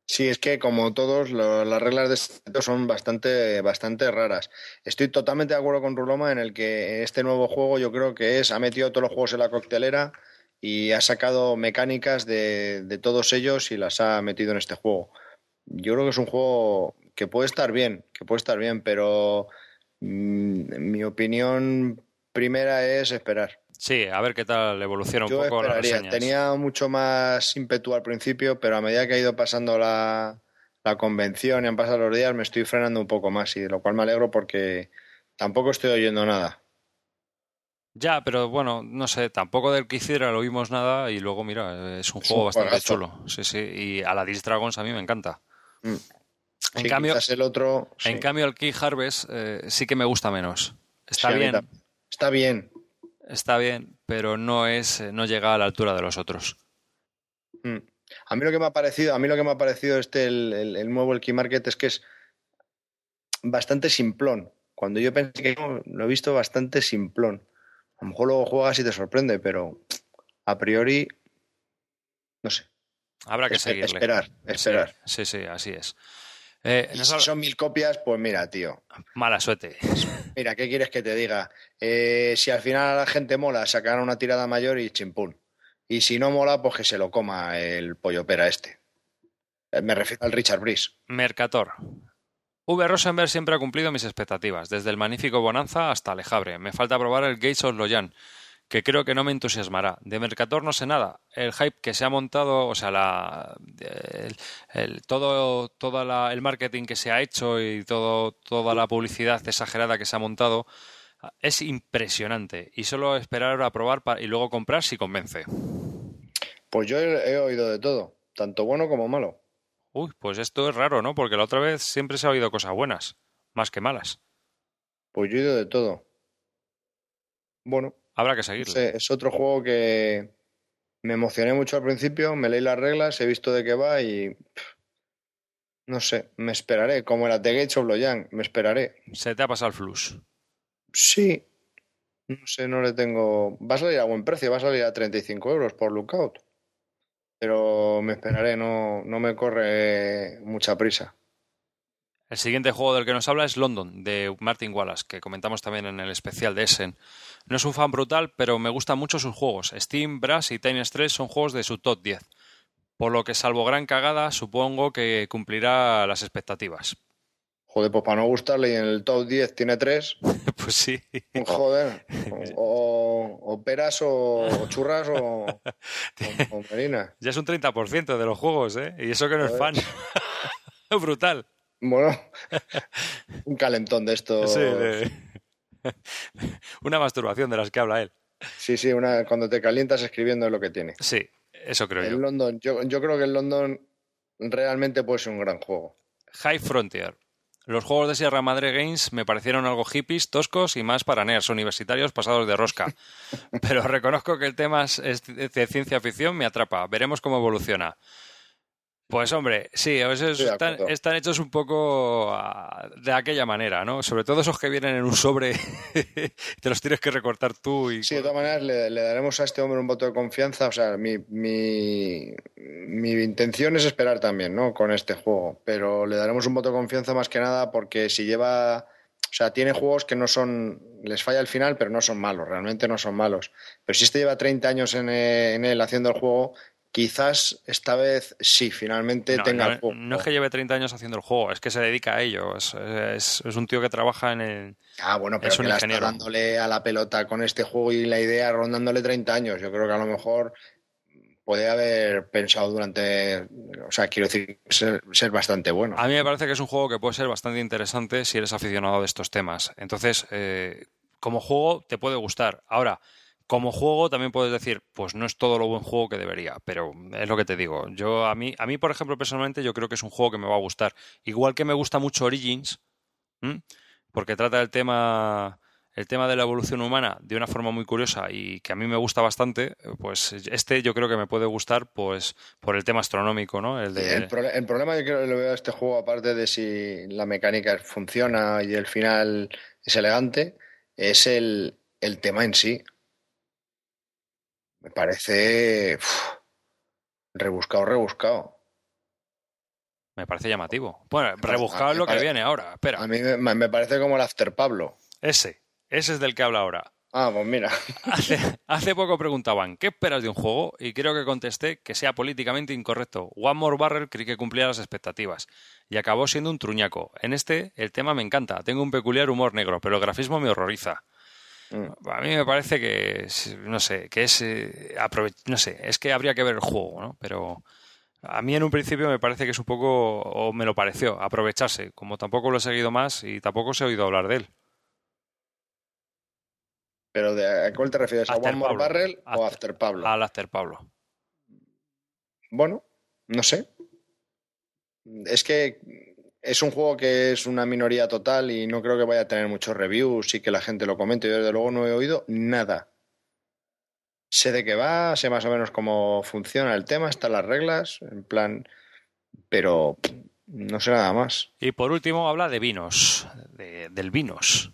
Sí, es que como todos, las reglas de este son bastante, bastante raras. Estoy totalmente de acuerdo con Ruloma en el que este nuevo juego yo creo que es, ha metido todos los juegos en la coctelera y ha sacado mecánicas de, de todos ellos y las ha metido en este juego. Yo creo que es un juego que puede estar bien, que puede estar bien, pero mm, mi opinión primera es esperar. Sí, a ver qué tal evoluciona un poco la reseñas. Tenía mucho más ímpetu al principio, pero a medida que ha ido pasando la, la convención y han pasado los días, me estoy frenando un poco más, y de lo cual me alegro porque tampoco estoy oyendo nada. Ya, pero bueno, no sé, tampoco del que hiciera lo oímos nada y luego, mira, es un juego bastante chulo. Sí, sí, y a la Dis Dragons a mí me encanta. Mm. En, cambio, el otro, en cambio, el Key Harvest eh, sí que me gusta menos. Está bien. Está bien. Está bien, pero no es, eh, no llega a la altura de los otros. Mm. A mí lo que me ha parecido, a mí lo que me ha parecido este el, nuevo el Key Market es que es bastante simplón. Cuando yo pensé que lo he visto bastante simplón. A lo mejor luego juegas y te sorprende, pero a priori no sé. Habrá que seguirle. Esperar, esperar. sí, sí así es. Eh, si son mil copias, pues mira, tío. Mala suerte. Mira, ¿qué quieres que te diga? Eh, si al final a la gente mola, sacarán una tirada mayor y chimpún. Y si no mola, pues que se lo coma el pollo pera este. Eh, me refiero al Richard Brice. Mercator. V. Rosenberg siempre ha cumplido mis expectativas, desde el magnífico Bonanza hasta Alejabre. Me falta probar el Gates of Loyan, que creo que no me entusiasmará. De Mercator no sé nada. El hype que se ha montado, o sea, la, el, todo toda el marketing que se ha hecho y todo, toda la publicidad exagerada que se ha montado es impresionante. Y solo esperar a probar y luego comprar si convence. Pues yo he, oído de todo, tanto bueno como malo. Uy, pues esto es raro, ¿no? Porque la otra vez siempre se ha oído cosas buenas, más que malas. Pues yo he oído de todo. Bueno, Habrá que seguirlo. es otro juego que me emocioné mucho al principio, me leí las reglas, he visto de qué va y. no sé, me esperaré. Como era The Gates of Loyang, me esperaré. ¿Se te ha pasado el flux? Sí. No sé, no le tengo. Va a salir a buen precio, va a salir a 35 euros por Lookout. Pero me esperaré, no, no me corre mucha prisa. El siguiente juego del que nos habla es London, de Martin Wallace, que comentamos también en el especial de Essen. No es un fan brutal, pero me gustan mucho sus juegos. Steam, Brass y Tiny Stress son juegos de su top 10. Por lo que, salvo gran cagada, supongo que cumplirá las expectativas. Joder, pues para no gustarle y en el top 10 tiene 3. pues sí. Joder. O, peras o, churras o, o, Ya es un 30% de los juegos, ¿eh? Y eso que no es fan. Brutal. Bueno, un calentón de esto. Sí, de... una masturbación de las que habla él. Sí, sí, una, cuando te calientas escribiendo es lo que tiene. Sí, eso creo yo. London, yo. Yo creo que el London realmente puede ser un gran juego. High Frontier. Los juegos de Sierra Madre Games me parecieron algo hippies, toscos y más para nerds universitarios pasados de rosca. Pero reconozco que el tema es de ciencia ficción me atrapa. Veremos cómo evoluciona. Pues hombre, sí, están, hechos un poco ah, de aquella manera, ¿no? Sobre todo esos que vienen en un sobre te los tienes que recortar tú. Y... Sí, de todas maneras le, daremos a este hombre un voto de confianza. O sea, mi, mi, mi, intención es esperar también, ¿no? Con este juego. Pero le daremos un voto de confianza más que nada porque si lleva... O sea, tiene juegos que no son... Les falla el final, pero no son malos. Realmente no son malos. Pero si este lleva 30 años en, en él haciendo el juego quizás esta vez sí, finalmente tenga no, el juego. No es que lleve 30 años haciendo el juego, es que se dedica a ello. Es, es, un tío que trabaja en el. Ah, bueno, pero que la está dándole a la pelota con este juego y la idea rondándole 30 años. Yo creo que a lo mejor puede haber pensado durante. O sea, quiero decir, ser, ser, bastante bueno. A mí me parece que es un juego que puede ser bastante interesante si eres aficionado de estos temas. Entonces, eh, como juego te puede gustar. Ahora como juego también puedes decir, pues no es todo lo buen juego que debería, pero es lo que te digo. Yo a mí, a mí por ejemplo, personalmente, yo creo que es un juego que me va a gustar. Igual que me gusta mucho Origins, porque trata el tema el tema de la evolución humana de una forma muy curiosa y que a mí me gusta bastante, pues este yo creo que me puede gustar pues por el tema astronómico, ¿no? El, problema yo creo que lo veo a este juego, aparte de si la mecánica funciona y el final es elegante, es el, el tema en sí. Me parece rebuscado, rebuscado. Me parece llamativo. Bueno, rebuscado es lo que viene ahora. Espera. A mí me, parece como el After Pablo. Ese. Ese es del que habla ahora. Ah, pues mira. Hace, poco preguntaban, ¿qué esperas de un juego? Y creo que contesté que sea políticamente incorrecto. One More Barrel creí que cumplía las expectativas. Y acabó siendo un truñaco. En este, el tema me encanta. Tengo un peculiar humor negro, pero el grafismo me horroriza. Mm. A mí me parece que, no sé, que es, eh, no sé, es que habría que ver el juego, ¿no? Pero a mí en un principio me parece que es un poco, o me lo pareció, aprovecharse, como tampoco lo he seguido más y tampoco se ha oído hablar de él. ¿Pero de, a cuál te refieres? ¿A One More Barrel o After Pablo? Al After Pablo. Bueno, no sé. Es que es un juego que es una minoría total y no creo que vaya a tener muchos reviews y que la gente lo comente. Yo desde luego no he oído nada. Sé de qué va, sé más o menos cómo funciona el tema, están las reglas, en plan, pero no sé nada más. Y por último habla de vinos, del vinos,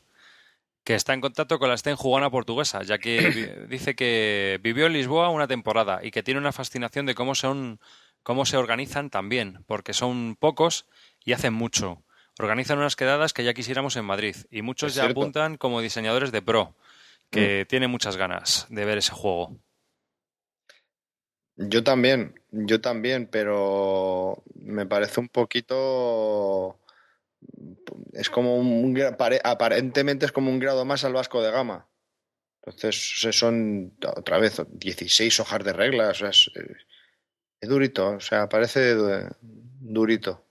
que está en contacto con la Sten jugana portuguesa, ya que dice que vivió en Lisboa una temporada y que tiene una fascinación de cómo son cómo se organizan también, porque son pocos y hacen mucho. Organizan unas quedadas que ya quisiéramos en Madrid y muchos ya apuntan como diseñadores de pro, que mm. tienen muchas ganas de ver ese juego. Yo también, yo también, pero me parece un poquito. Es como un. Aparentemente es como un grado más al vasco de gama. Entonces, son otra vez 16 hojas de reglas. es, es durito, o sea, parece durito.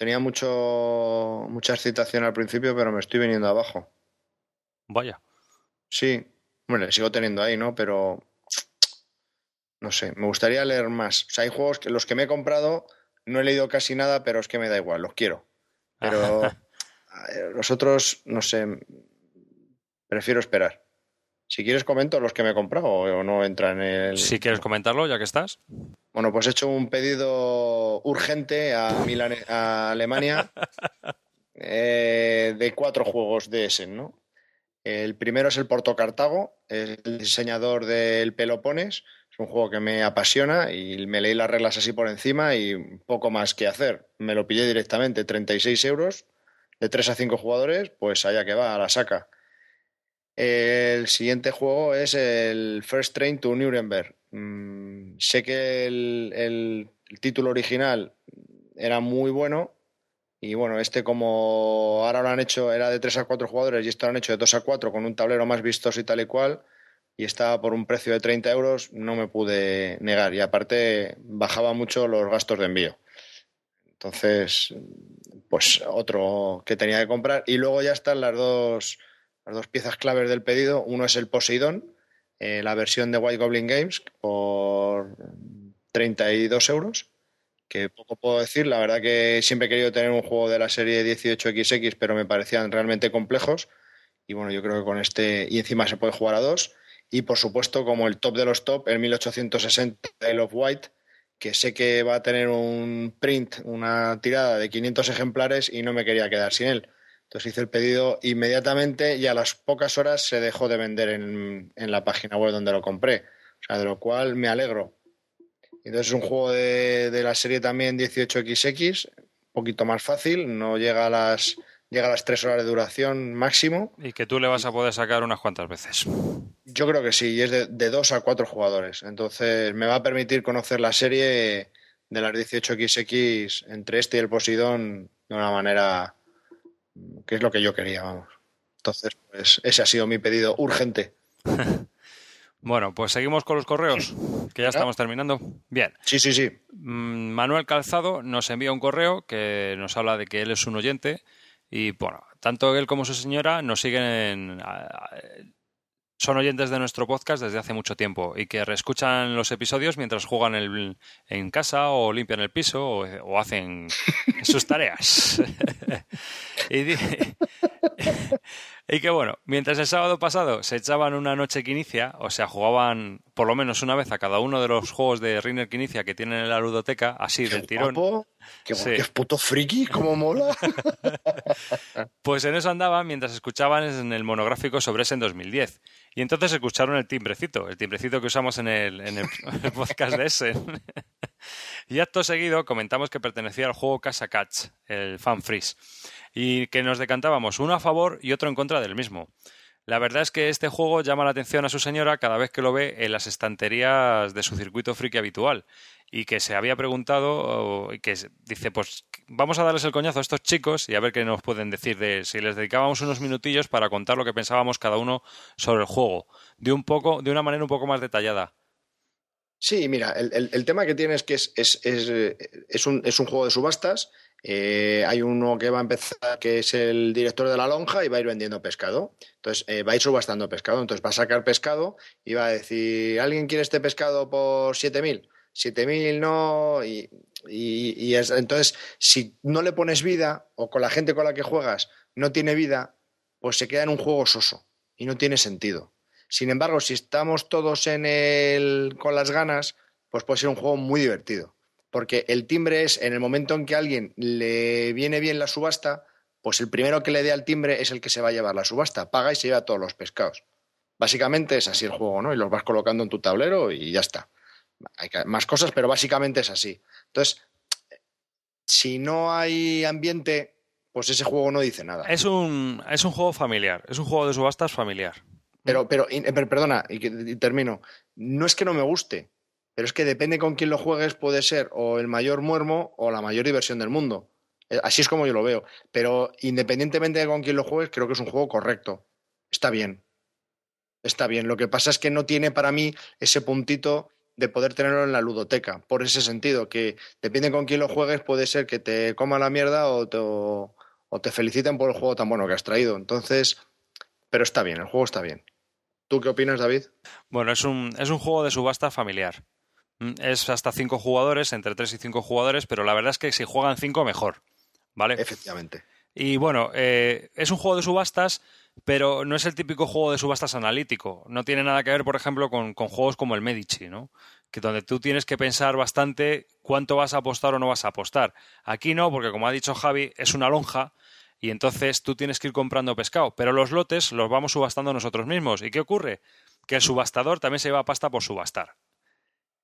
Tenía mucho, mucha excitación al principio, pero me estoy viniendo abajo. Vaya. Sí, bueno, le sigo teniendo ahí, ¿no? Pero no sé, me gustaría leer más. O sea, hay juegos que los que me he comprado no he leído casi nada, pero es que me da igual, los quiero. Pero los otros, no sé, prefiero esperar. Si quieres comento los que me he comprado o no entra en el... Si quieres comentarlo, ya que estás. Bueno, pues he hecho un pedido urgente a, a Alemania eh, de cuatro juegos de Essen, ¿no? El primero es el Porto Cartago, el diseñador del Pelopones. Es un juego que me apasiona y me leí las reglas así por encima y poco más que hacer. Me lo pillé directamente, 36 euros, de 3 a 5 jugadores, pues allá que va, a la saca. El siguiente juego es el First Train to Nuremberg. Mm, sé que el, título original era muy bueno y bueno, este como ahora lo han hecho, era de 3 a 4 jugadores y esto lo han hecho de 2 a 4 con un tablero más vistoso y tal y cual y estaba por un precio de 30 euros, no me pude negar y aparte bajaba mucho los gastos de envío. Entonces, pues otro que tenía que comprar y luego ya están las dos las dos piezas claves del pedido. Uno es el Poseidón, eh, la versión de White Goblin Games, por 32 euros. Que poco puedo decir, la verdad que siempre he querido tener un juego de la serie 18XX, pero me parecían realmente complejos. Y bueno, yo creo que con este, y encima se puede jugar a dos. Y por supuesto, como el top de los top, el 1860 Tale of White, que sé que va a tener un print, una tirada de 500 ejemplares y no me quería quedar sin él. Entonces hice el pedido inmediatamente y a las pocas horas se dejó de vender en, la página web donde lo compré. O sea, de lo cual me alegro. Entonces es un juego de, la serie también 18XX, un poquito más fácil, no llega a las llega a las tres horas de duración máximo. Y que tú le vas a poder sacar unas cuantas veces. Yo creo que sí, y es de, de dos a cuatro jugadores. Entonces me va a permitir conocer la serie de las 18XX entre este y el Posidón de una manera que es lo que yo quería, vamos. Entonces, pues ese ha sido mi pedido urgente. bueno, pues seguimos con los correos, que ya estamos terminando. Bien. Sí, sí, sí. Mm, Manuel Calzado nos envía un correo que nos habla de que él es un oyente y, bueno, tanto él como su señora nos siguen son oyentes de nuestro podcast desde hace mucho tiempo y que reescuchan los episodios mientras juegan en casa o limpian el piso o, hacen sus tareas. y, y, que bueno, mientras el sábado pasado se echaban una noche quinicia, o sea, jugaban por lo menos una vez a cada uno de los juegos de Reiner Quinicia que tienen en la ludoteca, así del tirón. qué, qué puto friki, cómo mola. pues en eso andaban mientras escuchaban en el monográfico sobre ese en 2010. Y entonces escucharon el timbrecito, el timbrecito que usamos en el, en el, podcast de ese. y acto seguido comentamos que pertenecía al juego Casa Catch, el Fan Freeze, y que nos decantábamos uno a favor y otro en contra del mismo. La verdad es que este juego llama la atención a su señora cada vez que lo ve en las estanterías de su circuito friki habitual y que se había preguntado y que dice, pues vamos a darles el coñazo a estos chicos y a ver qué nos pueden decir de si les dedicábamos unos minutillos para contar lo que pensábamos cada uno sobre el juego, de un poco, de una manera un poco más detallada. Sí, mira, el, tema que tiene es que es, es, es, un, es un juego de subastas. Eh, hay uno que va a empezar, que es el director de la lonja, y va a ir vendiendo pescado. Entonces, eh, va a ir subastando pescado. Entonces, va a sacar pescado y va a decir, ¿alguien quiere este pescado por 7.000? 7.000 no, y, y, entonces si no le pones vida o con la gente con la que juegas no tiene vida, pues se queda en un juego soso y no tiene sentido. Sin embargo, si estamos todos en el, con las ganas, pues puede ser un juego muy divertido. Porque el timbre es, en el momento en que a alguien le viene bien la subasta, pues el primero que le dé al timbre es el que se va a llevar la subasta. Paga y se lleva todos los pescados. Básicamente es así el juego, ¿no? Y los vas colocando en tu tablero y ya está hay más cosas, pero básicamente es así. Entonces, si no hay ambiente, pues ese juego no dice nada. Es un, es un juego familiar, es un juego de subastas familiar. Pero, pero, perdona, y, termino. No es que no me guste, pero es que depende con quién lo juegues, puede ser o el mayor muermo o la mayor diversión del mundo. Eh, así es como yo lo veo. Pero independientemente de con quién lo juegues, creo que es un juego correcto. Está bien. Está bien. Lo que pasa es que no tiene para mí ese puntito de poder tenerlo en la ludoteca, por ese sentido, que depende con quién lo juegues, puede ser que te coma la mierda o te, o, por el juego tan bueno que has traído. Entonces, pero está bien, el juego está bien. ¿Tú qué opinas, David? Bueno, es un, es un juego de subasta familiar. Mm, es hasta cinco jugadores, entre tres y cinco jugadores, pero la verdad es que si juegan cinco, mejor. ¿Vale? Efectivamente. Y bueno, eh, es un juego de subastas, pero no es el típico juego de subastas analítico. No tiene nada que ver, por ejemplo, con, juegos como el Medici, ¿no? Que donde tú tienes que pensar bastante cuánto vas a apostar o no vas a apostar. Aquí no, porque como ha dicho Javi, es una lonja y entonces tú tienes que ir comprando pescado. Pero los lotes los vamos subastando nosotros mismos. ¿Y qué ocurre? Que el subastador también se lleva pasta por subastar.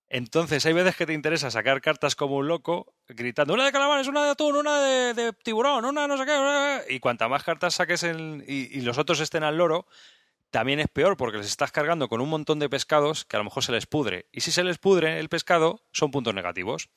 Entonces, hay veces que te interesa sacar cartas como un loco, gritando una de calamares, una de atún, una de, tiburón, una no sé qué. Y cuanta más cartas saques y, los otros estén al loro, también es peor porque les estás cargando con un montón de pescados que a lo mejor se les pudre. Y si se les pudre el pescado, son puntos negativos.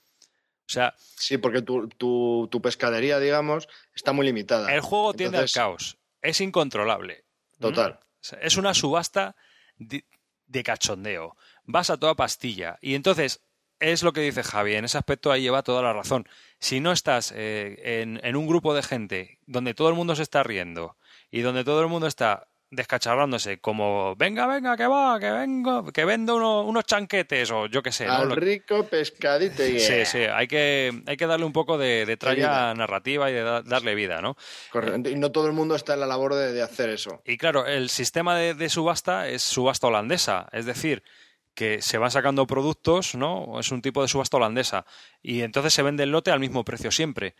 O sea. Sí, porque tu, tu, pescadería, digamos, está muy limitada. El juego tiende al caos. Es incontrolable. Total. Es una subasta de cachondeo vas a toda pastilla. Y entonces, es lo que dice Javi, en ese aspecto ahí lleva toda la razón. Si no estás eh, en, un grupo de gente donde todo el mundo se está riendo y donde todo el mundo está descacharrándose como venga, venga, que va, que vengo, que vendo unos chanquetes o yo qué sé. Al rico pescadito. Sí, sí, hay que, hay que darle un poco de, de tralla narrativa y de darle vida, ¿no? Correcto, y no todo el mundo está en la labor de, hacer eso. Y claro, el sistema de subasta es subasta holandesa, es decir, que se van sacando productos, ¿no? Es un tipo de subasta holandesa. Y entonces se vende el lote al mismo precio siempre.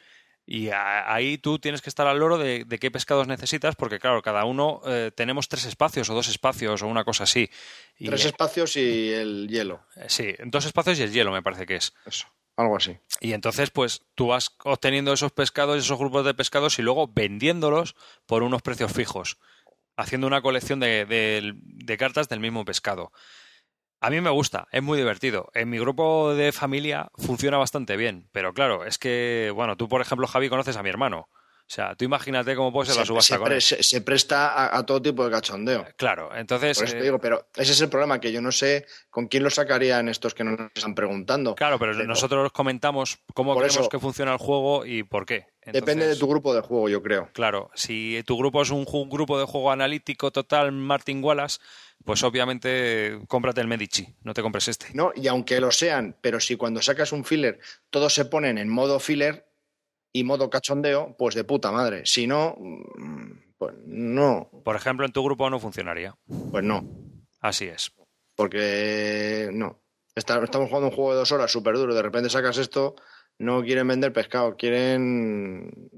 Y ahí tú tienes que estar al loro de, qué pescados necesitas, porque claro, cada uno eh, tenemos tres espacios o dos espacios o una cosa así. tres espacios y el hielo. Eh, sí, dos espacios y el hielo me parece que es. Eso, algo así. Y entonces, pues tú vas obteniendo esos pescados, esos grupos de pescados y luego vendiéndolos por unos precios fijos, haciendo una colección de cartas del mismo pescado. A mí me gusta, es muy divertido. En mi grupo de familia funciona bastante bien, pero claro, es que, bueno, tú por ejemplo, Javi, conoces a mi hermano. O sea, tú imagínate cómo puede ser se, la subasta se con él. se- se presta a, a todo tipo de cachondeo. Claro, entonces. Por eso te eh, digo, pero ese es el problema, que yo no sé con quién lo sacarían estos que nos están preguntando. Claro, pero, Pero- nosotros comentamos cómo creemos eso- que funciona el juego y por qué. Depende de tu grupo de juego, yo creo. Claro, si tu grupo es un ju- grupo de juego analítico total Martin Wallace, pues obviamente eh, cómprate el Medici, no te compres este. No, y aunque lo sean, pero si cuando sacas un filler todos se ponen en modo filler y modo cachondeo, pues de puta madre. Si no, mm, pues no, Por ejemplo, en tu grupo no funcionaría. pues no. Así es. Porque no. Está- estamos jugando un juego de dos horas súper duro, de repente sacas esto, no quieren vender pescado, quieren.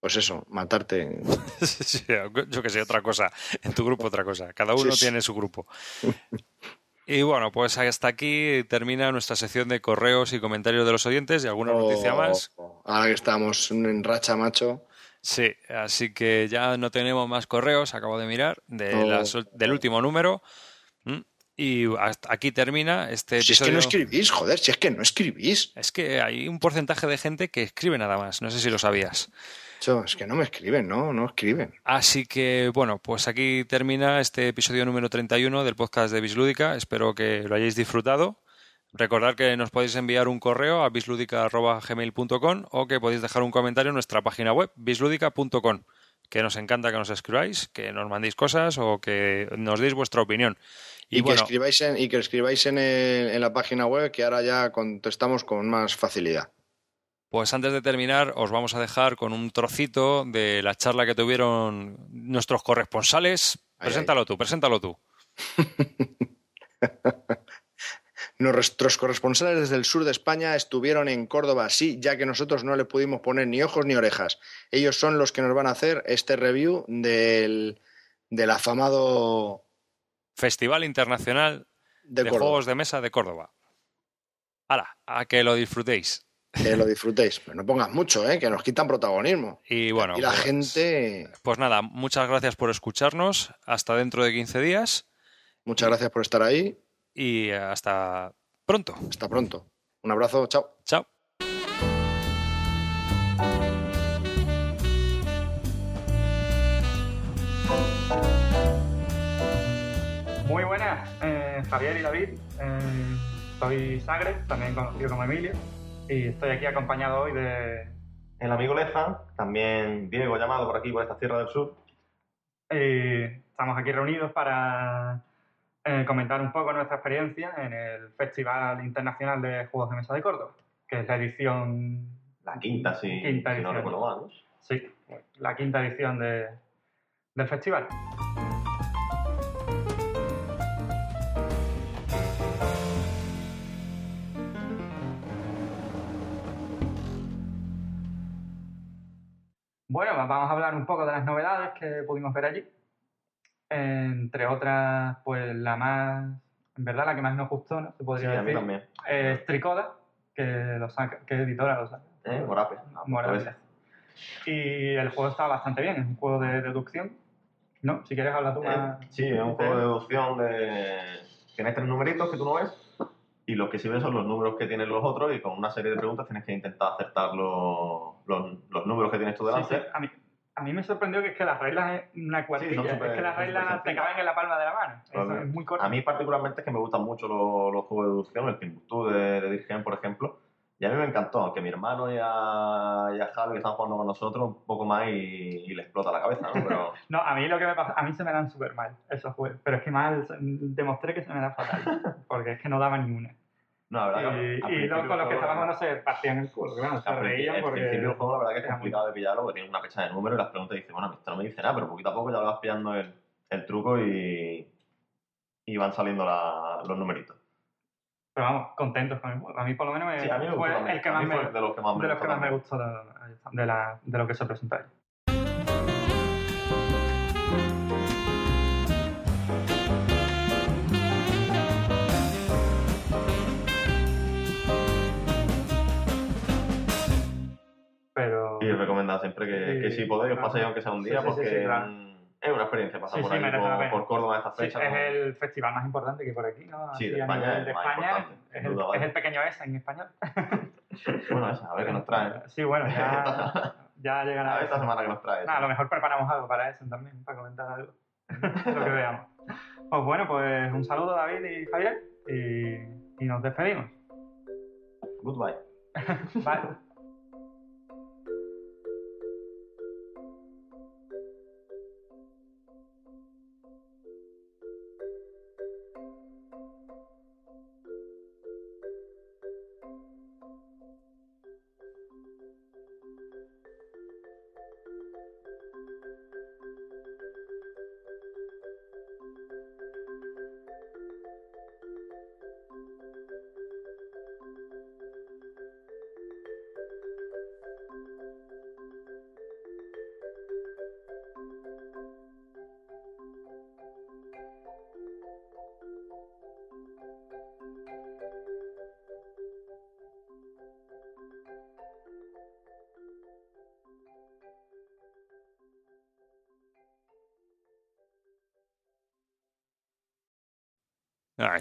Pues eso, matarte. Sí, Yo que sé, otra cosa. En tu grupo otra cosa. Cada uno Sí, sí. tiene su grupo. Y bueno, pues hasta aquí termina nuestra sección de correos y comentarios de los oyentes y alguna noticia Oh, más. Ahora que estamos en racha, macho. Sí, así que ya no tenemos más correos, acabo de mirar, de Oh. del último número. ¿m? Y hasta aquí termina este Si es que no escribís, joder, si es que no escribís. Es que hay un porcentaje de gente que escribe nada más, no sé si lo sabías. Cho, es que no me escriben, no, no escriben. Así que, bueno, pues aquí termina este episodio número 31 del podcast de Bislúdica. Espero que lo hayáis disfrutado. Recordad que nos podéis enviar un correo a bisludica.gmail.com o que podéis dejar un comentario en nuestra página web, bisludica.com. Que nos encanta que nos escribáis, que nos mandéis cosas o que nos deis vuestra opinión. Y, Y, que escribáis en, y que escribáis en, el- en la página web que ahora ya contestamos con más facilidad. Pues antes de terminar, os vamos a dejar con un trocito de la charla que tuvieron nuestros corresponsales. Ay, Preséntalo tú, preséntalo tú. Nuestros corresponsales desde el sur de España estuvieron en Córdoba, sí, ya que nosotros no le pudimos poner ni ojos ni orejas. Ellos son los que nos van a hacer este review del, del afamado Festival Internacional de, de. Juegos de Mesa de Córdoba. Hala, a que lo disfrutéis. Que lo disfrutéis. Pero no pongas mucho, ¿eh? que nos quitan protagonismo. Y bueno, y la pues, gente, pues nada, muchas gracias por escucharnos. Hasta dentro de 15 días muchas gracias por estar ahí. y hasta pronto. Hasta pronto. Un abrazo, chao. Chao. Muy buenas, eh, Javier y David. Eh, soy Sagre, también conocido como Emilio, y estoy aquí acompañado hoy de. El amigo Lezan, también Diego llamado por aquí, por esta Tierra del Sur. eh, estamos aquí reunidos para eh, comentar un poco nuestra experiencia en el Festival Internacional de Juegos de Mesa de Córdoba, que es la edición. La quinta, si, Quinta si no recuerdo mal. ¿no? Sí, la quinta edición de- del festival. Bueno, vamos a hablar un poco de las novedades que pudimos ver allí. Entre otras, pues la más, en verdad la que más nos gustó, ¿no? Se Sí, podría a mí decir. también. Es Tricoda, que lo saca, que editora lo saca. ¿Eh? Morape. Morales. Pues, Y el juego está bastante bien, es un juego de deducción. ¿No? Si quieres hablar tú eh, más. sí, es un juego de deducción de... Tienes tres numeritos que tú no ves y los que sí ves son los números que tienen los otros y con una serie de preguntas tienes que intentar acertar los, los, los números que tienes tú delante. sí, A, mí, a mí me sorprendió que es que las reglas una cuartilla. es que las reglas te caben en la palma de la mano. Eso es muy corto. A mí particularmente es que me gustan mucho los, los juegos de deducción, el Timbuktu de, de Dirgen, por ejemplo. Y a mí me encantó, aunque mi hermano y a, y a Javi, que están jugando con nosotros, un poco más y, y le explota la cabeza, ¿no? Pero No, a mí lo que me pasa, a mí se me dan súper mal esos juegos. Pero es que mal demostré que se me da fatal. porque es que no daba ni una. no, la verdad que Y, al y con los que estábamos no se partían el culo. Claro, se al reían al porque. principio el juego la verdad que es complicado de pillarlo porque tiene una fecha de número y las preguntas dicen, bueno, esto no me dice nada, pero poquito a poco ya lo vas pillando el, el truco y, y van saliendo la- los numeritos. Pero vamos, contentos con el juego. A mí por lo menos me, Sí, fue el que más me, de los que más me de los que gustó más me gustó de, la- de lo que se presentó ahí. Pero Y recomendad siempre que, Sí, que si podéis os paséis aunque sea un día sí, porque claro. Es una experiencia pasar Sí, por sí, ahí por, por Córdoba esta sí, fecha. es ¿no? el festival más importante que por aquí, ¿no? Sí, de España es de España es el, duda, vaya. es el pequeño S en español. Bueno, esa, a ver qué nos trae. Sí, bueno, ya ya llegará. A ver esta semana que nos. Nada, a lo mejor preparamos algo para eso también, para comentar algo. lo que veamos. Pues bueno, pues un saludo David y Javier y, y nos despedimos. Goodbye. Bye.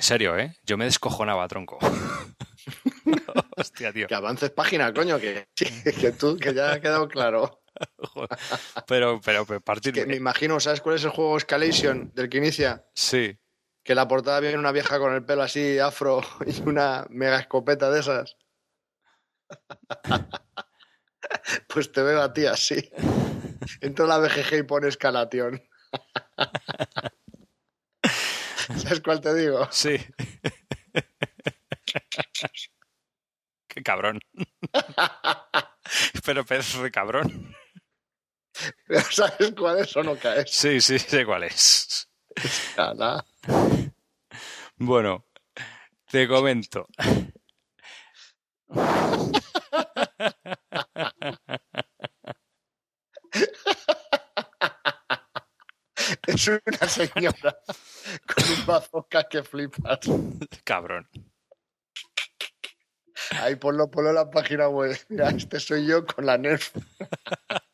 Serio, ¿eh? Yo me descojonaba, tronco. Hostia, tío. Que avances página, coño, que, que tú, que ya ha quedado claro. Pero, pero, pero partir... Que me imagino, ¿sabes cuál es el juego Escalation del que inicia? Sí. Que la portada viene una vieja con el pelo así afro y una mega escopeta de esas. Pues te veo a ti así. Entro a la BGG y pone escalación. ¿Sabes cuál te digo? Sí. Qué cabrón. Pero pedazo de cabrón. Pero ¿Sabes cuál es o no caes? Sí, sí, sé cuál es. Escala. Bueno, te comento. Es una señora con un bazooka que flipas. Cabrón. Ahí ponlo, ponlo en la página web. Mira, este soy yo con la Nerf.